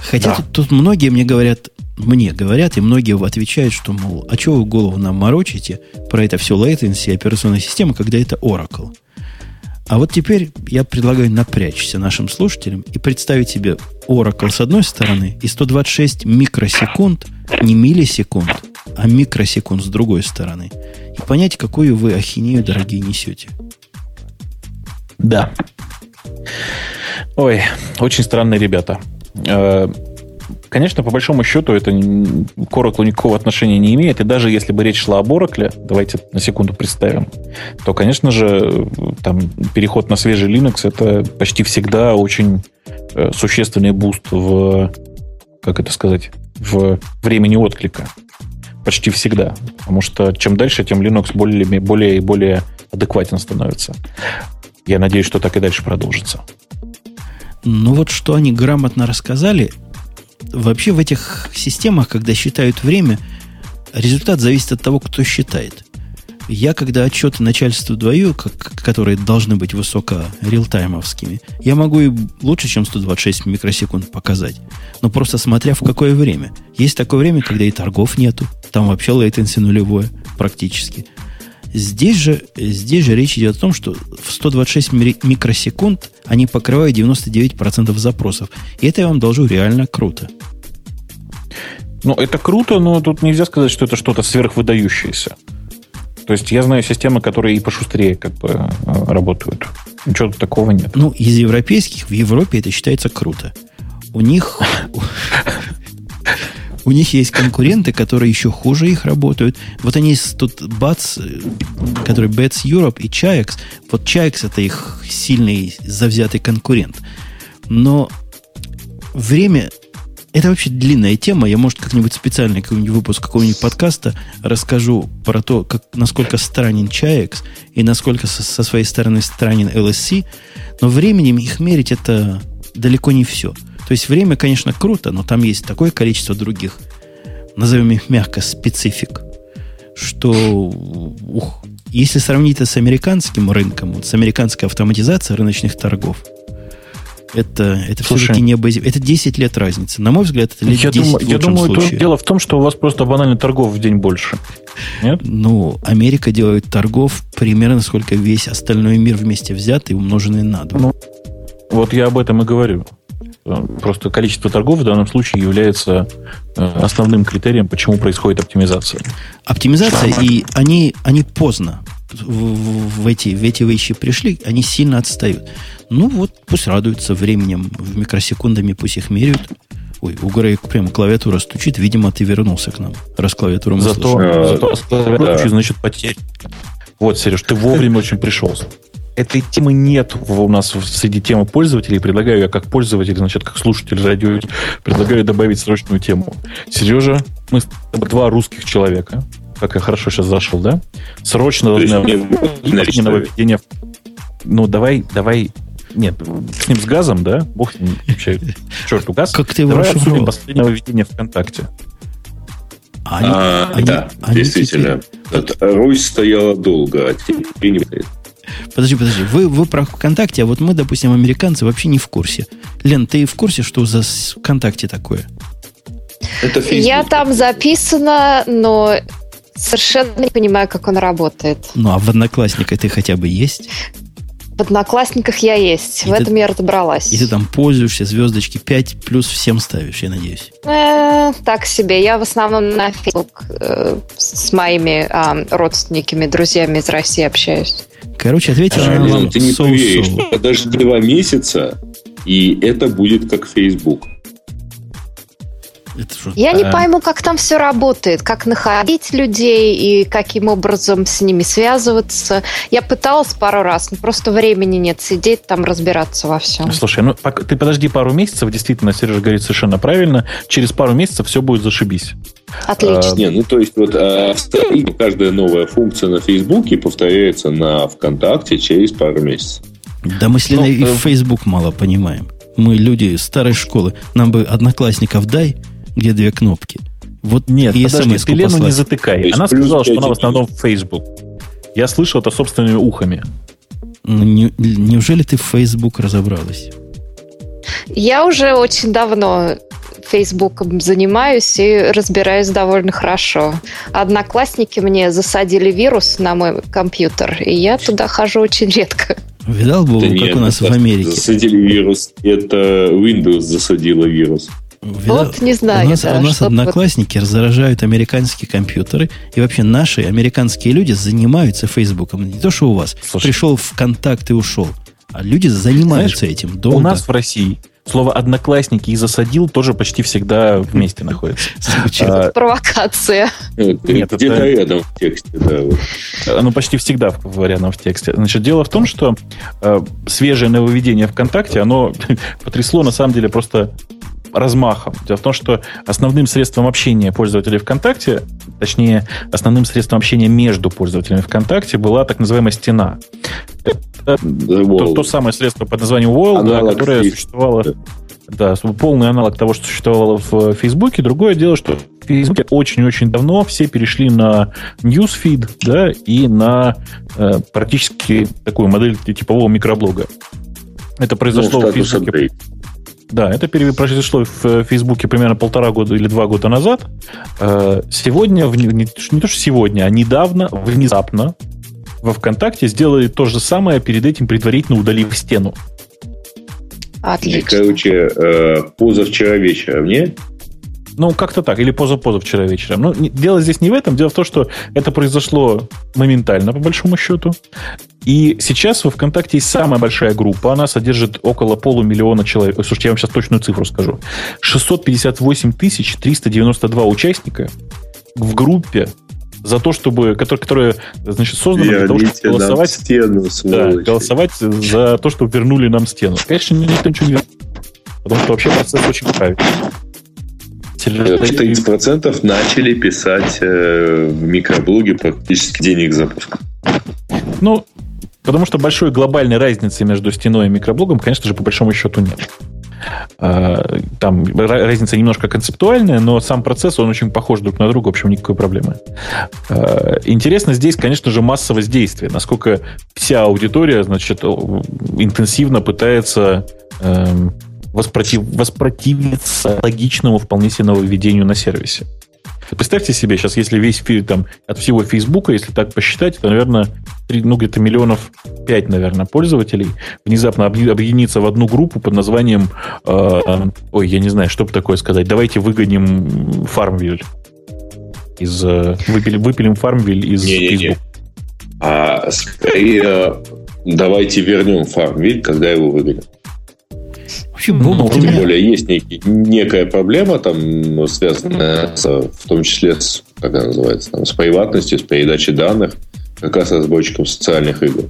Хотя да. тут, тут многие мне говорят, мне говорят, и многие отвечают, что, мол, а чего вы голову нам морочите про это все latency операционной системы, когда это Oracle? А вот теперь я предлагаю напрячься нашим слушателям и представить себе Oracle с одной стороны и 126 микросекунд, не миллисекунд, а микросекунд с другой стороны. И понять, какую вы ахинею, дорогие, несете. Да. Ой, очень странные ребята. Э, конечно, по большому счету это к Oracle никакого отношения не имеет. И даже если бы речь шла об Oracle, давайте на секунду представим, то, конечно же, там переход на свежий Linux это почти всегда очень э, существенный буст в, как это сказать, в времени отклика. Почти всегда. Потому что чем дальше, тем Linux более, более и более адекватен становится. Я надеюсь, что так и дальше продолжится. Ну вот что они грамотно рассказали, вообще в этих системах, когда считают время, результат зависит от того, кто считает. Я, когда отчеты начальству даю, как, которые должны быть высоко реалтаймовскими, я могу и лучше, чем 126 микросекунд показать. Но просто смотря в какое время. Есть такое время, когда и торгов нету. Там вообще latency нулевое практически. Здесь же, здесь же речь идет о том, что в 126 микросекунд они покрывают 99% запросов. И это я вам должу реально круто. Ну, это круто, но тут нельзя сказать, что это что-то сверхвыдающееся. То есть я знаю системы, которые и пошустрее как бы э, работают. Ничего такого нет. Ну, из европейских в Европе это считается круто. У них у них есть конкуренты, которые еще хуже их работают. Вот они тут БАЦ, который Bats Europe и Chaax. Вот Chaax это их сильный завзятый конкурент. Но время это вообще длинная тема. Я, может, как-нибудь специально какой-нибудь выпуск какого-нибудь подкаста расскажу про то, как, насколько странен Chaax и насколько со, со своей стороны странен LSC. Но временем их мерить это далеко не все. То есть время, конечно, круто, но там есть такое количество других, назовем их мягко, специфик, что ух, если сравнить это с американским рынком, вот с американской автоматизацией рыночных торгов, это, это все-таки небо Это 10 лет разницы. На мой взгляд, это лет я 10 думаю, Я думаю, случае. дело в том, что у вас просто банально торгов в день больше. Нет? Ну, Америка делает торгов примерно сколько весь остальной мир вместе взятый, умноженный на два. Ну, вот я об этом и говорю. Просто количество торгов в данном случае является э, основным критерием, почему происходит оптимизация. Оптимизация, Шама. и они, они поздно в, в, эти, в эти вещи пришли, они сильно отстают. Ну вот, пусть радуются временем, в микросекундами пусть их меряют. Ой, у Грея прям клавиатура стучит. Видимо, ты вернулся к нам, раз клавиатура мы зато, зато клавиатура да. значит потерь. Вот, Сереж, ты вовремя очень пришел этой темы нет у нас среди темы пользователей. Предлагаю я как пользователь, значит, как слушатель радио, предлагаю добавить срочную тему. Сережа, мы два русских человека, как я хорошо сейчас зашел, да? Срочно должны нововведение. Ну, давай, давай нет, с ним с газом, да? Бог с ним вообще. Черт, газ. Как ты Давай обсудим последнее нововведение ВКонтакте. Они, а, они, да, они действительно. Теперь... Русь стояла долго, а теперь не стоит. Подожди, подожди. Вы, вы про ВКонтакте, а вот мы, допустим, американцы, вообще не в курсе. Лен, ты в курсе, что за ВКонтакте такое? Это Я там записана, но совершенно не понимаю, как он работает. Ну, а в Одноклассниках ты хотя бы есть? В Одноклассниках я есть. И в ты, этом я разобралась. И ты там пользуешься, звездочки 5 плюс всем ставишь, я надеюсь. Э, так себе. Я в основном на Facebook э, с моими э, родственниками, друзьями из России общаюсь. Короче, ответил а, на Ты не поверишь, подожди два месяца, и это будет как Facebook. Я а... не пойму, как там все работает, как находить людей и каким образом с ними связываться. Я пыталась пару раз, но просто времени нет сидеть там разбираться во всем. Слушай, ну ты подожди пару месяцев, действительно, Сережа говорит совершенно правильно. Через пару месяцев все будет зашибись. Отлично. А, не, ну то есть вот а, каждая новая функция на Фейсбуке повторяется на ВКонтакте через пару месяцев. Да мы с Леной ну, и в Facebook мало понимаем. Мы люди старой школы. Нам бы одноклассников дай, где две кнопки. Вот нет, и подожди, ты Лену не затыкай. Она сказала, что она в основном в Facebook. Я слышал это собственными ухами. Ну, не, неужели ты в Facebook разобралась? Я уже очень давно Фейсбуком занимаюсь и разбираюсь довольно хорошо. Одноклассники мне засадили вирус на мой компьютер, и я туда хожу очень редко. Видал бы, как нет, у нас в Америке. Засадили вирус. Это Windows засадила вирус. Видал? Вот не знаю. У нас, да, у нас одноклассники вот... заражают американские компьютеры. И вообще наши американские люди занимаются Фейсбуком. Не то, что у вас. Слушай, Пришел в контакт и ушел. А люди занимаются Знаешь, этим долго. У нас в России слово «одноклассники» и «засадил» тоже почти всегда вместе находится. А, Провокация. Нет, где-то рядом в тексте, да. Оно почти всегда рядом в тексте. Значит, дело в том, что э, свежее нововведение ВКонтакте, оно потрясло на самом деле просто размахом. Дело в том, что основным средством общения пользователей ВКонтакте, точнее, основным средством общения между пользователями ВКонтакте была так называемая стена. Это то, то самое средство под названием Wall, да, которое существовало... Да, полный аналог того, что существовало в Фейсбуке. Другое дело, что в Фейсбуке очень-очень давно все перешли на newsfeed, да, и на э, практически такую модель типового микроблога. Это произошло ну, в Фейсбуке. Да, это произошло в э, Фейсбуке примерно полтора года или два года назад. Э, сегодня, не то что сегодня, а недавно, внезапно, во ВКонтакте сделали то же самое, перед этим предварительно удалив стену. Отлично. Короче, э, позавчера вечером, нет? Ну, как-то так, или поза-позавчера вечером. Но ну, дело здесь не в этом, дело в том, что это произошло моментально, по большому счету. И сейчас во ВКонтакте есть самая большая группа, она содержит около полумиллиона человек. Слушайте, я вам сейчас точную цифру скажу. 658 392 участника в группе за то, чтобы, которая, которая значит, создана для того, чтобы голосовать, стену, да, голосовать за то, чтобы вернули нам стену. Конечно, никто ничего не потому что вообще процесс очень правильный. 30% начали писать э, в микроблоге практически денег запуска. Ну, потому что большой глобальной разницы между стеной и микроблогом, конечно же, по большому счету нет. А, там разница немножко концептуальная, но сам процесс, он очень похож друг на друга, в общем, никакой проблемы. А, интересно здесь, конечно же, масса воздействия, насколько вся аудитория, значит, интенсивно пытается эм, воспротив, воспротивиться логичному вполне себе нововведению на сервисе. Представьте себе, сейчас, если весь там, от всего Фейсбука, если так посчитать, то, наверное, 3, ну, где-то миллионов 5, наверное, пользователей внезапно объединиться в одну группу под названием, э, ой, я не знаю, что бы такое сказать, давайте выгоним Farmville из, э, выпилим, выпилим Farmville из не, Facebook. Не, не. А скорее давайте вернем Farmville, когда его выгонят. Вообще, ну, тем более, есть некий, некая проблема, там, связанная с, в том числе с, как она называется, там, с приватностью, с передачей данных, как раз разработчикам социальных игр.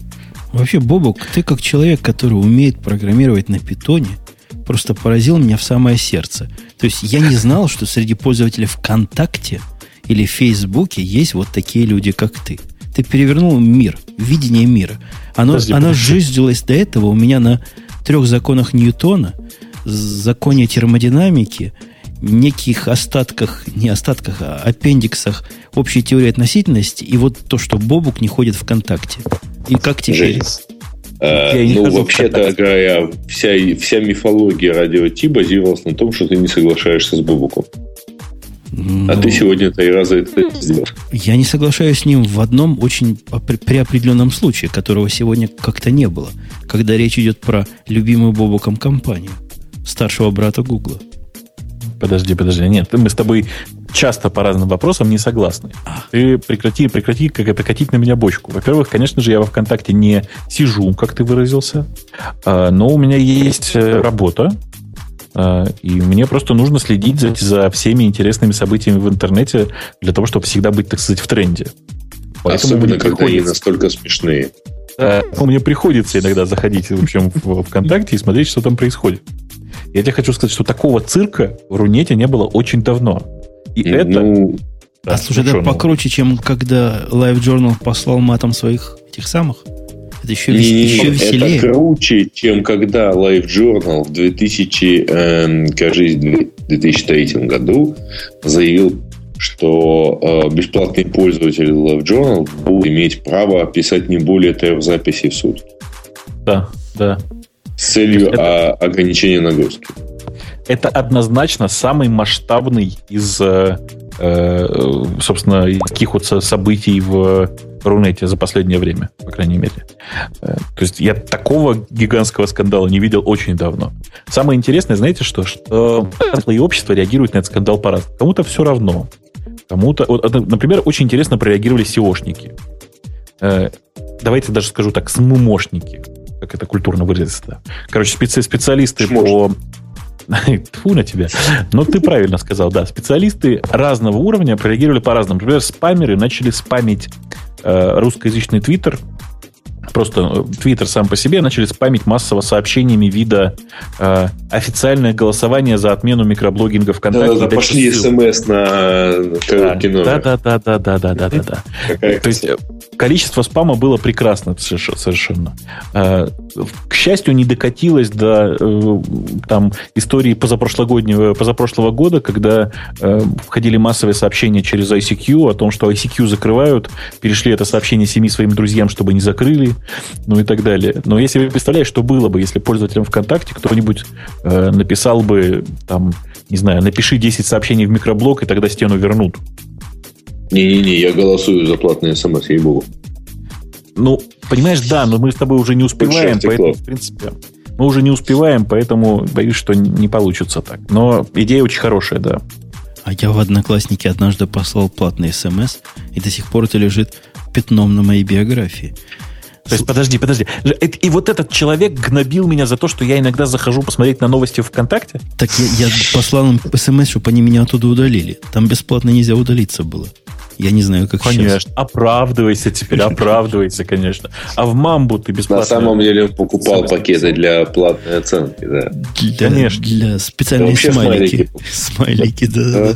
Вообще, Бобок, ты как человек, который умеет программировать на питоне, просто поразил меня в самое сердце. То есть я не знал, что среди пользователей ВКонтакте или Фейсбуке есть вот такие люди, как ты. Ты перевернул мир, видение мира. Оно, подожди, оно подожди. до этого у меня на трех законах Ньютона, законе термодинамики, неких остатках, не остатках, а аппендиксах общей теории относительности, и вот то, что Бобук не ходит в контакте. И как теперь? А, ну, вообще-то говоря, вся, вся мифология радио Ти базировалась на том, что ты не соглашаешься с Бобуком. Ну, а ты сегодня три раза это сделал. Я не соглашаюсь с ним в одном очень при определенном случае, которого сегодня как-то не было, когда речь идет про любимую Бобуком компанию, старшего брата Гугла. Подожди, подожди. Нет, мы с тобой часто по разным вопросам не согласны. А. Ты прекрати, прекрати как прикатить на меня бочку. Во-первых, конечно же, я во ВКонтакте не сижу, как ты выразился, а, но у меня есть э, работа, и мне просто нужно следить за, за всеми интересными событиями в интернете для того, чтобы всегда быть, так сказать, в тренде. Поэтому Особенно, когда приходится... они настолько смешные. Да, мне приходится иногда заходить в общем, в ВКонтакте и смотреть, что там происходит. Я тебе хочу сказать, что такого цирка в Рунете не было очень давно. И ну, это... Да, а слушай, это покруче, чем когда Live Journal послал матом своих этих самых? Это еще, вес... не, еще веселее. Это круче, чем когда Live Journal в 2000, э, кажется, 2003 году заявил, что э, бесплатный пользователь Live Journal будет иметь право писать не более трех записей в сутки. Да, да. С целью это... ограничения нагрузки. Это однозначно самый масштабный из, э, э собственно, таких вот событий в Рунете за последнее время, по крайней мере. Э, то есть я такого гигантского скандала не видел очень давно. Самое интересное, знаете что? Что и общество реагирует на этот скандал по-разному. Кому-то все равно. Кому-то... Вот, например, очень интересно прореагировали SEOшники. Э, давайте даже скажу так, смумошники. Как это культурно выразиться. Короче, специ специалисты по Тьфу на тебя. Но ты правильно сказал, да. Специалисты разного уровня прореагировали по-разному. Например, спамеры начали спамить Э, русскоязычный Твиттер, просто э, Твиттер сам по себе, начали спамить массово сообщениями вида э, официальное голосование за отмену микроблогинга ВКонтакте. Да-да-да, пошли смс на. Э, Да-да-да-да-да-да-да-да. То есть количество спама было прекрасно совершенно. К счастью, не докатилось до э, там истории позапрошлогоднего, позапрошлого года, когда э, входили массовые сообщения через ICQ о том, что ICQ закрывают, перешли это сообщение семи своим друзьям, чтобы не закрыли, ну и так далее. Но если вы представляете, что было бы, если пользователям ВКонтакте кто-нибудь э, написал бы, там, не знаю, напиши 10 сообщений в микроблог, и тогда стену вернут. Не-не-не, я голосую за платные смс, ей-богу. Ну, понимаешь, да, но мы с тобой уже не успеваем, поэтому, в принципе, мы уже не успеваем, поэтому боюсь, что не получится так. Но идея очень хорошая, да. А я в Одноклассники однажды послал платный смс, и до сих пор это лежит пятном на моей биографии. То есть, подожди, подожди. И вот этот человек гнобил меня за то, что я иногда захожу посмотреть на новости в ВКонтакте? Так я, я послал им смс, чтобы они меня оттуда удалили. Там бесплатно нельзя удалиться было. Я не знаю, как конечно. сейчас. Оправдывайся теперь, оправдывайся, конечно. А в Мамбу ты бесплатно... На самом деле он покупал пакеты для платной оценки, да. Для, конечно. Для специальные смайлики. Смайлики, да.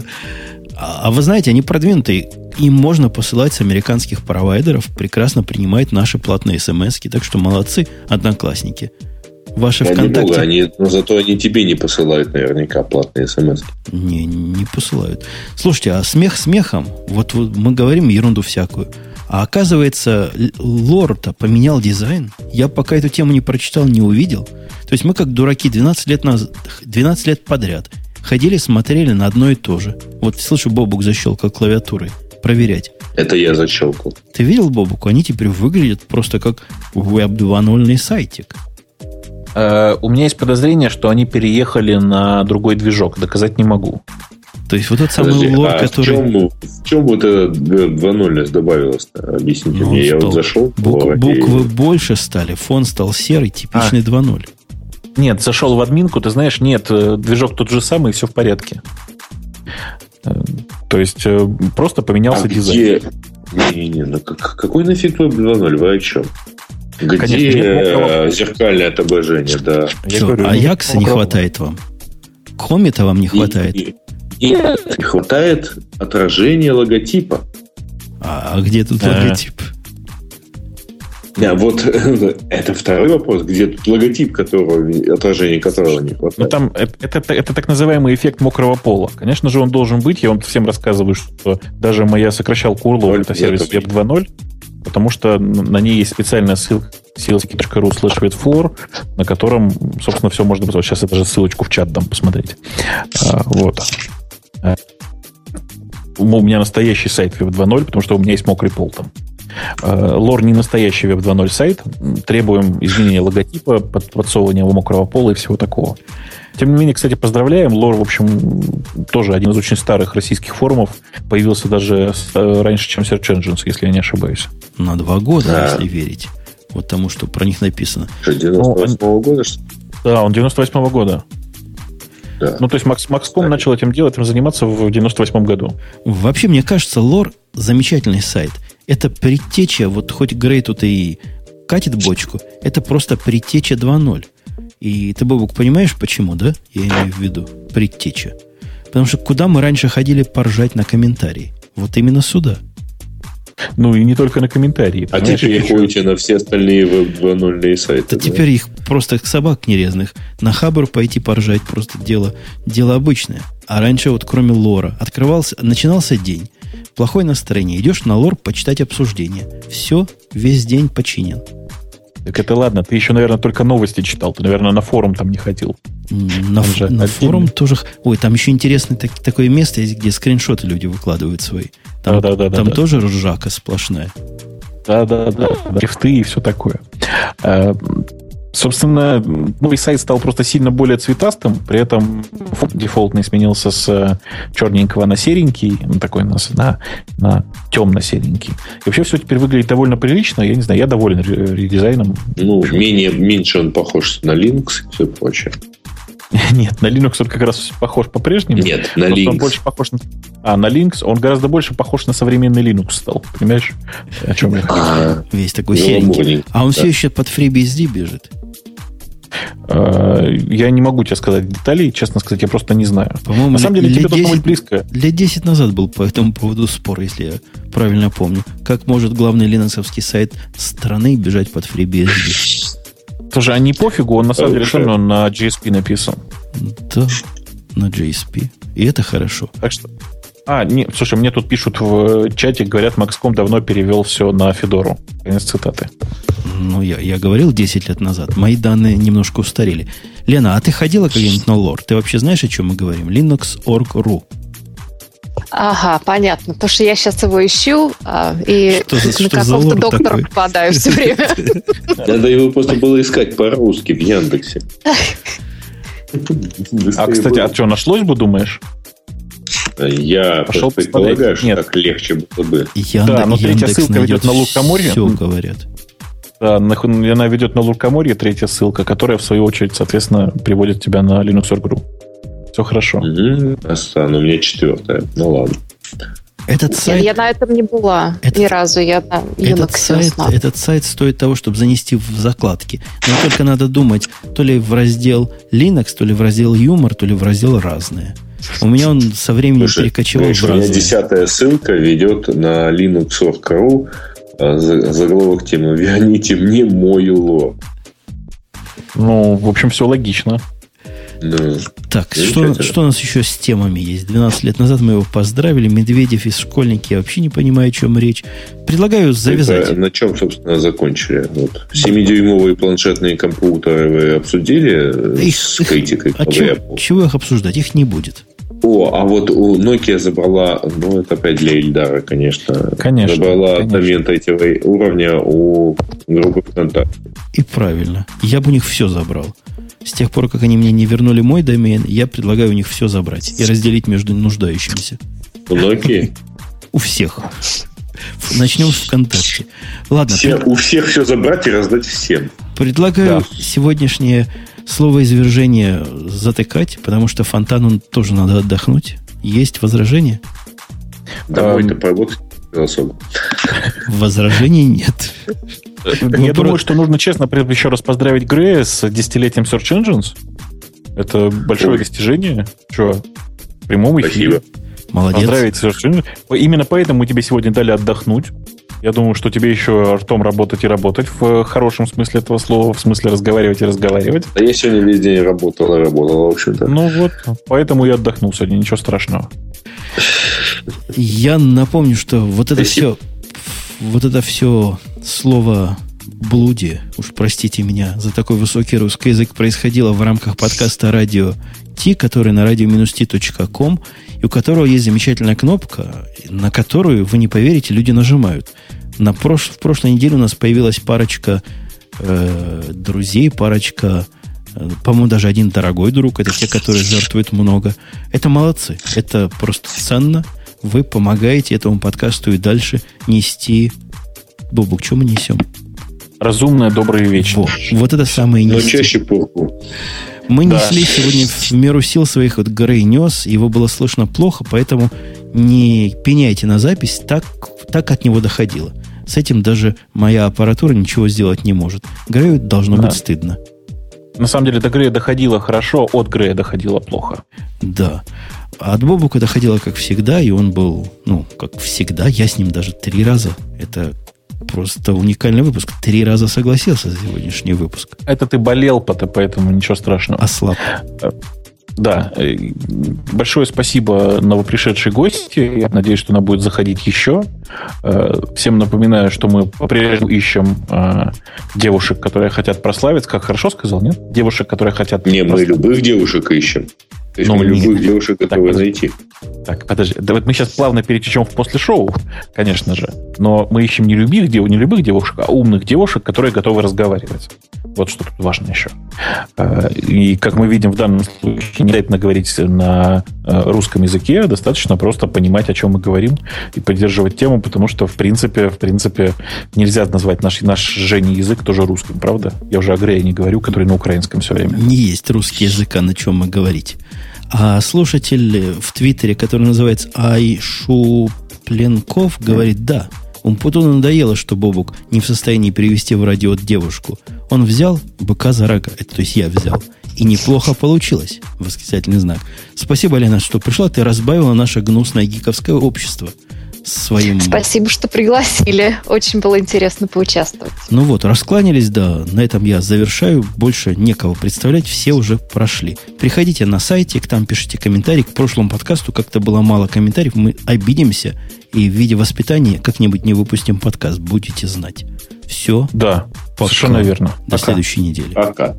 А, а вы знаете, они продвинутые. Им можно посылать с американских провайдеров, прекрасно принимают наши платные смс так что молодцы, одноклассники. Ваши они ВКонтакте... Много, они, но зато они тебе не посылают наверняка платные смс. Не, не посылают. Слушайте, а смех смехом, вот, вот мы говорим ерунду всякую. А оказывается, лор-то поменял дизайн. Я пока эту тему не прочитал, не увидел. То есть мы как дураки 12 лет, назад, 12 лет подряд ходили, смотрели на одно и то же. Вот слышу, Бобук защелкал клавиатурой. Проверять. Это я защелкал. Ты видел, Бобук? Они теперь выглядят просто как веб 2.0 сайтик. Э, у меня есть подозрение, что они переехали на другой движок. Доказать не могу. То есть вот тот самый Подожди, лор, а который... В чем, в чем вот это 2.0 добавилось-то? Объясните ну, мне. Я вот зашел. Бук, буквы больше стали, фон стал серый, типичный а. 2.0. Нет, зашел в админку, ты знаешь, нет, э, движок тот же самый, все в порядке. Э, то есть просто поменялся а дизайн. Где... Не-не-не, ну как, какой нафиг Web 2.0? Вы о чем? Где Конечно, э, зеркальное отображение, да. Что, говорю, Аякса ну, не хватает вам? Комета вам не хватает? Нет, не хватает отражения логотипа. А, а где тут а. логотип? Да, вот это второй вопрос, где тут логотип, которого, отражение которого не хватает. Ну, там это, это, это так называемый эффект мокрого пола. Конечно же, он должен быть. Я вам всем рассказываю, что даже моя сокращал Курлу, это сервис Web 2.0, потому что на ней есть специальная ссылка sales.ru slash webfloor, на котором, собственно, все можно... Вот сейчас я даже ссылочку в чат дам посмотреть. А, вот. А, у меня настоящий сайт Web 2.0, потому что у меня есть мокрый пол там. А, лор не настоящий Web 2.0 сайт. Требуем изменения логотипа, под, подсовывания мокрого пола и всего такого. Тем не менее, кстати, поздравляем. Лор, в общем, тоже один из очень старых российских форумов. Появился даже э, раньше, чем Search Engines, если я не ошибаюсь. На два года, да. если верить. Вот тому, что про них написано. Что, 98 -го года, что Да, он 98 -го года. Да. Ну, то есть Макс, Макском да. начал этим делать, этим заниматься в 98 году. Вообще, мне кажется, лор замечательный сайт. Это предтеча, вот хоть Грей тут и катит бочку, это просто предтеча 2.0. И ты, Бобук, понимаешь, почему, да? Я имею в виду предтеча. Потому что куда мы раньше ходили поржать на комментарии? Вот именно сюда. Ну и не только на комментарии. А теперь еще... ходите на все остальные веб 2.0 сайты. Да, да теперь их просто собак нерезных. На Хабр пойти поржать просто дело, дело обычное. А раньше вот кроме лора открывался, начинался день. Плохое настроение. Идешь на лор почитать обсуждение. Все, весь день починен. Так это ладно, ты еще, наверное, только новости читал. Ты, наверное, на форум там не ходил. На, ф- на форум тоже... Ой, там еще интересное так, такое место есть, где скриншоты люди выкладывают свои. Там, да, да, да, там да, тоже да. ржака сплошная. Да, да, да. Шрифты и все такое. Собственно, новый сайт стал просто сильно более цветастым, при этом дефолтный сменился с э, черненького на серенький, на такой на, на, на темно-серенький. И вообще все теперь выглядит довольно прилично. Я не знаю, я доволен редизайном. Ну, менее, меньше он похож на Linux и все прочее. Нет, на Linux он как раз похож по-прежнему. Нет, на Linux. Он больше похож на... А, на Linux он гораздо больше похож на современный Linux стал. Понимаешь, о чем я хочу? А, Весь такой серенький. А он все еще под FreeBSD бежит? А, я не могу тебе сказать деталей, честно сказать, я просто не знаю. По-моему, на самом деле тебе должно быть близко. Лет 10 назад был по этому поводу спор, если я правильно помню. Как может главный линоксовский сайт страны бежать под FreeBSD? Тоже, а не пофигу, он на самом деле все равно на JSP написан. Да, на JSP. И это хорошо. Так что... А, не, слушай, мне тут пишут в чате, говорят, Maxcom давно перевел все на Федору. Конец цитаты. Ну, я, я говорил 10 лет назад. Мои данные немножко устарели. Лена, а ты ходила когда-нибудь на лор? Ты вообще знаешь, о чем мы говорим? Linux.org.ru. Ага, понятно. Потому что я сейчас его ищу, а, и что за, на какого-то доктора такой? попадаю все время. Надо его просто было искать по-русски в Яндексе. А, кстати, а что, нашлось бы, думаешь? Я Пошел предполагаю, что Нет. так легче было бы. Яндекс, да, но третья ссылка ведет на Лукоморье. Все говорят. Да, она ведет на Лукоморье, третья ссылка, которая, в свою очередь, соответственно, приводит тебя на Linux.org.ru. Все хорошо. Mm-hmm. Ну, у меня четвертая. Ну ладно. Этот сайт... Я, я на этом не была этот, ни разу. Я на этот сайт, этот сайт стоит того, чтобы занести в закладки. Но только надо думать, то ли в раздел Linux, то ли в раздел юмор, то ли в раздел разные. У меня он со временем Слушай, перекочевал в разные. У меня десятая ссылка ведет на linux.org.ru а, заголовок темы «Верните мне мой лор». Ну, в общем, все логично. Да. Так, что, что у нас еще с темами есть? 12 лет назад мы его поздравили. Медведев из школьники. Я вообще не понимаю, о чем речь. Предлагаю завязать. Это, на чем, собственно, закончили? Вот. 7-дюймовые планшетные компьютеры вы обсудили их, с критикой? а чего, чего их обсуждать? Их не будет. О, а вот у Nokia забрала, ну это опять для Ильдара, конечно. Конечно. Забрала конечно. домен третьего уровня у группы ВКонтакте. И правильно. Я бы у них все забрал. С тех пор, как они мне не вернули мой домен, я предлагаю у них все забрать и разделить между нуждающимися. Nokia? У всех. Начнем с ВКонтакте. Ладно. Все, пред... У всех все забрать и раздать всем. Предлагаю да. сегодняшнее слово извержение затыкать, потому что фонтану тоже надо отдохнуть. Есть возражения? Домой-то поработать особо. Возражений нет. Я думаю, что нужно честно еще раз поздравить Грея с десятилетием Search Engines. Это большое достижение. Что, в прямом эфире. Молодец. Поздравить Search Engines. Именно поэтому мы тебе сегодня дали отдохнуть. Я думаю, что тебе еще ртом работать и работать в хорошем смысле этого слова, в смысле разговаривать и разговаривать. А я сегодня весь день работал и работал, в общем-то. Ну вот, поэтому я отдохнул сегодня, ничего страшного. Я напомню, что вот это все, вот это все слово блуди, уж простите меня за такой высокий русский язык, происходило в рамках подкаста радио Ти, который на radio-t.com, и у которого есть замечательная кнопка, на которую, вы не поверите, люди нажимают. На прош... В прошлой неделе у нас появилась парочка э, друзей, парочка, э, по-моему, даже один дорогой друг, это те, которые жертвуют много. Это молодцы, это просто ценно. Вы помогаете этому подкасту и дальше нести... Бубук, что мы несем? Разумное, доброе и вечное. Вот, вот это самое нести. Но чаще пурку. Мы да. несли сегодня в меру сил своих, вот Грей нес, его было слышно плохо, поэтому не пеняйте на запись, так, так от него доходило. С этим даже моя аппаратура ничего сделать не может. Грею должно да. быть стыдно. На самом деле до Грея доходило хорошо, от Грея доходило плохо. Да. А от Бобука доходило как всегда, и он был, ну, как всегда, я с ним даже три раза. Это Просто уникальный выпуск. Три раза согласился за сегодняшний выпуск. Это ты болел, поэтому ничего страшного. Ослаб. Э, да. Э, большое спасибо новопришедшей гости. Я надеюсь, что она будет заходить еще. Э, всем напоминаю, что мы по-прежнему ищем девушек, которые хотят прославиться. Как хорошо сказал, нет? Девушек, которые хотят... Не, мы любых девушек ищем. То есть ну, мы любых девушек готовы найти. Так, подожди. Да вот мы сейчас плавно перетечем в после шоу, конечно же. Но мы ищем не любых, не любых девушек, а умных девушек, которые готовы разговаривать. Вот что тут важно еще. А, и, как мы видим в данном случае, не обязательно говорить на э, русском языке, достаточно просто понимать, о чем мы говорим, и поддерживать тему, потому что, в принципе, в принципе, нельзя назвать наш, наш Женя язык тоже русским, правда? Я уже о Грея не говорю, который на украинском все время. Не есть русский язык, а на чем мы говорить. А слушатель в Твиттере, который называется Айшу Пленков, говорит, да, Умпуту надоело, что Бобук не в состоянии привести в радио девушку. Он взял быка за рога, это, то есть я взял. И неплохо получилось. Восклицательный знак. Спасибо, Лена, что пришла. Ты разбавила наше гнусное гиковское общество своим... Спасибо, что пригласили. Очень было интересно поучаствовать. Ну вот, раскланялись, да. На этом я завершаю. Больше некого представлять. Все уже прошли. Приходите на сайтик, там пишите комментарий. К прошлому подкасту как-то было мало комментариев. Мы обидимся и в виде воспитания как-нибудь не выпустим подкаст. Будете знать. Все. Да, Пока. совершенно верно. До Пока. следующей недели. Пока.